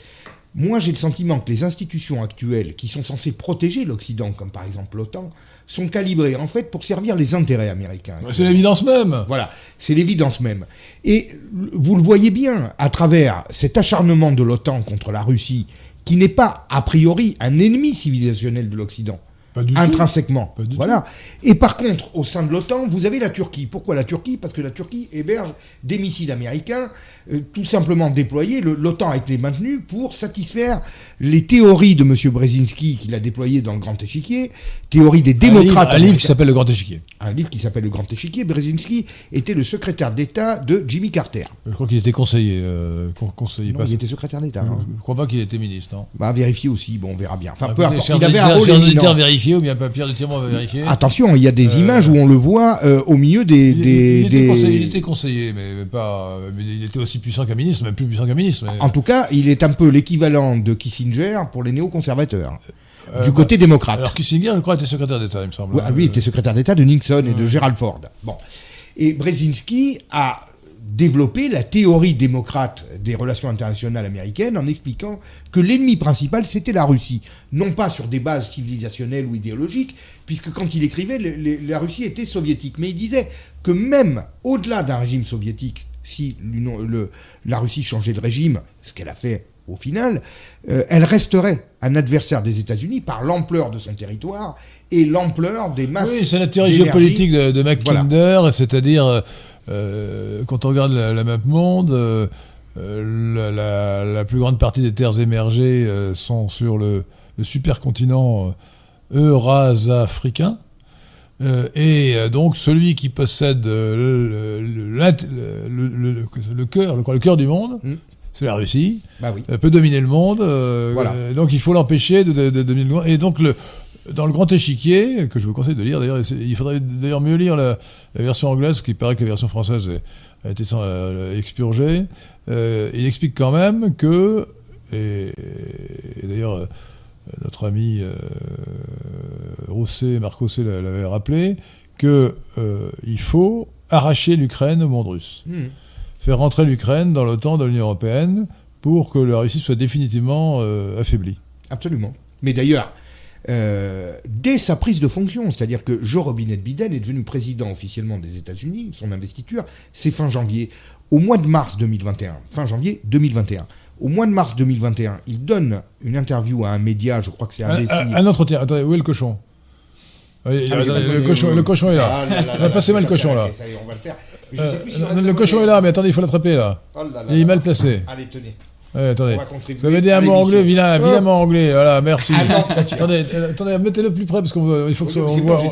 Moi, j'ai le sentiment que les institutions actuelles, qui sont censées protéger l'Occident, comme par exemple l'OTAN, sont calibrées en fait pour servir les intérêts américains. C'est l'évidence même. Voilà, c'est l'évidence même. Et vous le voyez bien à travers cet acharnement de l'OTAN contre la Russie, qui n'est pas a priori un ennemi civilisationnel de l'Occident Pas du tout. intrinsèquement. Pas du voilà. Et par contre, au sein de l'OTAN, vous avez la Turquie. Pourquoi la Turquie? Parce que la Turquie héberge des missiles américains, euh, tout simplement déployés. L'OTAN a été maintenu pour satisfaire les théories de M. Brzezinski qu'il a déployées dans le Grand Échiquier, théorie des Un livre, démocrates. un livre qui s'appelle Le Grand Échiquier. un livre qui s'appelle Le Grand Échiquier. Brzezinski était le secrétaire d'État de Jimmy Carter. Je crois qu'il était conseiller. euh, con- conseiller Non, pas- il était secrétaire d'État. hein. Je crois pas qu'il était ministre. Non. Bah, vérifier aussi, bon, on verra bien. Enfin, peu Écoutez, importe. Il avait un rôle ou bien de va vérifier. Attention, il y a des Euh, images où on le voit euh, au milieu des. il, des, il était des- conseiller, il était conseiller, mais, pas. Mais il était aussi puissant qu'un ministre, même plus puissant qu'un ministre. mais- En tout cas, il est un peu l'équivalent de Kissinger pour les néoconservateurs, Euh, du côté démocrate. Alors Kissinger, je crois, était secrétaire d'État, il me semble. Ouais, hein. lui était secrétaire d'État de Nixon et de Gerald Ford. Bon. Et Brzezinski a développé la théorie démocrate des relations internationales américaines en expliquant que l'ennemi principal c'était la Russie, non pas sur des bases civilisationnelles ou idéologiques, puisque quand il écrivait, la Russie était soviétique, mais il disait que même au-delà d'un régime soviétique, si la Russie changeait de régime, ce qu'elle a fait au final, euh, elle resterait un adversaire des États-Unis par l'ampleur de son territoire et l'ampleur des masses. Oui, c'est la théorie géopolitique de, de Mackinder, c'est-à-dire, euh, euh, quand on regarde la, la map monde, euh, la, la- la plus grande partie des terres émergées euh, sont sur le, le supercontinent eurasafricain. Et donc celui qui possède le, cœur, le, cœur du monde, Mm. c'est la Russie, Bah oui. peut dominer le monde. euh, Voilà. euh, donc il faut l'empêcher de dominer le monde. Et donc le, dans le Grand Échiquier, que je vous conseille de lire, d'ailleurs, il faudrait d'ailleurs mieux lire la, la version anglaise, parce qu'il paraît que la version française a été sans- euh, expurgée. Euh, il explique quand même que, et, et d'ailleurs euh, notre ami euh, Rousset, Marc Rousset l'a- l'avait rappelé, que euh, il faut arracher l'Ukraine au monde russe Hmm. faire rentrer l'Ukraine dans l'OTAN, dans l'Union européenne, pour que la Russie soit définitivement affaiblie. Absolument. Mais d'ailleurs, euh, dès sa prise de fonction, c'est-à-dire que Joe Robinette Biden est devenu président officiellement des États-Unis, son investiture, c'est fin janvier. Au mois de mars 2021, fin janvier 2021. Au mois de mars 2021, il donne une interview à un média, je crois que c'est Un, ABC. un- un entretien. Attendez, où est le cochon? Ah, Ah, le, cochon, le cochon est là. Ah là là On a passé mal le cochon là. on va le faire. Euh, si non, le cochon est là, mais attendez, il faut l'attraper là. Oh là Il est mal placé. Allez, tenez. Ouais, attendez. Vous avez dit un à mot l'émission. anglais, vilain, vilain anglais. Voilà, merci. Ah attendez, euh, attendez, mettez-le plus près parce qu'il faut que C'est on bon, voit. hein.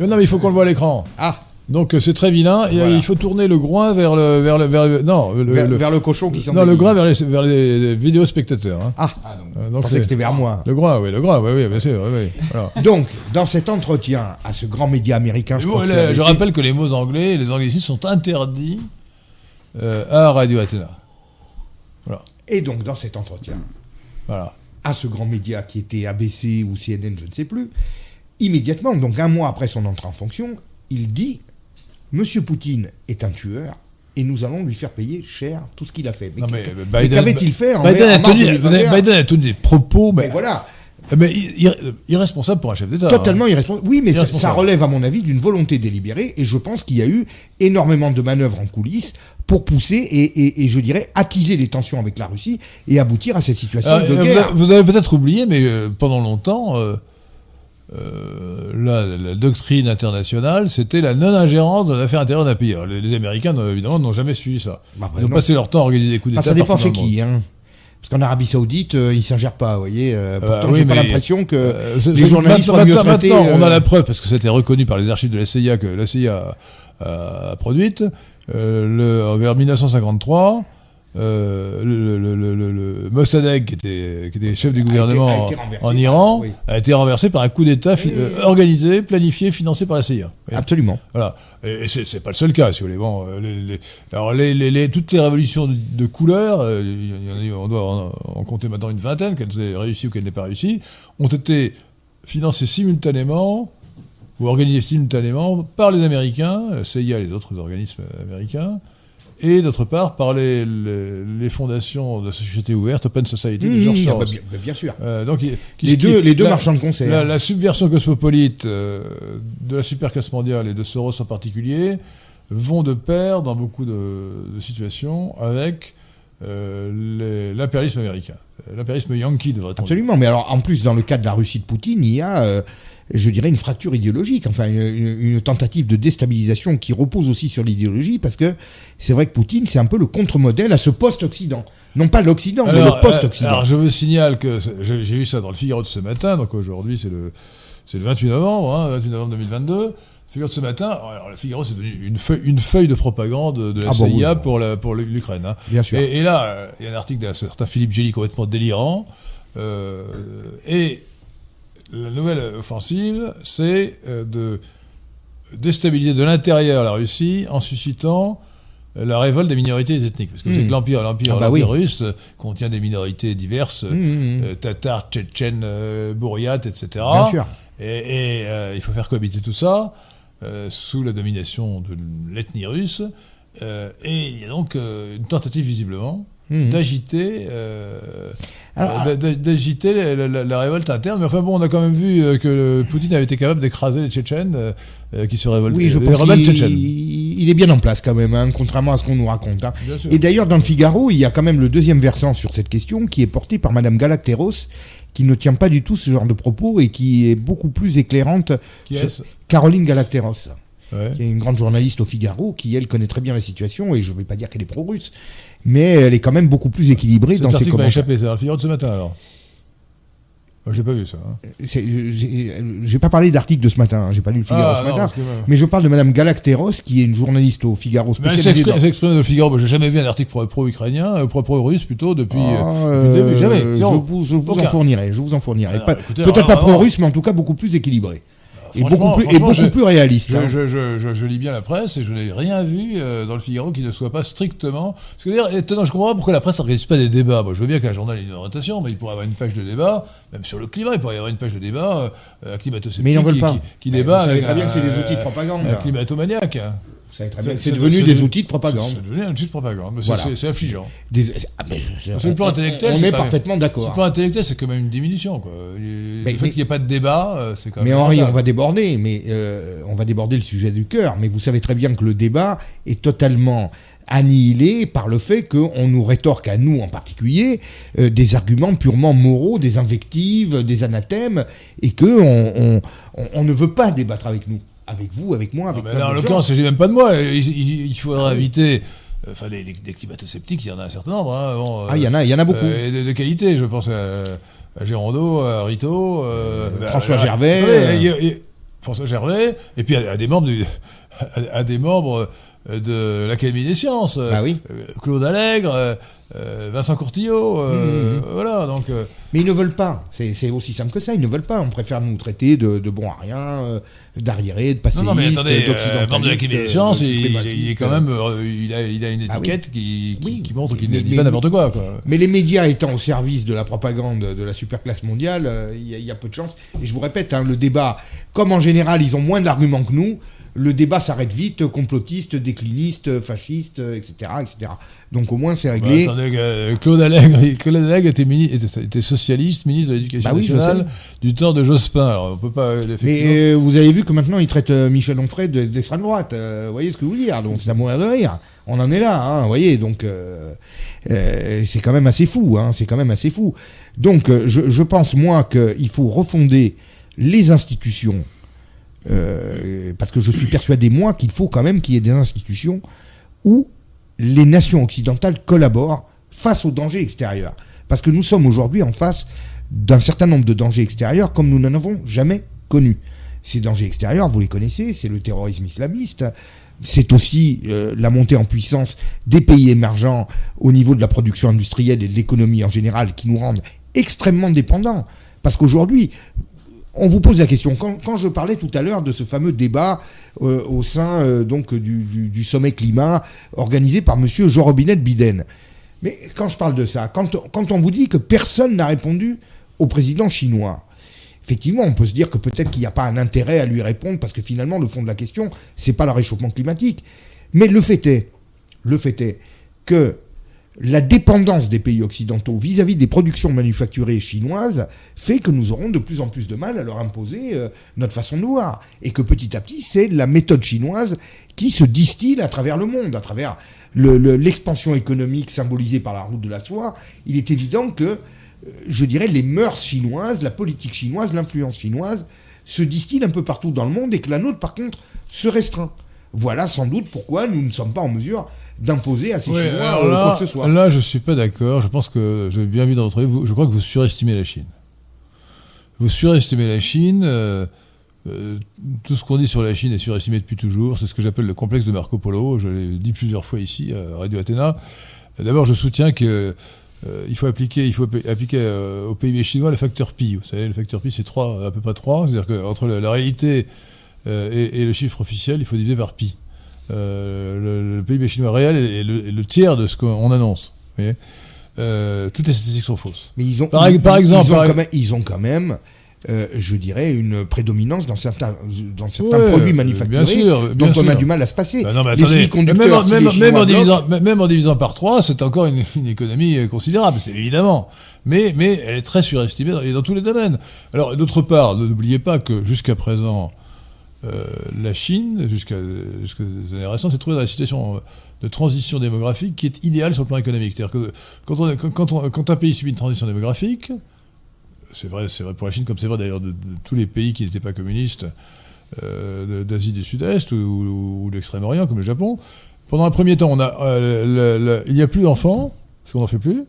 on- Non, mais il faut qu'on le voit à l'écran. Ah, Donc euh, c'est très vilain et euh, Voilà. il faut tourner le groin vers le vers le, vers le- non le, vers, le- vers le cochon qui s'en non le groin vers les vers les vidéos spectateurs. hein. Ah, Euh, je donc que c'était vers moi. le groin, oui, le groin, oui, oui, bien sûr, oui. Voilà. (laughs) Donc, dans cet entretien à ce grand média américain, je, crois que le- rappelle que les mots anglais et les anglicismes sont interdits euh, à Radio Athéna. Et donc dans cet entretien Voilà. à ce grand média qui était ABC ou CNN, je ne sais plus, immédiatement, donc un mois après son entrée en fonction, il dit Monsieur Poutine est un tueur et nous allons lui faire payer cher tout ce qu'il a fait. Mais qu'avait-il fait en, Biden, en a tenu, 2021? Biden a tenu des propos, Mais mais, voilà, mais ir- irresponsable pour un chef d'État. hein. totalement irresponsable. Oui, mais ça, Irresponsable. ça relève, à mon avis, d'une volonté délibérée, et je pense qu'il y a eu énormément de manœuvres en coulisses pour pousser et, et- et je dirais attiser les tensions avec la Russie et aboutir à cette situation Ah, de euh, guerre. vous avez peut-être oublié, mais euh, pendant longtemps, euh, euh, la, la doctrine internationale, c'était la non-ingérence dans l'affaire intérieure d'un pays. Alors, les, les Américains, évidemment, n'ont jamais suivi ça. Bah, bah, Ils ont non. passé leur temps à organiser des coups Enfin, d'État. ça dépend chez qui. Hein. Parce qu'en Arabie Saoudite, euh, ils s'ingèrent pas, vous voyez. euh, pourtant, oui, j'ai pas l'impression que Euh, c'est- les journalistes maintenant, soient mieux maintenant, traités. maintenant, on a euh, la preuve, parce que c'était reconnu par les archives de la CIA que la CIA a, a produite. Euh, le, vers 1953, euh, le, le, le, le- le Mossadegh, qui était, qui était chef du gouvernement été en par- Iran, oui. a été renversé par un coup d'État euh, organisé, planifié, financé par la CIA. Absolument. voilà. Et, et c'est, pas le seul cas, si vous voulez. Bon, euh, les, les- alors les, toutes les révolutions de, de couleur, euh, il y en a eu- on doit en, en compter maintenant une vingtaine, qu'elles aient réussi ou qu'elles n'aient pas réussi, ont été financées simultanément ou organisées simultanément par les Américains, la CIA et les autres organismes américains, et d'autre part par les, les, les fondations de la société ouverte, Open Society, de George Mmh, Soros. bah, bien, bah, bien sûr. Euh, donc, qui- Les qui- deux, les deux la- marchands de concert. la, la subversion cosmopolite euh, de la superclasse mondiale et de Soros en particulier vont de pair dans beaucoup de, de situations avec euh, l'impérialisme américain. L'impérialisme yankee, devrait-on dire. Absolument. Mais alors, en plus, dans le cas de la Russie de Poutine, il y a, je dirais, une fracture idéologique, enfin, une, tentative de déstabilisation qui repose aussi sur l'idéologie, parce que c'est vrai que Poutine, c'est un peu le contre-modèle à ce post-Occident. Non pas l'Occident, mais le post-Occident. euh, alors, je vous signale que j'ai vu ça dans le Figaro de ce matin, donc aujourd'hui c'est le, c'est le 28 novembre, hein, 28 novembre 2022. Figaro de ce matin, alors le Figaro c'est devenu une feuille, une feuille de propagande de la Ah bah oui. CIA pour la- pour l'Ukraine. hein. Bien sûr. Et, et là, euh, il y a un article d'un certain Philippe Gély complètement délirant. euh, et la nouvelle offensive, c'est euh, de déstabiliser de l'intérieur la Russie en suscitant euh, la révolte des minorités ethniques. Parce que Mmh. c'est que l'Empire, l'Empire, Ah bah l'Empire oui. russe euh, contient des minorités diverses, Mmh, mmh, mmh. euh, tatars, tchétchènes, euh, bouriates, etc. Bien sûr. Et, et, euh, il faut faire cohabiter tout ça sous la domination de l'ethnie russe. Et il y a donc une tentative visiblement Mmh. d'agiter, euh, euh, d'agiter la, la- la révolte interne. Mais enfin bon, on a quand même vu euh, que le- Poutine avait été capable d'écraser les Tchétchènes euh, qui se révoltaient. Oui, je les pense rebelles tchétchènes. il est bien en place quand même, hein, contrairement à ce qu'on nous raconte. hein. Et d'ailleurs, dans le Figaro, il y a quand même le deuxième versant sur cette question qui est porté par Madame Galacteros, qui ne tient pas du tout ce genre de propos et qui est beaucoup plus éclairante. Qui est-ce? Caroline Galacteros, Ouais. qui est une grande journaliste au Figaro, qui elle connaît très bien la situation, et je ne vais pas dire qu'elle est pro-russe, mais elle est quand même beaucoup plus équilibrée dans ses commentaires. échappé, c'est dans le Figaro de ce matin alors. Moi, j'ai pas vu ça. hein. C'est- J'ai j'ai pas parlé d'article de ce matin, hein, j'ai pas lu le Figaro Ah, ce non, matin, que, mais je parle de Madame Galacteros, qui est une journaliste au Figaro Mais spécialisée elle s'exprime dans le Figaro. Moi, j'ai jamais vu un article pro- pro-ukrainien, euh, pro- pro-russe plutôt depuis, euh, Ah, depuis le début. Jamais. euh, je vous, je vous en fournirai, je vous en fournirai. Pas- Peut-être pas pro-russe, mais en tout cas beaucoup plus équilibré. Et beaucoup plus, et beaucoup je- plus réaliste. Je, hein. je, lis bien la presse et je n'ai rien vu euh, dans le Figaro qui ne soit pas strictement. Parce que d'ailleurs, étonnant, je comprends pas pourquoi la presse n'organise pas des débats. Moi, je veux bien qu'un journal ait une orientation, mais il pourrait y avoir une page de débat, même sur le climat, il pourrait y avoir une page de débat, euh, veulent qui, qui, qui débat vous savez avec très bien que c'est des outils de propagande. Un climatomaniaque. C'est- devenu des outils de propagande. C'est devenu un outil de propagande. c'est- affligeant. Sur le plan intellectuel, on c'est est quand même- parfaitement Sur le d'accord. plan intellectuel, c'est quand même une diminution. Le fait qu'il n'y ait pas de débat, euh, c'est quand même. Mais Henri, on va déborder, mais euh, on va déborder le sujet du cœur. Mais vous savez très bien que le débat est totalement annihilé par le fait qu'on nous rétorque à nous en particulier euh, des arguments purement moraux, des invectives, des anathèmes, et que on, on- on- on ne veut pas débattre avec nous, avec vous, avec moi, Ah, avec mais plein là, en l'occurrence, il même pas de moi. Il, il- il faudra inviter. euh, Enfin, les, climato-sceptiques, il y en a un certain nombre. Hein, bon, euh, Ah, il y en a, il y en a beaucoup. euh, et de, de qualité, je pense à, à Gérondeau, à Rito, euh, bah, François euh, Gervais, attendez, euh. François Gervais, et puis à, à des membres du, à, à des membres euh, de l'Académie des sciences, euh, Ah oui. euh, Claude Allègre, euh, euh, Vincent Courtillot, euh, Mhm. voilà. Donc, euh, Mais ils ne veulent pas. C'est aussi simple que ça. Ils ne veulent pas. On préfère nous traiter de, de bons à rien, euh, d'arriérés, de non, passéistes, non, mais attendez, euh, membre de l'Académie des de sciences, il, il est- quand même, euh, il a, il a une Ah oui. étiquette qui, qui, Oui. qui montre qu'il ne dit mais- pas n'importe quoi, quoi. Mais les médias étant au service de la propagande de la superclasse mondiale, euh, il y, a- il y a peu de chance. Et je vous répète, hein, le débat, comme en général ils ont moins d'arguments que nous, le débat s'arrête vite, complotiste, décliniste, fasciste, euh, etc., etc. Donc au moins c'est Bah, réglé. attendez, euh, Claude Allègre, (laughs) Claude Allègre était, mini- était, était socialiste, ministre de l'Éducation Bah oui, nationale du temps de Jospin. Alors on peut pas Mais euh, vous avez vu que maintenant ils traitent euh, Michel Onfray de- d'extrême droite. vous voyez ce que je veux dire? Donc c'est à mourir de rire. On en est là, hein, vous voyez. Donc c'est quand même assez fou. Hein, c'est quand même assez fou. Donc je, je pense moi qu'il faut refonder les institutions. Euh, parce que je suis persuadé moi qu'il faut quand même qu'il y ait des institutions où les nations occidentales collaborent face aux dangers extérieurs. Parce que nous sommes aujourd'hui en face d'un certain nombre de dangers extérieurs comme nous n'en avons jamais connu. Ces dangers extérieurs, vous les connaissez, c'est le terrorisme islamiste, c'est aussi euh, la montée en puissance des pays émergents au niveau de la production industrielle et de l'économie en général qui nous rendent extrêmement dépendants. Parce qu'aujourd'hui, on vous pose la question. Quand, je parlais tout à l'heure de ce fameux débat euh, au sein euh, donc du, sommet climat organisé par Monsieur Jean Robinet Biden, mais quand je parle de ça, quand, quand on vous dit que personne n'a répondu au président chinois, effectivement, on peut se dire que peut-être qu'il n'y a pas un intérêt à lui répondre parce que finalement, le fond de la question, c'est pas le réchauffement climatique. Mais le fait est, le fait est que la dépendance des pays occidentaux vis-à-vis des productions manufacturées chinoises fait que nous aurons de plus en plus de mal à leur imposer euh, notre façon de voir. Et que petit à petit, c'est la méthode chinoise qui se distille à travers le monde, à travers le- le- l'expansion économique symbolisée par la route de la soie. Il est évident que, euh, je dirais, les mœurs chinoises, la politique chinoise, l'influence chinoise se distille un peu partout dans le monde et que la nôtre, par contre, se restreint. Voilà sans doute pourquoi nous ne sommes pas en mesure d'imposer à ces Oui, Chinois alors euh, là, quoi que ce soit. là, je suis pas d'accord. Je pense que je vais bien vu d'entre vous. Je crois que vous surestimez la Chine. Vous surestimez la Chine. euh, euh, tout ce qu'on dit sur la Chine est surestimé depuis toujours. C'est ce que j'appelle le complexe de Marco Polo. Je l'ai dit plusieurs fois ici à Radio Athéna. D'abord, je soutiens que euh, il faut appliquer, il faut appliquer- euh, au PIB chinois le facteur pi. Vous savez, le facteur pi, c'est à peu près 3. C'est-à-dire qu'entre la, la réalité euh, et, et le chiffre officiel, il faut diviser par pi. Euh, le, le PIB chinois réel est le, est le tiers de ce qu'on annonce. Vous voyez Euh, toutes les statistiques sont fausses. Mais ils ont, Par- ils- par ils- exemple, ils ont, par- quand même, ils ont quand même, euh, je dirais, une prédominance dans certains, dans certains Ouais, produits manufacturés bien sûr, bien dont on a sûr. du mal à se passer. Non, mais Les attendez, semi-conducteurs, même, en- si même, les même Chinois en bloquent- divisant, même- même en divisant par 3, c'est encore une, une économie euh, considérable, c'est évidemment. Mais, mais elle est très surestimée dans, et dans tous les domaines. Alors, d'autre part, n'oubliez pas que jusqu'à présent, la Chine, jusqu'à jusqu'à des années récentes, s'est trouvée dans la situation euh, de transition démographique qui est idéale sur le plan économique. C'est-à-dire que quand, un pays subit une transition démographique, c'est vrai, vrai pour la Chine comme c'est vrai d'ailleurs de, tous les pays qui n'étaient pas communistes euh, d'Asie du Sud-Est ou, ou, ou de l'Extrême-Orient comme le Japon. Pendant un premier temps, on a, euh, il n'y a plus d'enfants, parce qu'on n'en fait plus.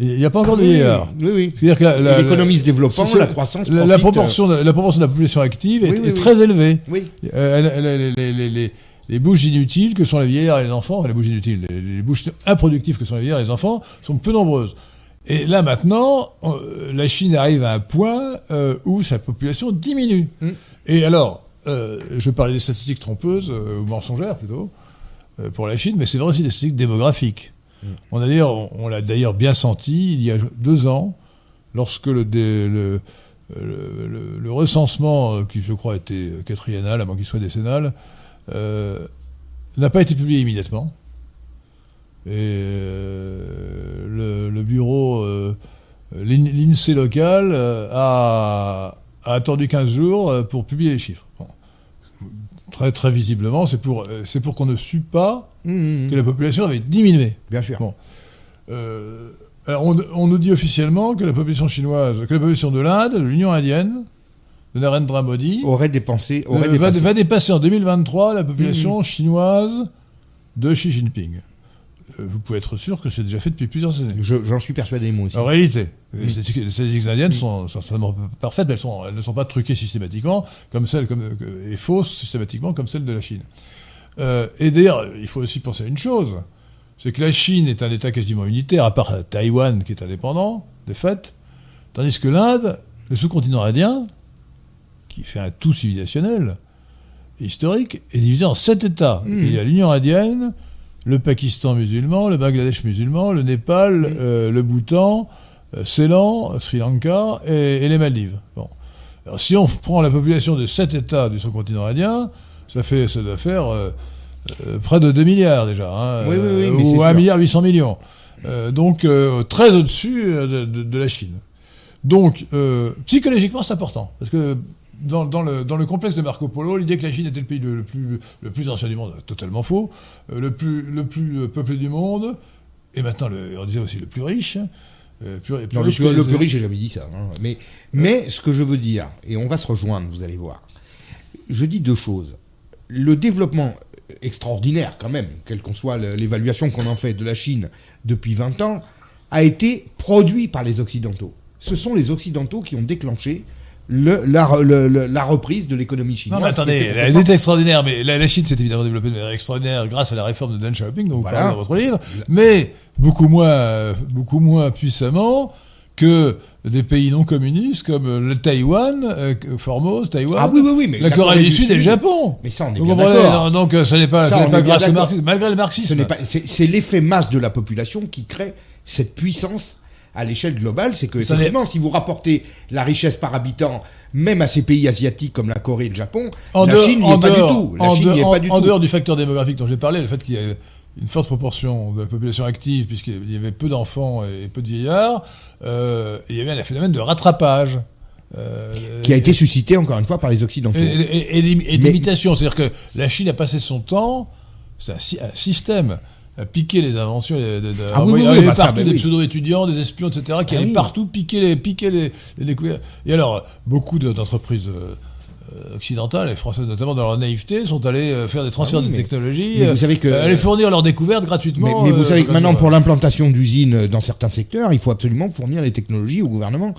Il n'y a pas encore de vieillards. Oui, oui. C'est-à-dire que la- la- L'économie se développant, la croissance la, la proportion de, la proportion de la population active est, Oui, très élevée. Oui. Euh, les, les- les- les bouches inutiles que sont les vieillards et les enfants, les bouches inutiles, les, bouches improductives que sont les vieillards et les enfants sont peu nombreuses. Et là maintenant, euh, la Chine arrive à un point euh, où sa population diminue. Mm. Et alors, euh, je parlais des statistiques trompeuses, euh, ou mensongères plutôt, euh, pour la Chine, mais c'est vrai aussi des statistiques démographiques. D'ailleurs- on, l'a d'ailleurs bien senti il y a deux ans, lorsque le, recensement, euh, qui je crois était quatriennal, avant qu'il soit décennal, euh, n'a pas été publié immédiatement. Et euh, le, bureau, l'In- l'INSEE local, a, attendu 15 jours pour publier les chiffres. Très, très visiblement, c'est pour, euh, c'est pour qu'on ne sue pas Mmh, mmh, que la population avait diminué. Bien sûr. Bon. Euh, alors on, on nous dit officiellement que la population chinoise, que la population de l'Inde, de l'Union indienne, de Narendra Modi, Aurait dépensé. euh, Aurait va, dépensé. va dépasser en 2023 la population chinoise de Xi Jinping. Euh, vous pouvez être sûr que c'est déjà fait depuis plusieurs années. Je- J'en suis persuadé, moi aussi. En réalité, les statistiques les statistiques indiennes sont certainement parfaites, mais elles, sont- elles ne sont pas truquées systématiquement, comme celles, comme, et fausses systématiquement, comme celles de la Chine. Euh, et d'ailleurs, il faut aussi penser à une chose, c'est que la Chine est un État quasiment unitaire, à part Taïwan qui est indépendant, de fait, tandis que l'Inde, le sous-continent indien, qui fait un tout civilisationnel, historique, est divisé en sept États. Il y a l'Union indienne, le Pakistan musulman, le Bangladesh musulman, le Népal, euh, le Bhoutan, euh, Ceylan, Sri Lanka et, et les Maldives. Bon. Alors, si on prend la population de sept États du sous-continent indien, ça, fait, ça doit faire euh, euh, près de 2 milliards déjà, hein, Oui, oui, ou c'est 1 sûr. milliard 800 millions. Donc très au-dessus de, de- de la Chine. Donc psychologiquement c'est important, parce que dans, dans le, dans le complexe de Marco Polo, l'idée que la Chine était le pays le, plus, le plus ancien du monde, totalement faux, euh, le, plus, le plus euh, peuplé du monde, et maintenant le, on disait aussi le plus riche. euh, plus, plus Non, le, riche plus, le les- plus riche, j'ai jamais dit ça. hein. Mais, mais ce que je veux dire, et on va se rejoindre, vous allez voir, je dis deux choses. Le développement extraordinaire, quand même, quelle qu'on soit l'évaluation qu'on en fait de la Chine depuis 20 ans, a été produit par les Occidentaux. Ce sont les Occidentaux qui ont déclenché le- la, le- reprise de l'économie chinoise. Non, mais attendez, elle était extraordinaire, mais la, la Chine s'est évidemment développée de manière extraordinaire grâce à la réforme de Deng Xiaoping, dont vous Voilà. parlez dans votre livre, mais beaucoup moins, beaucoup moins puissamment que des pays non communistes comme le Taïwan, euh, Formose, Taïwan, Ah oui, oui, oui, mais la Corée du Sud et le Japon. Mais ça, on est Vous bien comprenez d'accord. Donc, euh, ce n'est pas, Ça, grâce au marxisme, malgré le marxisme. Ce n'est pas- C'est c'est l'effet masse de la population qui crée cette puissance à l'échelle globale. C'est que, effectivement, si vous rapportez la richesse par habitant, même à ces pays asiatiques comme la Corée et le Japon, En la dehors, Chine n'y est pas dehors- du tout. La en Chine est dehors- pas du en tout. dehors du facteur démographique dont j'ai parlé, le fait qu'il y ait une forte proportion de la population active, puisqu'il y avait peu d'enfants et peu de vieillards, euh, il y avait un phénomène de rattrapage. euh, Qui a été suscité, encore une fois, par les Occidentaux. et, et- et d'im- et d'imitation. C'est-à-dire que la Chine a passé son temps, c'est un, sy- un système, piquer les inventions. De, de- de- Ah oui, envoyer bah ça, partout des oui. pseudo-étudiants, des espions, etc., qui Ah allaient partout piquer les, piquer les, les découvertes. Et alors, beaucoup de- d'entreprises euh, euh, occidentales et françaises notamment dans leur naïveté sont allées euh, faire des transferts Ah oui, de technologies, mais vous euh, savez que- euh, aller fournir leurs découvertes gratuitement. mais vous euh, savez que maintenant, pour l'implantation d'usines dans certains secteurs, il faut absolument fournir les technologies au gouvernement.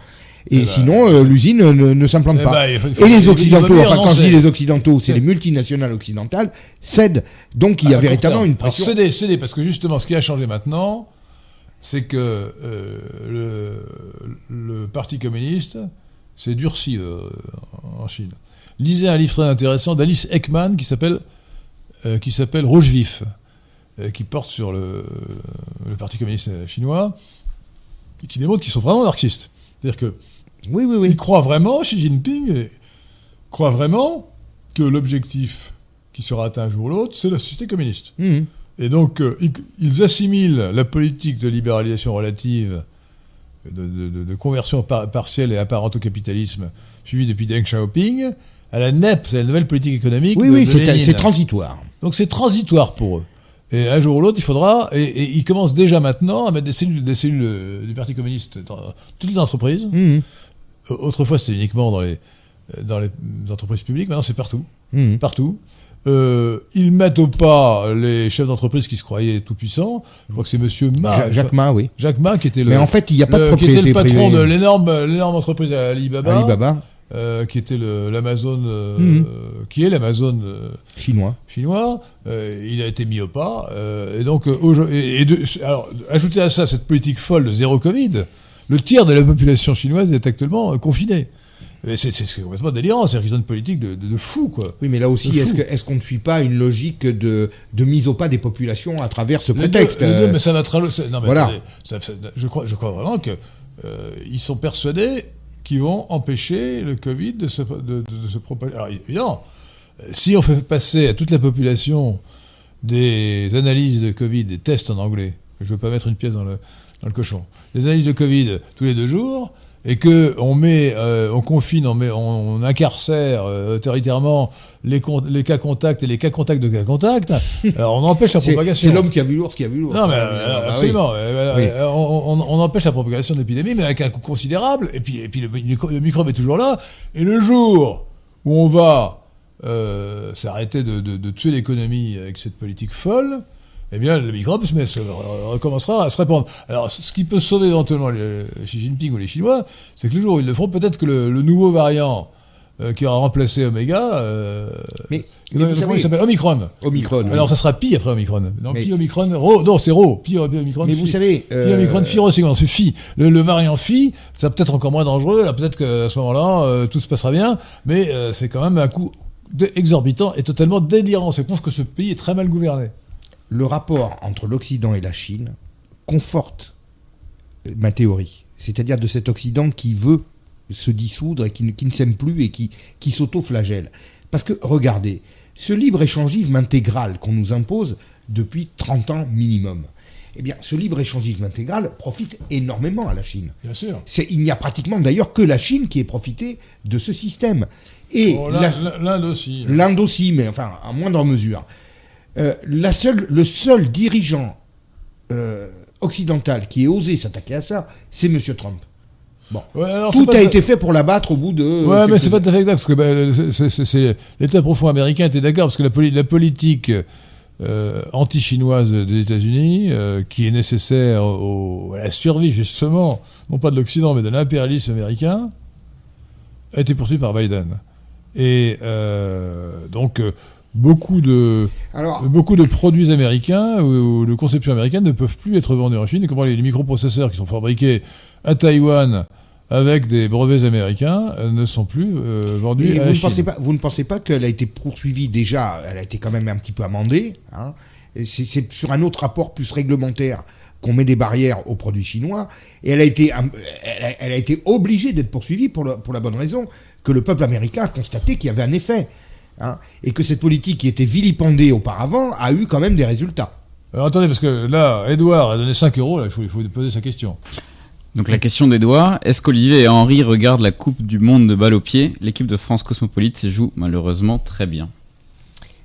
Et ben, sinon, euh, l'usine ne, ne s'implante Eh pas. ben, et les Occidentaux, enfin quand je dis les Occidentaux, c'est les multinationales occidentales, cèdent. Donc il y a court véritablement une Alors, pression. céder, céder, parce que justement, ce qui a changé maintenant, c'est que euh, le, le Parti communiste s'est durci euh, en Chine. Lisez un livre très intéressant d'Alice Ekman qui s'appelle euh, qui s'appelle Rouge vif, qui porte sur le, le Parti communiste chinois, et qui démontre qu'ils sont vraiment marxistes. C'est-à-dire que Oui, oui, il oui. croit vraiment, Xi Jinping croit vraiment que l'objectif qui sera atteint un jour ou l'autre, c'est la société communiste. Mhm. Et donc, euh, ils, assimilent la politique de libéralisation relative, de, de- de- de conversion par- partielle et apparente au capitalisme, suivie depuis Deng Xiaoping, à la NEP, c'est la nouvelle politique économique Oui, de, oui, c'est transitoire. Donc c'est transitoire pour eux. Et un jour ou l'autre, il faudra, et, et ils commencent déjà maintenant à mettre des cellules, des cellules euh, du Parti communiste dans toutes les entreprises. Mhm. Euh, Autrefois, c'était uniquement dans les, euh, dans les entreprises publiques, maintenant c'est partout. Mhm. Partout. Euh, ils mettent au pas les chefs d'entreprise qui se croyaient tout puissants. Je crois que c'est Monsieur Ma, Ja- Jacques Ma, oui. Jacques Ma qui était le, Mais en fait, il n'y a pas de qui était le patron privée. de l'énorme, l'énorme entreprise Alibaba, Alibaba, euh, qui était l'Amazon, euh, Mhm. qui est l'Amazon euh, chinois. chinois. il a été mis au pas. et donc, et, et de, alors, ajoutez à ça cette politique folle de zéro Covid, le tiers de la population chinoise est actuellement confinée. Et C'est c'est- c'est complètement délirant, qu'ils ont une politique de, de, de fou, quoi. Oui, mais là aussi, est-ce fou. que- est-ce qu'on ne suit pas une logique de, de mise au pas des populations à travers ce prétexte deux, les deux, mais ça va c'est- Non, mais voilà. attendez, ça- ça- je, crois, je crois vraiment que euh, sont persuadés qu'ils vont empêcher le Covid de se propager. Alors évidemment, euh, si on fait passer à toute la population des analyses de Covid, des tests en anglais, je ne veux pas mettre une pièce dans le, dans le cochon, des analyses de Covid tous les deux jours, et que on met, euh, on confine, on, met, on, on incarcère euh, autoritairement les, cas contacts et les cas contacts de cas contacts, (laughs) alors on empêche la propagation. c'est l'homme qui a vu l'ours qui a vu l'ours. Non, mais euh, absolument. Oui. on, empêche la propagation de l'épidémie, mais avec un coût considérable. Et puis, et puis le, le microbe est toujours là. Et le jour où on va euh, s'arrêter de, de- de tuer l'économie avec cette politique folle, eh bien, le microbe se met- se- recommencera à se répandre. Alors, ce qui peut sauver éventuellement les, Xi Jinping ou les Chinois, c'est que le jour où ils le feront, peut-être que le, le nouveau variant euh, qui aura remplacé Omega, euh, Mais, mais vous il savez, s'appelle Omicron. Omicron. oui. Alors, ça sera pi après Omicron. Non, Mais- pi Omicron, Rho, non, c'est Rho, pi, pi Omicron. mais phi. vous savez, Pi euh, Omicron, phi, Rho, c'est c'est phi. Le, le variant phi, ça peut être encore moins dangereux. Là, peut-être qu'à ce moment-là, euh, tout se passera bien, mais euh, c'est quand même un coup exorbitant et totalement délirant. C'est prouve que ce pays est très mal gouverné. Le rapport entre l'Occident et la Chine conforte euh, ma théorie. C'est-à-dire de cet Occident qui veut se dissoudre et qui ne, qui ne s'aime plus et qui, qui s'auto-flagelle. Parce que, regardez, ce libre-échangisme intégral qu'on nous impose depuis 30 ans minimum, eh bien, ce libre-échangisme intégral profite énormément à la Chine. Bien sûr. Il n'y a pratiquement d'ailleurs que la Chine qui ait profité de ce système. Et Oh, l'Inde l'Inde aussi. L'Inde aussi, mais enfin, à moindre mesure. Euh, la seule, le seul dirigeant euh, occidental qui ait osé s'attaquer à ça, c'est M. Trump. Bon. Ouais, alors, Tout pas a été fait pour l'abattre au bout de. Ouais, mais c'est pas tout à fait exact, parce que bah, c'est- l'État profond américain était d'accord, parce que la, poli- la politique euh, anti-chinoise des États-Unis, euh, qui est nécessaire au- à la survie, justement, non pas de l'Occident, mais de l'impérialisme américain, a été poursuivie par Biden. Et euh, donc, beaucoup de, Alors, beaucoup de produits américains ou, ou de conceptions américaines ne peuvent plus être vendus en Chine. Et comment les, les microprocesseurs qui sont fabriqués à Taïwan avec des brevets américains euh, ne sont plus euh, vendus et à vous, la ne Chine. pensez pas, vous ne pensez pas qu'elle a été poursuivie déjà Elle a été quand même un petit peu amendée. hein, c'est, sur un autre rapport plus réglementaire qu'on met des barrières aux produits chinois. Et elle a été, am- elle a, elle a été obligée d'être poursuivie pour, le- pour la bonne raison que le peuple américain a constaté qu'il y avait un effet. Hein, et que cette politique qui était vilipendée auparavant a eu quand même des résultats. Alors attendez, parce que là, Edouard a donné 5 euros, là, il faut, il faut poser sa question. Donc la question d'Edouard, est-ce qu'Olivier et Henri regardent la Coupe du Monde de balle au pied? L'équipe de France Cosmopolite joue malheureusement très bien.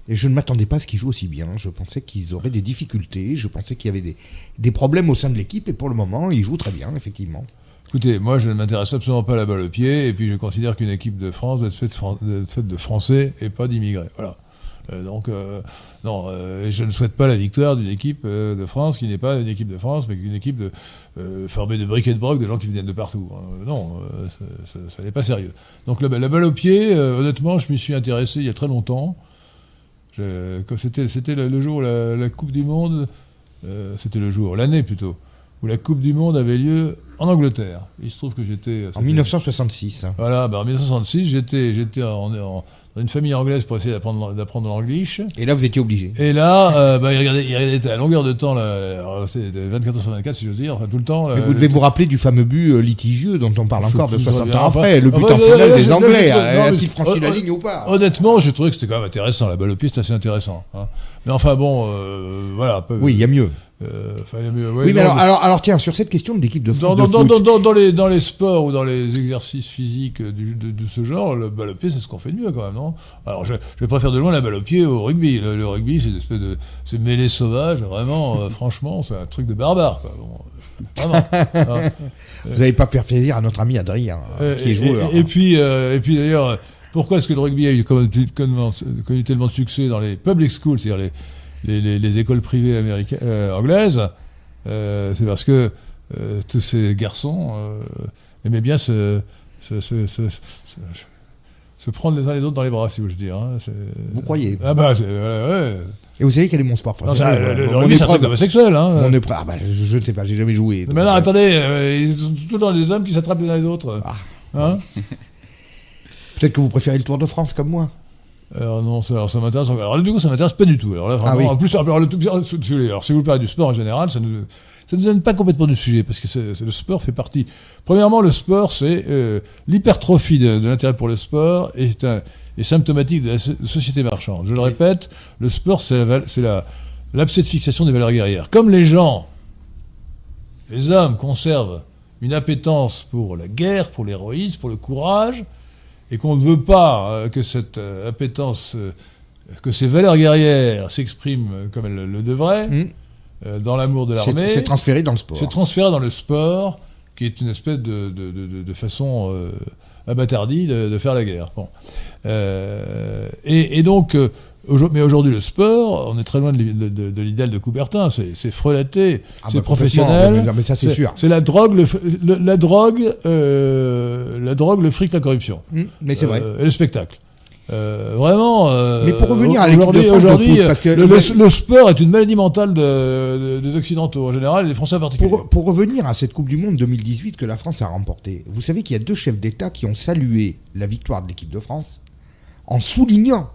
Et je ne m'attendais pas à ce qu'ils jouent aussi bien. Je pensais qu'ils auraient des difficultés. Je pensais qu'il y avait des, des problèmes au sein de l'équipe. Et pour le moment, ils jouent très bien, effectivement. Écoutez, moi je ne m'intéresse absolument pas à la balle au pied, et puis je considère qu'une équipe de France doit être faite, de Français et pas d'immigrés. Voilà. Euh, donc, euh, non, euh, je ne souhaite pas la victoire d'une équipe de France qui n'est pas une équipe de France, mais une équipe formée de briques et de broc, de gens qui viennent de partout. Euh, non, ça, n'est pas sérieux. Donc la, balle au pied, honnêtement, je m'y suis intéressé il y a très longtemps. C'était, le, jour la, la Coupe du Monde, c'était le jour, l'année plutôt, où la Coupe du Monde avait lieu en Angleterre. Il se trouve que j'étais... En c'était- 1966. hein. Voilà, bah en 1966, j'étais, j'étais en- en- dans une famille anglaise pour essayer d'apprendre, d'apprendre l'anglish. Et là, vous étiez obligé. Et là, euh, bah, il, regardait, il regardait à longueur de temps, là, alors, c'était 24 heures sur 24, si je veux dire, enfin tout le temps. là, Mais vous le- devez vous rappeler du fameux but euh, litigieux dont on parle Je encore de sais plus 60 très ans après, le but Enfin, en là, finale là, des je- Anglais. je mais- A-t-il franchi la euh, ligne ou pas? Honnêtement, j'ai trouvé que c'était quand même intéressant. La balle au pied, c'est assez intéressant. hein. Mais enfin bon, euh, voilà. peu- Oui, il y a mieux. euh, y a mieux- ouais, Oui, mais non, alors, alors, alors, tiens, sur cette question de l'équipe de Dans, dans, de dans, foot, dans, les, dans les sports ou dans les exercices physiques du- de, de ce genre, le balle au pied, c'est ce qu'on fait de mieux quand même, non? Alors, je, je préfère de loin la balle au pied au rugby. Le, le rugby, c'est une espèce de c'est mêlée sauvage, vraiment, euh, franchement, c'est un truc de barbare, quoi. Bon, vraiment. hein. (laughs) vous n'allez pas faire plaisir à notre ami Adrien, Euh, qui est joueur. et- et puis, euh, et puis d'ailleurs, pourquoi est-ce que le rugby a eu connu tellement de succès dans les public schools, c'est-à-dire les, les, les- les écoles privées américaines, euh, anglaises Euh, C'est parce que euh, tous ces garçons aimaient bien se, se, se, se- se- se prendre les uns les autres dans les bras, si vous voulez dire. hein. Vous croyez? Ah bah, ouais. Et vous savez quel est mon sport préféré? Ça, le, le Mon rugby, c'est un truc d'homosexuel. Hein. mon épreuve- ah bah, je, je ne sais pas, j'ai jamais joué. Mais non, attendez, euh, ils sont tout le temps des hommes qui s'attrapent les uns les autres. Ah. Hein? (laughs) Peut-être que vous préférez le Tour de France comme moi. Alors non, ça, alors ça m'intéresse. Alors du coup, ça m'intéresse pas du tout. Alors là, vraiment, Ah oui. en plus, alors, le, alors, si vous parlez du sport en général, ça ne ça nous donne pas complètement du sujet parce que le sport fait partie. Premièrement, le sport, c'est euh, l'hypertrophie de, de l'intérêt pour le sport est, un, est symptomatique de la so- société marchande. Je le répète, le sport, c'est la, l'abcès de fixation des valeurs guerrières. Comme les gens, les hommes conservent une appétence pour la guerre, pour l'héroïsme, pour le courage, et qu'on ne veut pas euh, que cette euh, appétence, euh, que ces valeurs guerrières s'expriment comme elles le, devraient, euh, dans l'amour de l'armée, c'est transféré dans le sport. c'est transféré dans le sport, qui est une espèce de, de, de- de- de façon euh, abâtardie de, faire la guerre. Bon. Euh, et, et donc, Mais aujourd'hui, le sport, on est très loin de, de, de, de l'idéal de Coubertin. C'est frelaté, Ah c'est bah, professionnel. Mais ça, c'est sûr. C'est la drogue, le, le- la drogue, euh, la drogue, le fric, la corruption. Hum, Mais c'est vrai. Euh, et le spectacle. Euh, vraiment. Mais pour revenir à aujourd'hui, aujourd'hui, le, le- le sport est une maladie mentale de- de- des Occidentaux en général et des Français en particulier. Pour, pour revenir à cette Coupe du Monde 2018 que la France a remportée, vous savez qu'il y a deux chefs d'État qui ont salué la victoire de l'équipe de France en soulignant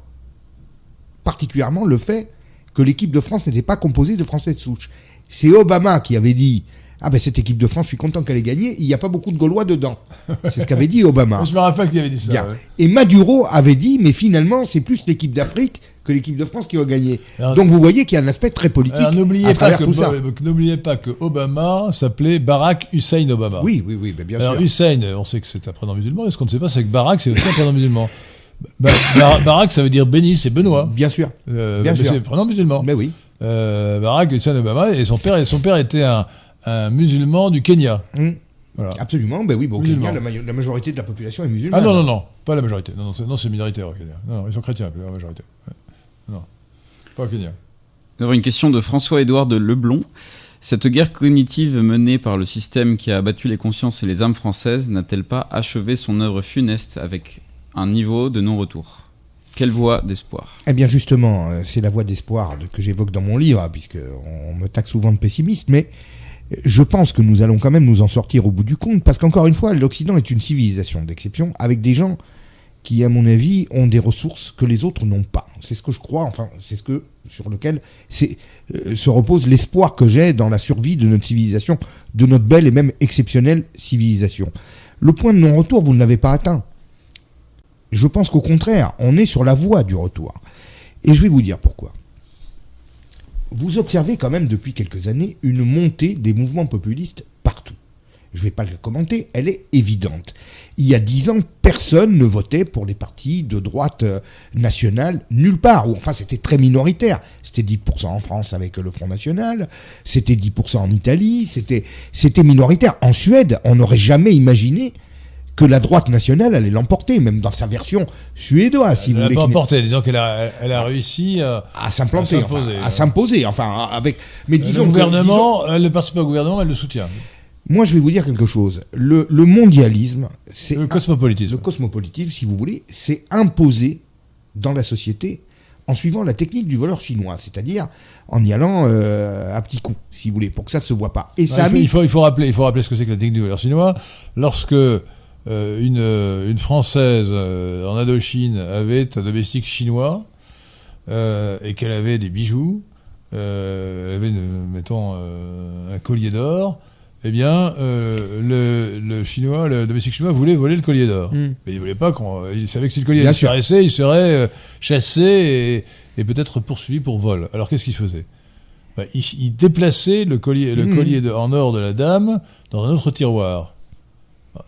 particulièrement le fait que l'équipe de France n'était pas composée de Français de souche. C'est Obama qui avait dit Ah ben cette équipe de France, je suis content qu'elle ait gagné, il n'y a pas beaucoup de Gaulois dedans. C'est ce qu'avait dit Obama. (laughs) Je me rappelle qu'il avait dit ça. Ouais. Et Maduro avait dit Mais finalement, c'est plus l'équipe d'Afrique que l'équipe de France qui va gagner. Alors- Donc vous voyez qu'il y a un aspect très politique n'oubliez pas n'oubliez pas que Obama s'appelait Barack Hussein Obama. Oui, oui, oui, ben bien Alors sûr. Hussein, on sait que c'est un prénom musulman, et ce qu'on ne sait pas, c'est que Barack, c'est aussi un prénom musulman. Ba- Bar- Barack, ça veut dire béni, c'est Benoît. Bien sûr. Euh, Bien mais sûr. c'est un prénom musulman. Mais oui. Euh, Barack Hussein Obama, et son père, son père était un, un musulman du Kenya. Voilà. Absolument, ben oui, bon, au. Kenya, la, ma- la majorité de la population est musulmane. Ah non, non, non, pas la majorité. Non, non, c'est, non, c'est minoritaire au Kenya. Non, non, ils sont chrétiens, la majorité. Ouais. Non, pas au Kenya. Nous avons une question de François-Édouard de Leblon. Cette guerre cognitive menée par le système qui a abattu les consciences et les âmes françaises n'a-t-elle pas achevé son œuvre funeste avec un niveau de non-retour Quelle voie d'espoir? Eh bien justement, euh, c'est la voie d'espoir de- que j'évoque dans mon livre, puisque on me taxe souvent de pessimiste, mais euh, je pense que nous allons quand même nous en sortir au bout du compte, parce qu'encore une fois, l'Occident est une civilisation d'exception, avec des gens qui, à mon avis, ont des ressources que les autres n'ont pas. C'est ce que je crois, enfin, c'est ce que sur lequel euh, se repose l'espoir que j'ai dans la survie de notre civilisation, de notre belle et même exceptionnelle civilisation. Le point de non-retour, vous ne l'avez pas atteint. Je pense qu'au contraire, on est sur la voie du retour. Et je vais vous dire pourquoi. Vous observez quand même depuis quelques années une montée des mouvements populistes partout. Je ne vais pas le commenter, elle est évidente. Il y a dix ans, personne ne votait pour les partis de droite euh, nationale nulle part. Ou enfin, c'était très minoritaire. C'était 10% en France avec le Front National, c'était 10% en Italie, c'était c'était minoritaire. En Suède, on n'aurait jamais imaginé que la droite nationale allait l'emporter, même dans sa version suédoise, si Elle vous n'a voulez. pas emporté, disons qu'elle a, elle a réussi à. à s'implanter, À enfin, s'imposer, à ouais. s'imposer, enfin, avec. Mais disons le gouvernement, elle ne participe pas au gouvernement, elle le soutient. disons- moi, je vais vous dire quelque chose. Le, le mondialisme, c'est Le cosmopolitisme. le cosmopolitisme, si vous voulez, c'est imposé dans la société en suivant la technique du voleur chinois, c'est-à-dire en y allant euh, à petits coups, si vous voulez, pour que ça se voit pas. Et ça il, faut, mis il, faut, il, faut rappeler, il faut rappeler ce que c'est que la technique du voleur chinois. Lorsque euh, une, euh, une Française euh, en Indochine avait un domestique chinois et qu'elle avait des bijoux, elle avait, une- mettons, un collier d'or, eh bien, le, le chinois, le domestique chinois voulait voler le collier d'or. Mm. Mais il voulait pas qu'on. Il savait que si le collier disparaissait, il serait chassé et, et peut-être poursuivi pour vol. Alors qu'est-ce qu'il faisait? Bah, il, déplaçait le collier, le Mhm. collier de- en or de la dame dans un autre tiroir,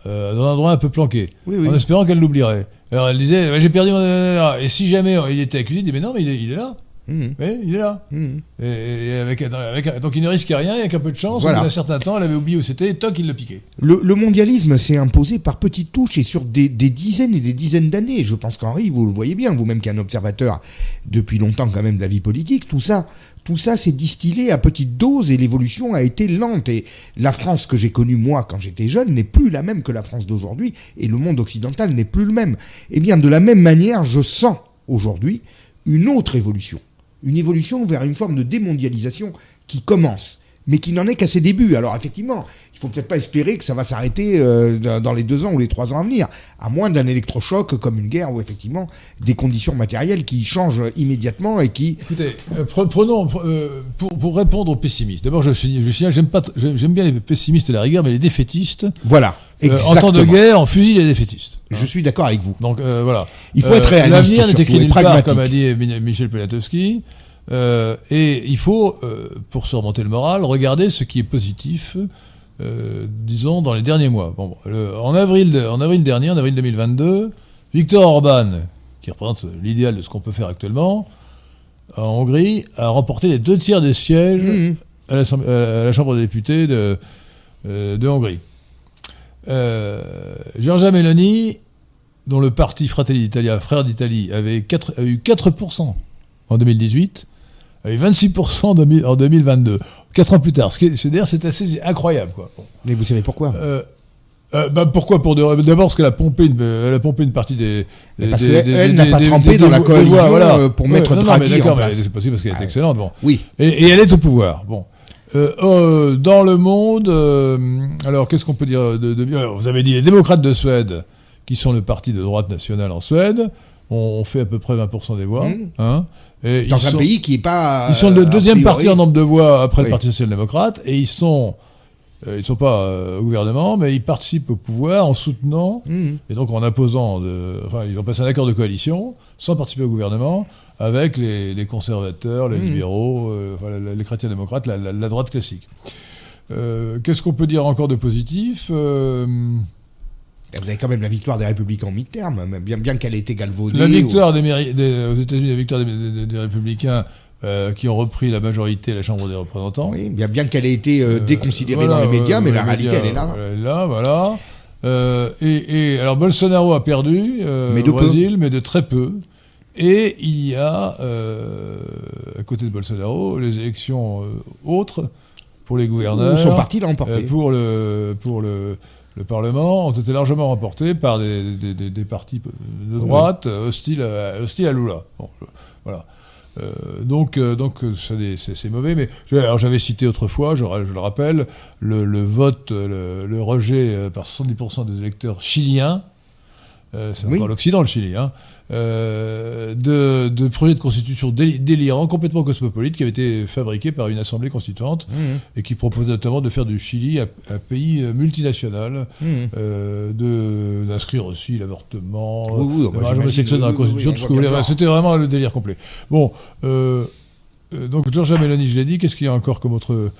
euh, dans un endroit un peu planqué, Oui, oui. en espérant qu'elle l'oublierait. Alors elle disait, j'ai perdu mon... Et si jamais il était accusé, il dit, mais non, mais il est, il est là. Oui, il est là. Et, et avec, avec- donc il ne risquait rien, et avec un peu de chance, Voilà. au bout d'un certain temps, elle avait oublié où c'était, et toc, il le piquait. Le, le mondialisme s'est imposé par petites touches et sur des, des dizaines et des dizaines d'années. Je pense qu'Henri, vous le voyez bien, vous-même qui êtes un observateur depuis longtemps quand même de la vie politique, tout ça, tout ça s'est distillé à petite dose et l'évolution a été lente. Et la France que j'ai connue moi quand j'étais jeune n'est plus la même que la France d'aujourd'hui et le monde occidental n'est plus le même. Eh bien, de la même manière, je sens aujourd'hui une autre évolution. Une évolution vers une forme de démondialisation qui commence, mais qui n'en est qu'à ses débuts. Alors effectivement, il faut peut-être pas espérer que ça va s'arrêter euh, dans les deux ans ou les trois ans à venir, à moins d'un électrochoc comme une guerre ou effectivement des conditions matérielles qui changent immédiatement et qui... Écoutez, euh, pre- prenons, euh, pour, pour répondre aux pessimistes, d'abord je, signale- je signale, j'aime pas, j'aime bien les pessimistes à la rigueur, mais les défaitistes, Voilà. en temps de guerre, on fusille les défaitistes. Je suis d'accord avec vous. Donc euh, voilà. Il faut Euh, être réaliste, L'avenir n'est écrit nulle part, comme a dit Mi- Michel Poniatowski. Euh, et il faut, euh, pour se remonter le moral, regarder ce qui est positif, euh, disons, dans les derniers mois. Bon, le- en, avril, en avril dernier, en avril 2022, Victor Orban, qui représente l'idéal de ce qu'on peut faire actuellement, en Hongrie, a remporté les deux tiers des sièges Mhm. à, l'Assemblée- à la Chambre des députés de, euh, de Hongrie. Euh, Giorgia Meloni, dont le parti Fratelli d'Italia, Frères d'Italie, avait a eu 4%. en 2018, et 26% en 2000 en 2022. Quatre ans plus tard. Ce qui est- c'est- assez incroyable. Quoi. Bon. Mais vous savez pourquoi? Euh, euh, bah, pourquoi? Pour de- D'abord parce qu'elle a pompé une, elle a pompé une partie des. des- Parce des- qu'elle- des- elle n'a pas trempé dans la coalition, voilà. euh, pour Ouais, mettre non, non, Draghi mais d'accord, mais c'est possible parce qu'elle est Ah, excellente. Bon. Oui. Et, et elle est au pouvoir. Bon. Euh, euh, dans le monde, euh, alors qu'est-ce qu'on peut dire de, de- alors, Vous avez dit les démocrates de Suède, qui sont le parti de droite nationale en Suède, ont, ont fait à peu près 20% des voix. Mhm. hein, et Dans ils un sont- pays qui est pas. ils sont le deuxième parti en nombre de voix après Oui. le Parti social-démocrate et ils sont ils sont pas au gouvernement mais ils participent au pouvoir en soutenant Mhm. et donc en imposant de, enfin ils ont passé un accord de coalition sans participer au gouvernement avec les, les conservateurs, les Mhm. libéraux, euh, enfin, les, chrétiens démocrates, la, la- la droite classique. Euh, Qu'est-ce qu'on peut dire encore de positif Euh, Vous avez quand même la victoire des Républicains en mi-terme, même bien, bien qu'elle ait été galvaudée. La ou- victoire des, méri- des- aux États-Unis, la victoire des, des- des républicains euh, qui ont repris la majorité à la Chambre des représentants. Oui, bien, bien qu'elle ait été euh, Euh, déconsidérée voilà, dans les médias, euh, mais les la réalité, médias, elle est là. Elle est là, voilà. Euh, et, et alors Bolsonaro a perdu euh, Mais de au peu. Brésil, mais de très peu. Et il y a, euh, à côté de Bolsonaro, les élections euh, autres pour les gouverneurs. Son parti l'a emporté. Euh, pour le pour le, le Parlement ont été largement remportés par des, des, des- des partis de droite euh, hostiles à, hostiles à Lula. Bon, voilà. Euh, donc euh, donc c'est mauvais. Mais alors j'avais cité autrefois, je, je le rappelle, le, le vote, le, le rejet par 70% des électeurs chiliens. euh, c'est Oui. encore l'Occident, le Chili, hein, euh, de, de projets de constitution déli- délirants, complètement cosmopolites, qui avaient été fabriqués par une assemblée constituante Mhm. et qui propose notamment de faire du Chili un, un pays euh, multinational, Mhm. euh, d'inscrire aussi l'avortement, Oui, oui, le bah, mariage homosexuel dans la Constitution, oui, tout ce que vous voulez. le. C'était vraiment le délire complet. Bon, euh, donc Giorgia Meloni, je l'ai dit, qu'est-ce qu'il y a encore comme autre,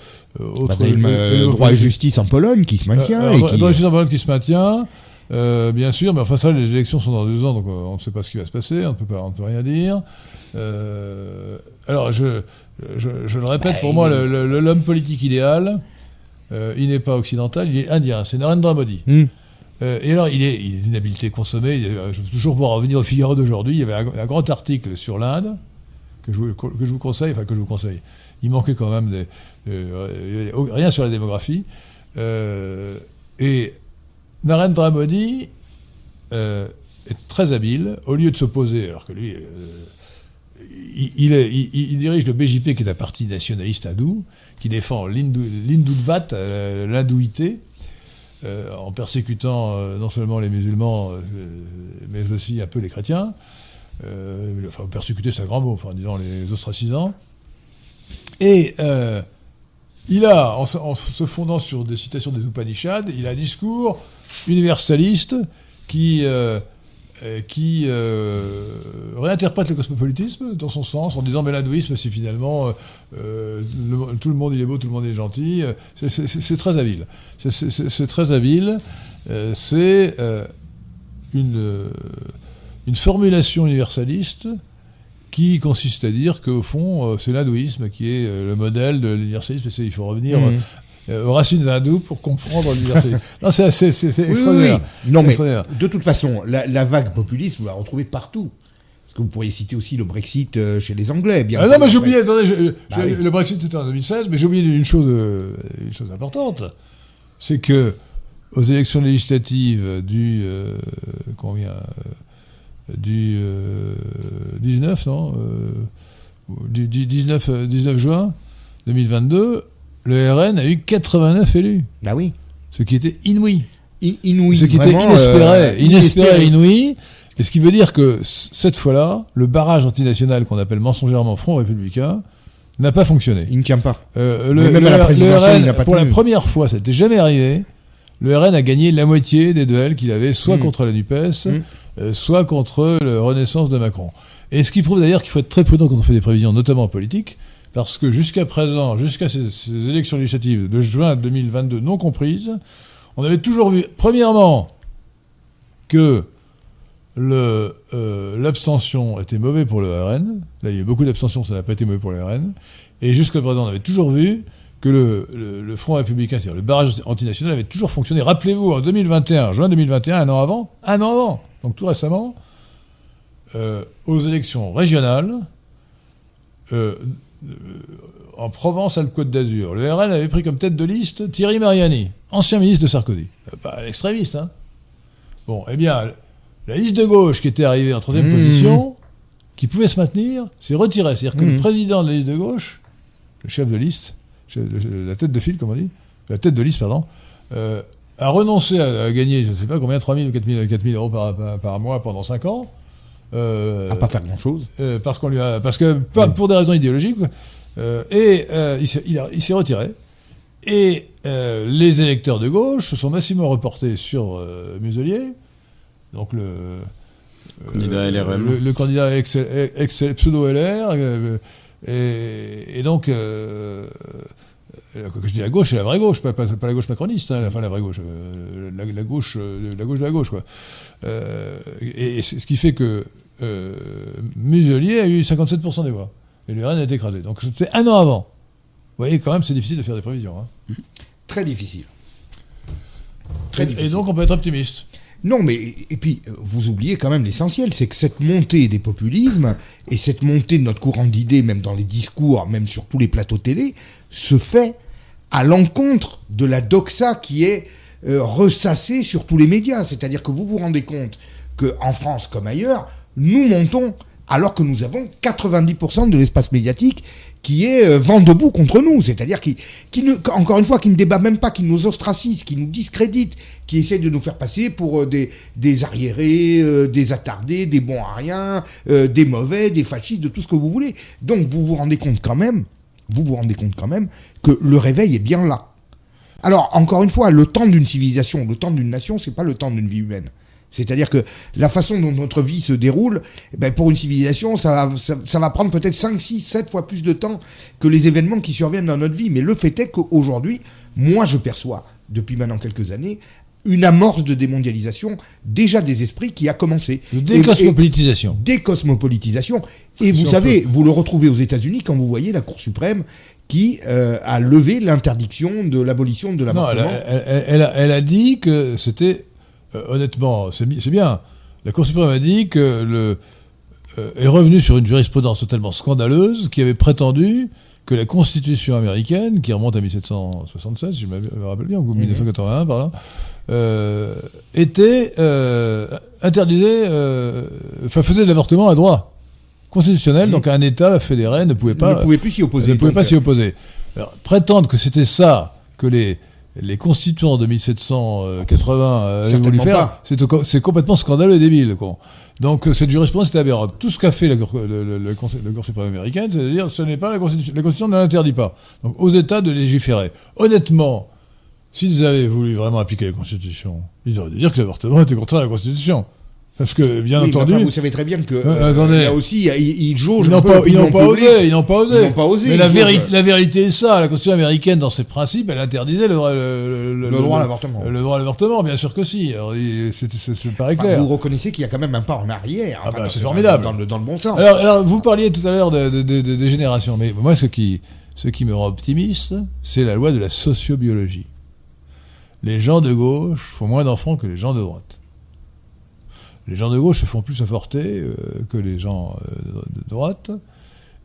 autre Bah, euh, élément droit et justice en Pologne qui se maintient. euh, et alors, qui- Droit et justice en Pologne qui se maintient, euh, bien sûr, mais enfin ça, les élections sont dans deux ans, donc euh, on ne sait pas ce qui va se passer, on ne peut, pas, on ne peut rien dire. Euh, alors, je, je, je le répète, Bah, pour il moi, est- le- le- l'homme politique idéal, euh, il n'est pas occidental, il est indien, c'est Narendra Modi. Euh, et alors, il est, il est d'une habileté consommée. Il est- toujours pour en revenir au Figaro d'aujourd'hui, il y avait un, un grand article sur l'Inde que je, vous, que je vous conseille, enfin que je vous conseille. Il manquait quand même des, rien sur la démographie. Et Narendra Modi euh, est très habile. Au lieu de s'opposer, alors que lui, euh, il, dirige le BJP, qui est un parti nationaliste hindou, qui défend l'hindouvat, euh, l'hindouité, euh, en persécutant non seulement les musulmans, mais aussi un peu les chrétiens. Enfin, persécuter, c'est un grand mot, enfin, disons les ostracisants. Et il a, en, en se fondant sur des citations des Upanishads, il a un discours universaliste qui, euh, euh, qui euh, réinterprète le cosmopolitisme dans son sens en disant mais l'hindouisme c'est finalement le- tout le monde il est beau, tout le monde est gentil. C'est- très habile. C'est- très habile. C'est une, formulation universaliste qui consiste à dire qu'au fond, c'est l'hindouisme qui est le modèle de l'universalisme. Il faut revenir Mhm. Euh, aux racines hindoues pour comprendre l'universalisme. (laughs) non, c'est Oui, oui, extraordinaire. Non, mais Extraordinaire. de toute façon, la, la vague populiste, vous la retrouvez partout. Parce que vous pourriez citer aussi le Brexit euh, chez les Anglais. Bien Ah non, mais j'ai oublié, attendez, je- Bah je- oui. le Brexit c'était en 2016, mais j'ai oublié une chose, euh, une chose importante. C'est que aux élections législatives du, euh, combien, euh, du euh, 19, non euh, ou du, du 19, euh, 19 juin 2022, le RN a eu 89 élus, Bah oui. ce qui était inouï. In- inouï. ce qui était vraiment, inespéré, euh, inespéré, inouï. Et ce qui veut dire que cette fois-là, le barrage antinational qu'on appelle mensongèrement Front républicain n'a pas fonctionné. Il ne tient pas. Euh, le, même le- à la le présidentielle, il n'a RN, pas pour la première fois, ça n'était jamais arrivé. Le RN a gagné la moitié des duels qu'il avait, soit Mm. contre la NUPES, Mm. euh, soit contre la Renaissance de Macron. Et ce qui prouve d'ailleurs qu'il faut être très prudent quand on fait des prévisions, notamment en politique, parce que jusqu'à présent, jusqu'à ces, élections législatives de juin 2022 non comprises, on avait toujours vu, premièrement, que euh, l'abstention était mauvais pour le RN. Là, il y a eu beaucoup d'abstention, ça n'a pas été mauvais pour le RN. Et jusqu'à présent, on avait toujours vu que le Front républicain, c'est-à-dire le barrage antinational, avait toujours fonctionné. Rappelez-vous, en 2021, juin 2021, un an avant, un an avant, donc tout récemment, euh, aux élections régionales, euh, en Provence-Alpes-Côte d'Azur, le RN avait pris comme tête de liste Thierry Mariani, ancien ministre de Sarkozy. Pas extrémiste, hein Bon, eh bien, la liste de gauche qui était arrivée en troisième Mmh. position, qui pouvait se maintenir, s'est retirée. C'est-à-dire que Mmh. le président de la liste de gauche, le chef de liste, de- la tête de file, comme on dit, la tête de liste, pardon, euh, a renoncé à, à gagner, je ne sais pas combien, 3 000 ou 4 000, 4 000 euros par, par- par mois pendant 5 ans. Euh, À pas faire grand-chose. euh, parce qu'on lui a, parce que pas pour des raisons idéologiques. Euh, et euh, il s'est- il a- il s'est retiré. Et euh, les électeurs de gauche se sont massivement reportés sur euh, Muselier, donc le Candidat euh, LRM. le, le candidat ex, ex- pseudo LR. euh, et, et donc, quand je dis la gauche, c'est la vraie gauche, pas, pas, pas la gauche macroniste, hein, enfin la vraie gauche, euh, la, la gauche, euh, la gauche de la gauche, quoi. Euh, et, et ce qui fait que euh, Muselier a eu 57% des voix. Et le RN a été écrasé. Donc c'était un an avant. Vous voyez, quand même, c'est difficile de faire des prévisions. hein. Très difficile. Très Et, difficile. et donc on peut être optimiste. Non, mais et puis euh, vous oubliez quand même l'essentiel, c'est que cette montée des populismes et cette montée de notre courant d'idées, même dans les discours, même sur tous les plateaux télé, se fait à l'encontre de la doxa qui est euh, ressassée sur tous les médias. C'est-à-dire que vous vous rendez compte que en France comme ailleurs, nous montons alors que nous avons 90% de l'espace médiatique qui est euh, vent debout contre nous, c'est-à-dire qui, qui ne, encore une fois, qui ne débat même pas, qui nous ostracise, qui nous discrédite, qui essaie de nous faire passer pour euh, des, des arriérés, euh, des attardés, des bons à rien, euh, des mauvais, des fascistes, de tout ce que vous voulez. Donc vous vous rendez compte quand même, vous vous rendez compte quand même que le réveil est bien là. Alors encore une fois, le temps d'une civilisation, le temps d'une nation, c'est pas le temps d'une vie humaine. C'est-à-dire que la façon dont notre vie se déroule, eh ben pour une civilisation, ça va, ça, ça va prendre peut-être 5, 6, 7 fois plus de temps que les événements qui surviennent dans notre vie. Mais le fait est qu'aujourd'hui, moi je perçois, depuis maintenant quelques années, une amorce de démondialisation déjà des esprits qui a commencé. De décosmopolitisation. et- décosmopolitisation. Et vous savez, vous le retrouvez aux États-Unis quand vous voyez la Cour suprême qui euh, a levé l'interdiction de l'abolition de Non, elle l'avortement. a, elle- a- elle a dit que c'était, euh, honnêtement, c'est bi- c'est bien. La Cour suprême a dit que le euh, est revenu sur une jurisprudence totalement scandaleuse qui avait prétendu que la Constitution américaine, qui remonte à 1776, si je me rappelle bien, ou 1981 par là, euh, était euh, interdisait, euh, enfin faisait de l'avortement un droit constitutionnel, donc un État fédéré ne pouvait pas ne pouvait plus s'y opposer. ne pouvait pas s'y euh, opposer. Alors, prétendre que c'était ça que les, les constituants de 1780 euh, avaient voulu faire, c'est complètement scandaleux et débile. Quoi. Donc euh, cette jurisprudence était aberrante. Tout ce qu'a fait la Cour, le, le- le Conseil- le Cour suprême américaine, c'est de dire ce n'est pas la Constitution. La Constitution ne l'interdit pas. Donc aux États de légiférer. Honnêtement, s'ils avaient voulu vraiment appliquer la Constitution, ils auraient dû dire que l'avortement était contraire à la Constitution. Parce que, bien oui, entendu, enfin, vous savez très bien que Euh, euh, attendez. il y a aussi, ils, ils jaugent Ils n'ont pas, ils osé, ils n'ont pas osé. Ils n'ont pas osé, Mais la vérité, la vérité est ça. La Constitution américaine, dans ses principes, elle interdisait le, droit- le, Le droit à l'avortement. Le droit à l'avortement, bien sûr que si. C'est- paraît Enfin, clair. vous reconnaissez qu'il y a quand même un pas en arrière. Ah bah, c'est ce- formidable. Dans le, dans le bon sens. Alors, alors, vous parliez tout à l'heure de, de, de, de- de génération, mais moi, ce qui, ce qui me rend optimiste, c'est la loi de la sociobiologie. Les gens de gauche font moins d'enfants que les gens de droite. Les gens de gauche se font plus avorter euh, que les gens euh, de droite.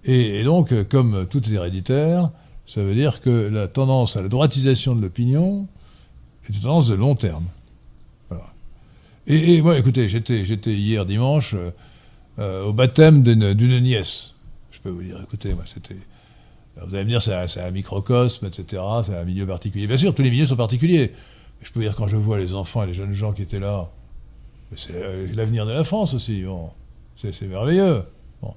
Et, donc, euh, comme tout est héréditaire, ça veut dire que la tendance à la droitisation de l'opinion est une tendance de long terme. Et, moi, écoutez, j'étais, hier dimanche euh, au baptême d'une nièce. Je peux vous dire, écoutez, moi, c'était. Alors, Vous allez me dire, c'est un, c'est un microcosme, etc., c'est un milieu particulier. Bien sûr, tous les milieux sont particuliers. Mais je peux dire, quand je vois les enfants et les jeunes gens qui étaient là, c'est euh, l'avenir de la France aussi. Bon. C'est, merveilleux. Bon.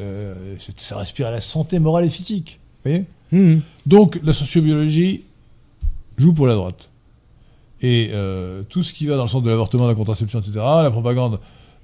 Euh, ça respire à la santé morale et physique. Vous voyez Hum. donc la sociobiologie joue pour la droite. Et euh, tout ce qui va dans le sens de l'avortement, de la contraception, etc., la propagande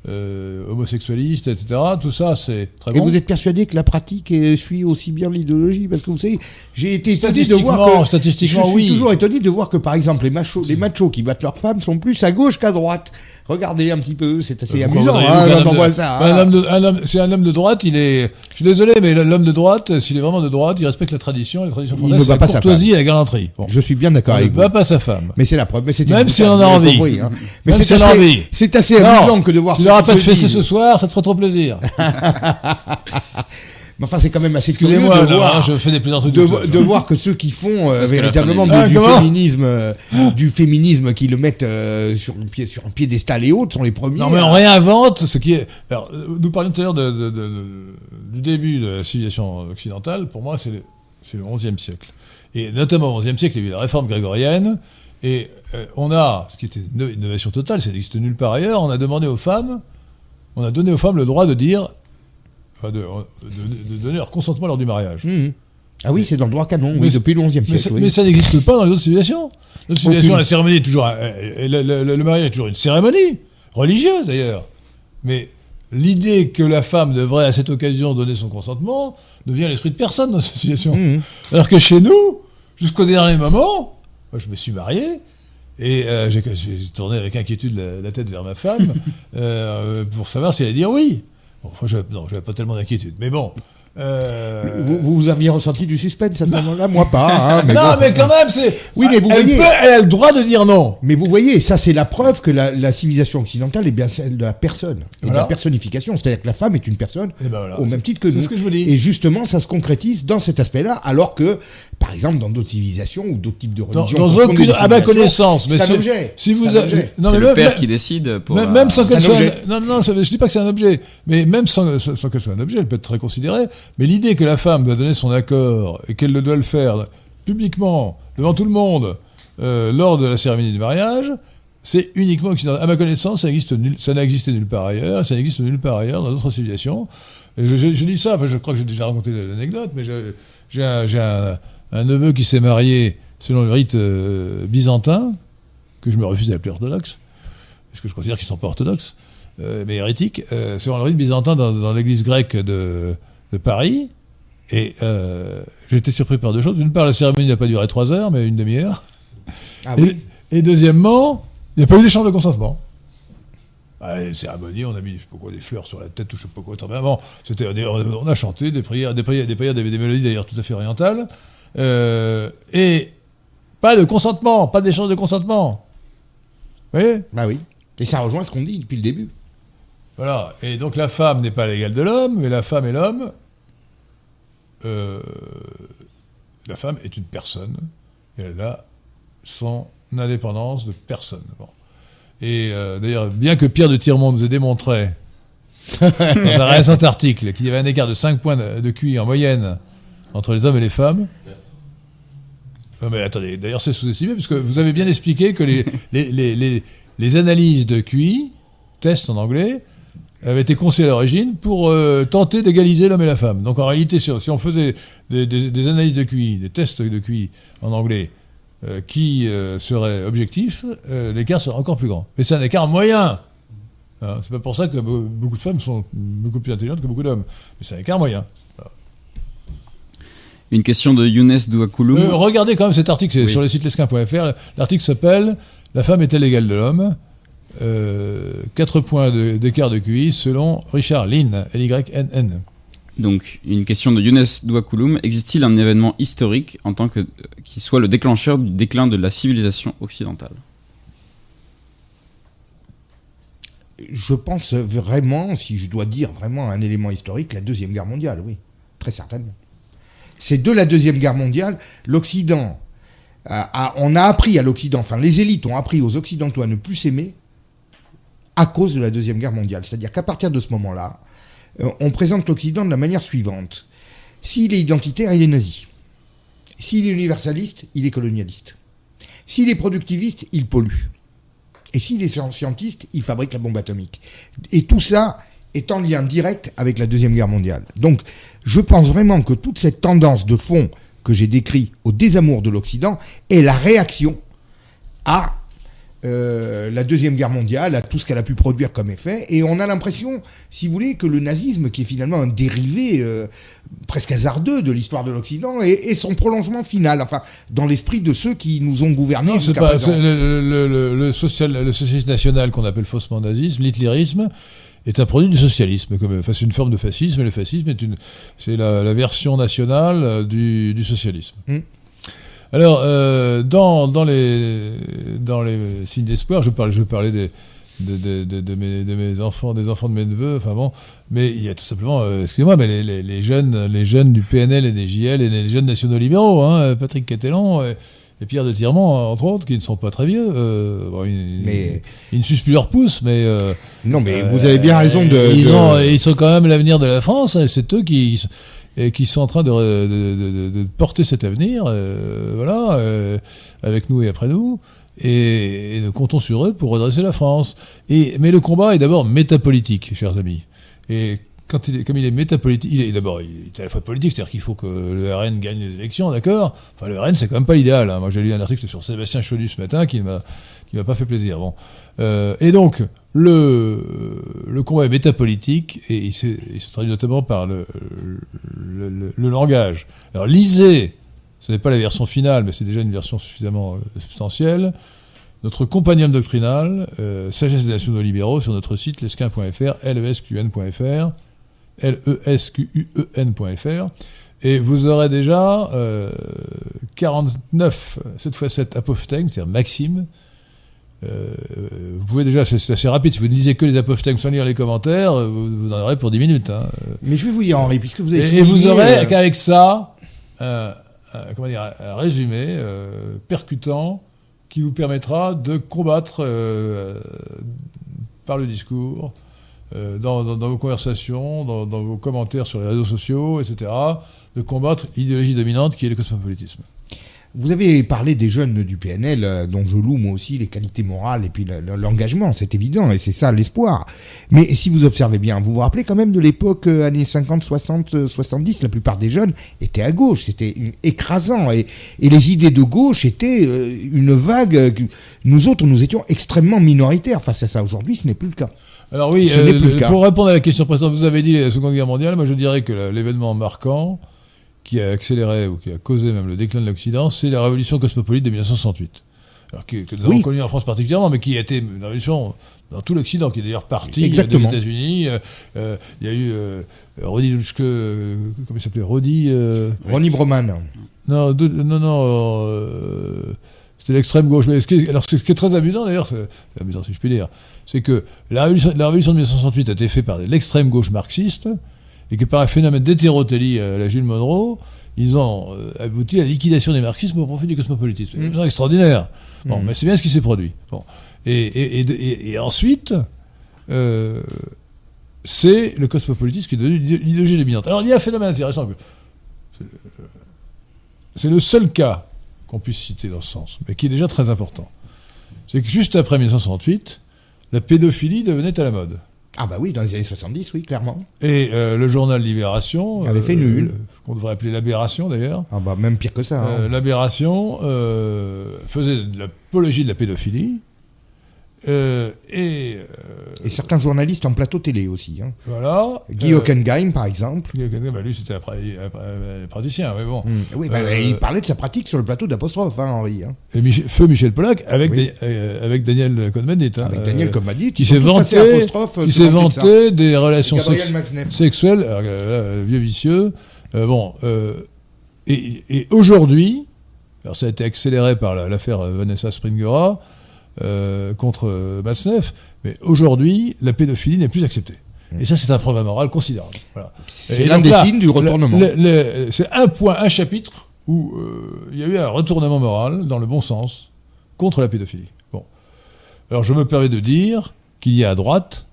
euh, homosexualiste, etc., tout ça, c'est très Et bon. vous êtes persuadé que la pratique euh, suit aussi bien l'idéologie Parce que vous savez, j'ai été étonné de voir Statistiquement, que... statistiquement, je suis oui. toujours étonné de voir que, par exemple, les machos, les machos qui battent leurs femmes sont plus à gauche qu'à droite. Regardez un petit peu, c'est assez Euh, amusant hein, qu'un quand homme on de- voit ça. un hein. homme de- un homme- c'est un homme de droite, il est. Je suis désolé, mais l'homme de droite, s'il est vraiment de droite, il respecte la tradition, la tradition française, ne c'est la pas courtoisie et la galanterie. Bon. Je suis bien d'accord ne avec vous. bat pas sa femme. Mais c'est la preuve. Mais c'est Même si boutade, on en a vous envie. compris, hein. Mais c'est si assez, envie. c'est assez amusant que de voir Tu n'auras pas de fessée ce soir, ça te fera trop plaisir. (laughs) Mais enfin, c'est quand même assez curieux de voir, hein, je fais des plaisanteries. de, de- vo- de voir que ceux qui font euh, véritablement du, des- du Ah, féminisme, euh, du féminisme, qui le mettent euh, sur, le pied, sur un piédestal et autres, sont les premiers. Non, mais on réinvente ce qui est. Alors, euh, nous parlions tout à l'heure du début de la civilisation occidentale. Pour moi, c'est le, le 11e siècle. Et notamment au 11e siècle, il y a eu la réforme grégorienne. Et euh, on a, ce qui était une innovation totale, ça n'existe nulle part ailleurs, on a demandé aux femmes, on a donné aux femmes le droit de dire, enfin, de, de- de donner leur consentement lors du mariage. Mhm. Ah oui, c'est dans le droit canon, oui, Mais- depuis le 11e Mais, siècle. oui. mais ça n'existe pas dans les autres civilisations. Dans les civilisations, la cérémonie est toujours. un- euh, le, le- le mariage est toujours une cérémonie, religieuse d'ailleurs. Mais l'idée que la femme devrait à cette occasion donner son consentement ne vient à l'esprit de personne dans cette situation. Mhm. Alors que chez nous, jusqu'au dernier moment, moi je me suis marié. Et euh, j'ai j'ai tourné avec inquiétude la, la tête vers ma femme (laughs) euh, pour savoir si elle allait dire oui. Bon, enfin, je, non, j'avais pas tellement d'inquiétude. Mais bon. euh, Vous, vous aviez ressenti du suspense à ce moment-là Moi pas. hein, (laughs) mais non, bon. mais quand même, c'est. Oui, mais vous elle, voyez- peut- elle a le droit de dire non. Mais vous voyez, ça c'est la preuve que la, la civilisation occidentale est bien celle de la personne, et de la personnification. C'est-à-dire que la femme est une personne Et ben voilà, au c'est- même titre que c'est nous. ce que je vous dis. Et justement, ça se concrétise dans cet aspect-là, alors que, par exemple, dans d'autres civilisations ou d'autres types de Dans, religions, dans compte aucune, à ma connaissance, mais c'est un objet. si vous, C'est un a- objet. non c'est mais le même, père même- qui décide pour. même, même sans qu'elle un soit, objet. non, non, ça- je dis pas que c'est un objet, mais même sans, sans, qu'elle soit un objet, elle peut être très considérée. Mais l'idée que la femme doit donner son accord et qu'elle le doit le faire publiquement devant tout le monde euh, lors de la cérémonie du mariage, c'est uniquement occidental. À ma connaissance, ça nul- ça n'a existé nulle part ailleurs, ça n'existe nulle part ailleurs dans d'autres civilisations. Et je, je- je dis ça, enfin, je crois que j'ai déjà raconté l'anecdote, mais j'ai un, un- neveu qui s'est marié selon le rite euh, byzantin, que je me refuse d'appeler orthodoxe, parce que je considère qu'ils ne sont pas orthodoxes, euh, mais hérétiques, euh, selon le rite byzantin dans, dans l'église grecque de, de Paris. Et j'ai été surpris par deux choses. D'une part, la cérémonie n'a pas duré trois heures, mais une demi-heure. Ah Et- oui. Et, deuxièmement, il n'y a pas eu d'échange de consentement. Ah, une cérémonie, on a mis je sais pas quoi, des fleurs sur la tête, ou je sais pas quoi. Bon, c'était, on a chanté des prières, des prières, des prières, des, des mélodies d'ailleurs tout à fait orientales. Euh, et pas de consentement, pas d'échange de consentement. Vous voyez Bah oui. Et ça rejoint ce qu'on dit depuis le début. Voilà. Et donc la femme n'est pas l'égale de l'homme, mais la femme et l'homme. euh, la femme est une personne. Et elle a son indépendance de personne. Bon. Et euh, d'ailleurs, bien que Pierre de Tirmont nous ait démontré, (laughs) dans un récent article, qu'il y avait un écart de 5 points de, de QI en moyenne entre les hommes et les femmes. Non, mais attendez, d'ailleurs c'est sous-estimé, parce que vous avez bien expliqué que les, (laughs) les, les, analyses de QI, tests en anglais, avaient été conçues à l'origine pour euh, tenter d'égaliser l'homme et la femme. Donc en réalité, si, on faisait des, analyses de QI, des tests de QI en anglais, euh, qui euh, seraient objectifs, l'écart serait encore plus grand. Mais c'est un écart moyen. Hein, c'est pas pour ça que be- beaucoup de femmes sont beaucoup plus intelligentes que beaucoup d'hommes. Mais c'est un écart moyen. Une question de Younes Douakouloum. Euh, regardez quand même cet article, c'est Oui. sur le site lesquin.fr. L'article s'appelle La femme est-elle égale de l'homme? Euh, 4 points de- d'écart de, QI selon Richard Lynn, L-Y-N-N. Donc, une question de Younes Douakouloum. Existe-t-il un événement historique en tant que qui soit le déclencheur du déclin de la civilisation occidentale? Je pense vraiment, si je dois dire vraiment un élément historique, la Deuxième Guerre mondiale, oui, très certainement. C'est de la Deuxième Guerre mondiale, l'Occident, on a appris à l'Occident, enfin les élites ont appris aux Occidentaux à ne plus s'aimer à cause de la Deuxième Guerre mondiale. C'est-à-dire qu'à partir de ce moment-là, euh, on présente l'Occident de la manière suivante. S'il est identitaire, il est nazi. S'il est universaliste, il est colonialiste. S'il est productiviste, il pollue. Et s'il est scientiste, il fabrique la bombe atomique. Et tout ça est en lien direct avec la Deuxième Guerre mondiale. Donc, je pense vraiment que toute cette tendance de fond que j'ai décrit au désamour de l'Occident est la réaction à euh, la Deuxième Guerre mondiale, à tout ce qu'elle a pu produire comme effet. Et on a l'impression, si vous voulez, que le nazisme, qui est finalement un dérivé euh, presque hasardeux de l'histoire de l'Occident, est, est son prolongement final, enfin, dans l'esprit de ceux qui nous ont gouvernés Non, c'est pas le, le social, le socialisme national qu'on appelle faussement nazisme, l'hitlérisme, est un produit du socialisme. Comme, enfin, c'est une forme de fascisme, et le fascisme est une, c'est la, la version nationale euh, du, du socialisme. Hmm. Alors, euh, dans, dans, les, dans les signes d'espoir, je parlais, je parlais des, de, de, de, de mes, de mes enfants, des enfants de mes neveux. Enfin bon, mais il y a tout simplement, euh, excusez-moi, mais les, les, les jeunes, les jeunes du PNL et des JL et les jeunes nationaux libéraux, hein, Patrick Catalan et, et Pierre de Tirement, entre autres, qui ne sont pas très vieux. Euh, bon, ils, Mais- ils ne sucent plus leur pouce, mais euh, Non, mais vous avez bien raison de. ils, de- ont- ils sont quand même l'avenir de la France. et C'est eux qui, qui sont en train de, de- porter cet avenir, euh, voilà, euh, avec nous et après nous. Et, et nous comptons sur eux pour redresser la France. Et, mais le combat est d'abord métapolitique, chers amis. Et quand il est, comme il est métapolitique, il est d'abord il est à la fois politique, c'est-à-dire qu'il faut que le RN gagne les élections, d'accord? Enfin, le RN, c'est quand même pas l'idéal. hein. Moi, j'ai lu un article sur Sébastien Chaudu ce matin qui m'a qui m'a pas fait plaisir. Bon. Euh, et donc, le, le combat est métapolitique et il, s'est- il se traduit notamment par le, le, le- langage. Alors, lisez, ce n'est pas la version finale, mais c'est déjà une version suffisamment euh, substantielle. Notre compagnon doctrinal, euh, Sagesse des nationaux libéraux, sur notre site lesquin.fr, lesqn.fr, L-E-S-Q-U-E-N.fr. Et vous aurez déjà euh, 49, 7 fois 7 apophthegmes, c'est-à-dire maximes. Euh, vous pouvez déjà, c'est assez rapide, si vous ne lisez que les apophthegmes sans lire les commentaires, euh, vous, vous en aurez pour 10 minutes. hein. Mais je vais vous dire, Henri, puisque vous avez. Et, et vous aurez euh, qu'avec ça, un, un- comment dire, un résumé euh, percutant qui vous permettra de combattre euh, par le discours, dans, dans- vos conversations, dans, vos commentaires sur les réseaux sociaux, etc., de combattre l'idéologie dominante qui est le cosmopolitisme. Vous avez parlé des jeunes du PNL, euh, dont je loue moi aussi les qualités morales et puis le- le- l'engagement, c'est évident, et c'est ça l'espoir. Mais si vous observez bien, vous vous rappelez quand même de l'époque euh, années 50, 60, euh, 70, la plupart des jeunes étaient à gauche, c'était écrasant, et, les idées de gauche étaient euh, une vague. euh, nous autres, nous étions extrêmement minoritaires face à ça. Aujourd'hui, ce n'est plus le cas. Alors oui, euh, le pour répondre à la question précédente, vous avez dit la Seconde Guerre mondiale, moi je dirais que l'événement marquant qui a accéléré ou qui a causé même le déclin de l'Occident, c'est la révolution cosmopolite de 1968. Alors que, que nous avons connue en France particulièrement, mais qui a été une révolution dans tout l'Occident, qui est d'ailleurs partie euh, Exactement. des États-Unis. Euh, Il y a eu euh, euh, comment il s'appelait euh, Ronnie Broman. non, de- non, non. C'était l'extrême gauche. Mais ce qui est, alors, ce qui est très amusant, d'ailleurs, c'est c'est amusant si je puis dire, c'est que la révolution, la révolution de 1968 a été faite par l'extrême gauche marxiste, et que par un phénomène d'hétérotélie à la Jules Monroe, ils ont euh, abouti à la liquidation des marxismes au profit du cosmopolitisme. C'est absolument extraordinaire. Bon, Mm. mais c'est bien ce qui s'est produit. Bon. Et, et, et, de- et- et ensuite, euh, c'est le cosmopolitisme qui est devenu l'idé- l'idéologie dominante. Alors, il y a un phénomène intéressant. c'est C'est le seul cas qu'on puisse citer dans ce sens, mais qui est déjà très important. C'est que juste après 1968, la pédophilie devenait à la mode. Ah bah oui, dans les années 70, oui, clairement. Et euh, le journal Libération, Avait fait euh, le- qu'on devrait appeler l'aberration d'ailleurs, Ah bah même pire que ça. hein. euh, l'aberration euh, faisait de l'apologie de la pédophilie. Euh, et euh, Et certains journalistes en plateau télé aussi. Hein. voilà. Guy euh, Hockenheim, par exemple. Guy Hockenheim, bah, lui c'était un, pra- un- un praticien, mais bon. Mm. Oui, bah, Euh, il parlait de sa pratique sur le plateau d'apostrophe, hein, Henri. hein. Et Michel- feu Michel Pollack avec, Oui. des- avec Daniel Cohn-Bendit. hein, Avec Daniel Cohn-Bendit, qui s'est vanté, qui s'est des relations sex- sexuelles, vieux vicieux. Bon, et, et aujourd'hui, alors ça a été accéléré par la- l'affaire Vanessa Springora euh, contre Matzneff, mais aujourd'hui, la pédophilie n'est plus acceptée. Et ça, c'est un progrès moral considérable. Voilà. C'est l'un des là, signes du retournement. c'est un point, un chapitre où euh, il y a eu un retournement moral dans le bon sens contre la pédophilie. Bon. Alors je me permets de dire qu'il y a à droite,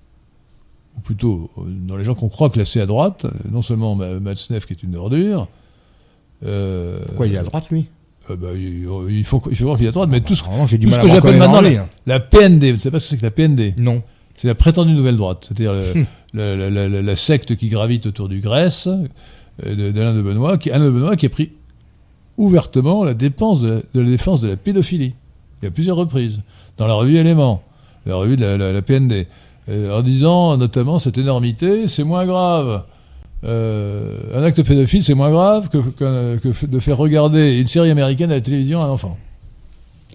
ou plutôt euh, dans les gens qu'on croit classer à droite, non seulement Ma- Matzneff qui est une ordure, euh, Pourquoi il est à droite, lui? Euh, bah, il, il faut, il faut voir qu'il est à droite, mais tout ce, j'ai du tout ce que j'appelle maintenant la, hein. la PND, vous ne savez pas ce que c'est que la PND Non. c'est la prétendue nouvelle droite, c'est-à-dire Hum. la, la- la- la secte qui gravite autour du Grèce, euh, de- d'Alain de Benoît, qui, Alain de Benoît qui a pris ouvertement la, dépense de, la, de la défense de la pédophilie, et à plusieurs reprises, dans la revue Éléments, la revue de la PND, euh, en disant notamment cette énormité, c'est moins grave. Euh, un acte pédophile, c'est moins grave que, que- que f- de faire regarder une série américaine à la télévision à un enfant.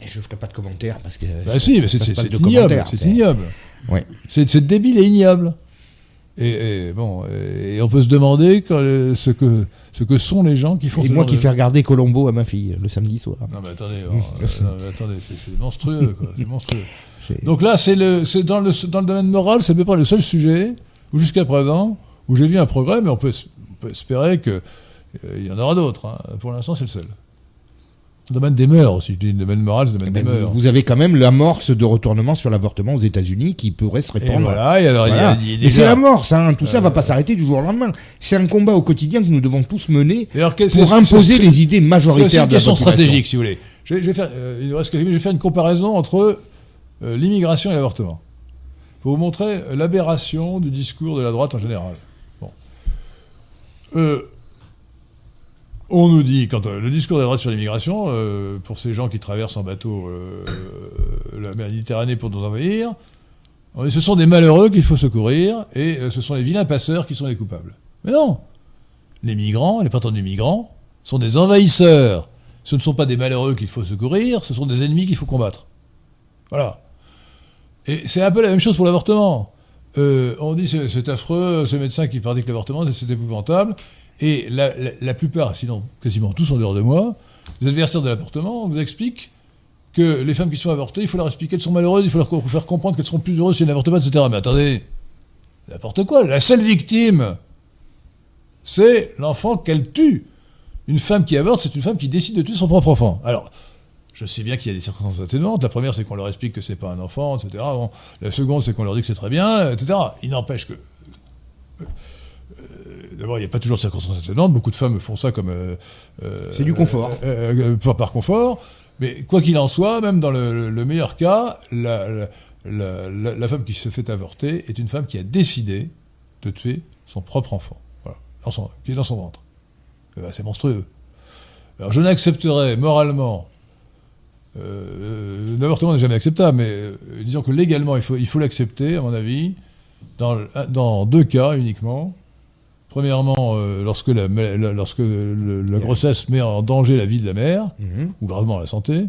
Et je ferai pas de commentaires parce que. Bah si, mais c'est c'est- c'est ignoble, c'est c'est- ignoble. Ouais. C'est c'est débile et ignoble. Et, bon, et on peut se demander ce, que, ce que sont les gens qui font et moi qui fais regarder Colombo à ma fille le samedi soir. Non mais attendez, attendez c'est monstrueux. monstrueux. Donc là, c'est dans le, dans le domaine moral, c'est pas le seul sujet où jusqu'à présent, où j'ai vu un progrès, mais on peut, espérer qu'il euh, y en aura d'autres. Hein. Pour l'instant, c'est le seul. Le domaine des mœurs aussi, je dis le domaine moral, c'est le domaine eh des ben, mœurs. Vous avez quand même l'amorce de retournement sur l'avortement aux États-Unis qui pourrait se répandre. Et voilà, et alors il y a, c'est l'amorce, hein, tout ça ça va pas s'arrêter du jour au lendemain. C'est un combat au quotidien que nous devons tous mener pour imposer les idées majoritaires. C'est une question stratégique, si vous voulez. Je vais, faire, euh, je vais faire une comparaison entre euh, l'immigration et l'avortement. Pour vous montrer l'aberration du discours de la droite en général. Euh, on nous dit, quand euh, le discours de la droite sur l'immigration, euh, pour ces gens qui traversent en bateau la Méditerranée pour nous envahir, ce sont des malheureux qu'il faut secourir et ce sont les vilains passeurs qui sont les coupables. Mais non Les migrants, les prétendus migrants, sont des envahisseurs. Ce ne sont pas des malheureux qu'il faut secourir, ce sont des ennemis qu'il faut combattre. Voilà. Et c'est un peu la même chose pour l'avortement. On dit c'est affreux, ce médecin qui pratique l'avortement, c'est épouvantable. Et la, plupart, sinon quasiment tous en dehors de moi, les adversaires de l'avortement vous expliquent que les femmes qui sont avortées, il faut leur expliquer qu'elles sont malheureuses, il faut leur faire comprendre qu'elles seront plus heureuses si elles n'avortent pas, etc. Mais attendez, n'importe quoi, la seule victime, c'est l'enfant qu'elle tue. Une femme qui avorte, c'est une femme qui décide de tuer son propre enfant. Alors, je sais bien qu'il y a des circonstances atténuantes. La première, c'est qu'on leur explique que c'est pas un enfant, etc. la seconde, c'est qu'on leur dit que c'est très bien, etc. Il n'empêche que D'abord, il n'y a pas toujours de circonstances atténuantes. Beaucoup de femmes font ça comme. Euh, euh, c'est du confort. Euh, par confort. Mais quoi qu'il en soit, même dans le, meilleur cas, la, femme qui se fait avorter est une femme qui a décidé de tuer son propre enfant, voilà, qui est dans son ventre. Ben, c'est monstrueux. Alors je n'accepterais moralement. L'avortement n'est jamais acceptable, mais disons que légalement, il faut, il faut l'accepter, à mon avis, dans, dans deux cas uniquement. Premièrement, euh, lorsque, la, lorsque la grossesse met en danger la vie de la mère, mhm. ou gravement la santé,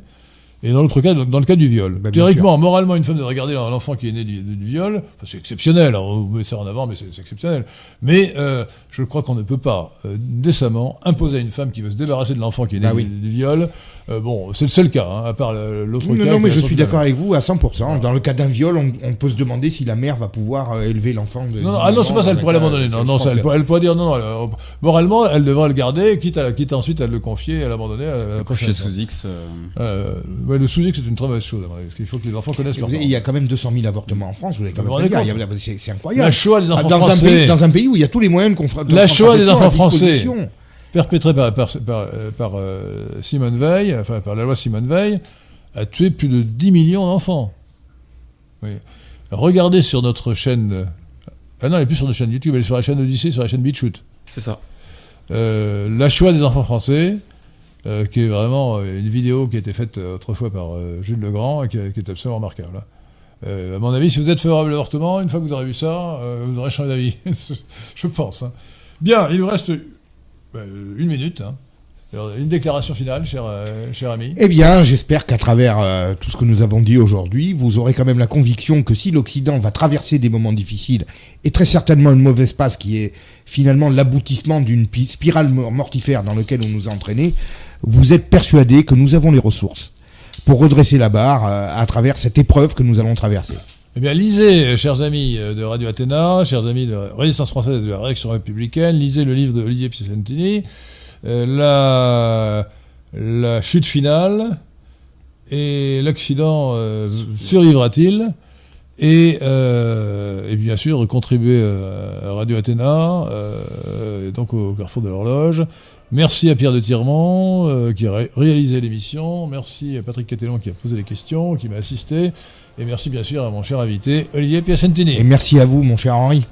et dans l'autre cas, dans le cas du viol. Bah, Théoriquement, moralement, une femme devrait regarder l'enfant qui est né du, viol. Enfin, c'est exceptionnel. Hein, on met ça en avant, mais c'est exceptionnel. Mais euh, je crois qu'on ne peut pas euh, décemment imposer à une femme qui veut se débarrasser de l'enfant qui est né bah du, viol. Euh, bon, c'est le seul cas, hein, à part l'autre cas. Non, mais je suis d'accord avec vous à 100%. Dans le cas d'un viol, on, peut se demander si la mère va pouvoir élever l'enfant. Non, ah non, c'est pas ça. Elle pourrait l'abandonner. Non, non, ça, elle, pourrait dire non, non. moralement, elle devrait le garder, quitte à, quitte ensuite à le confier, à l'abonner. Chez sous X le sous c'est une très mauvaise chose. Parce qu'il faut que les enfants connaissent leur Il y a quand même 200 000 avortements en France. Vous quand même C'est incroyable. La Shoah des enfants dans français. Un pays, dans un pays où il y a tous les moyens de La Shoah des enfants français. Perpétrée par, par, par, euh, Simone Veil, enfin par la loi Simone Veil, a tué plus de 10 millions d'enfants. Regardez sur notre chaîne. Ah non, elle n'est plus sur notre chaîne YouTube, elle est sur la chaîne Odyssée, sur la chaîne BitChute. C'est ça. Euh, la Shoah des enfants français, euh, qui est vraiment euh, une vidéo qui a été faite euh, autrefois par Jules Legrand et qui, est absolument remarquable. Hein. à mon avis, si vous êtes favorable à l'avortement, une fois que vous aurez vu ça, vous aurez changé d'avis. (laughs) Je pense. Hein. Bien, il nous reste une minute. Hein. Une déclaration finale, cher, cher ami Eh bien, j'espère qu'à travers tout ce que nous avons dit aujourd'hui, vous aurez quand même la conviction que si l'Occident va traverser des moments difficiles, et très certainement une mauvaise passe qui est finalement l'aboutissement d'une spirale mortifère dans laquelle on nous a entraînés, vous êtes persuadé que nous avons les ressources pour redresser la barre euh, à travers cette épreuve que nous allons traverser. Eh bien, lisez, euh, chers amis euh, de Radio Athéna, chers amis de Résistance française et de la Réaction républicaine, lisez le livre de Olivier Piacentini, la, chute finale, et l'Occident survivra-t-il et, et, bien sûr contribuer à Radio Athéna, et donc au Carrefour de l'Horloge, Merci à Pierre de Tirmont euh, qui a réalisé l'émission. Merci à Patrick Catellon qui a posé les questions, qui m'a assisté. Et merci bien sûr à mon cher invité Olivier Piacentini. Et merci à vous, mon cher Henri.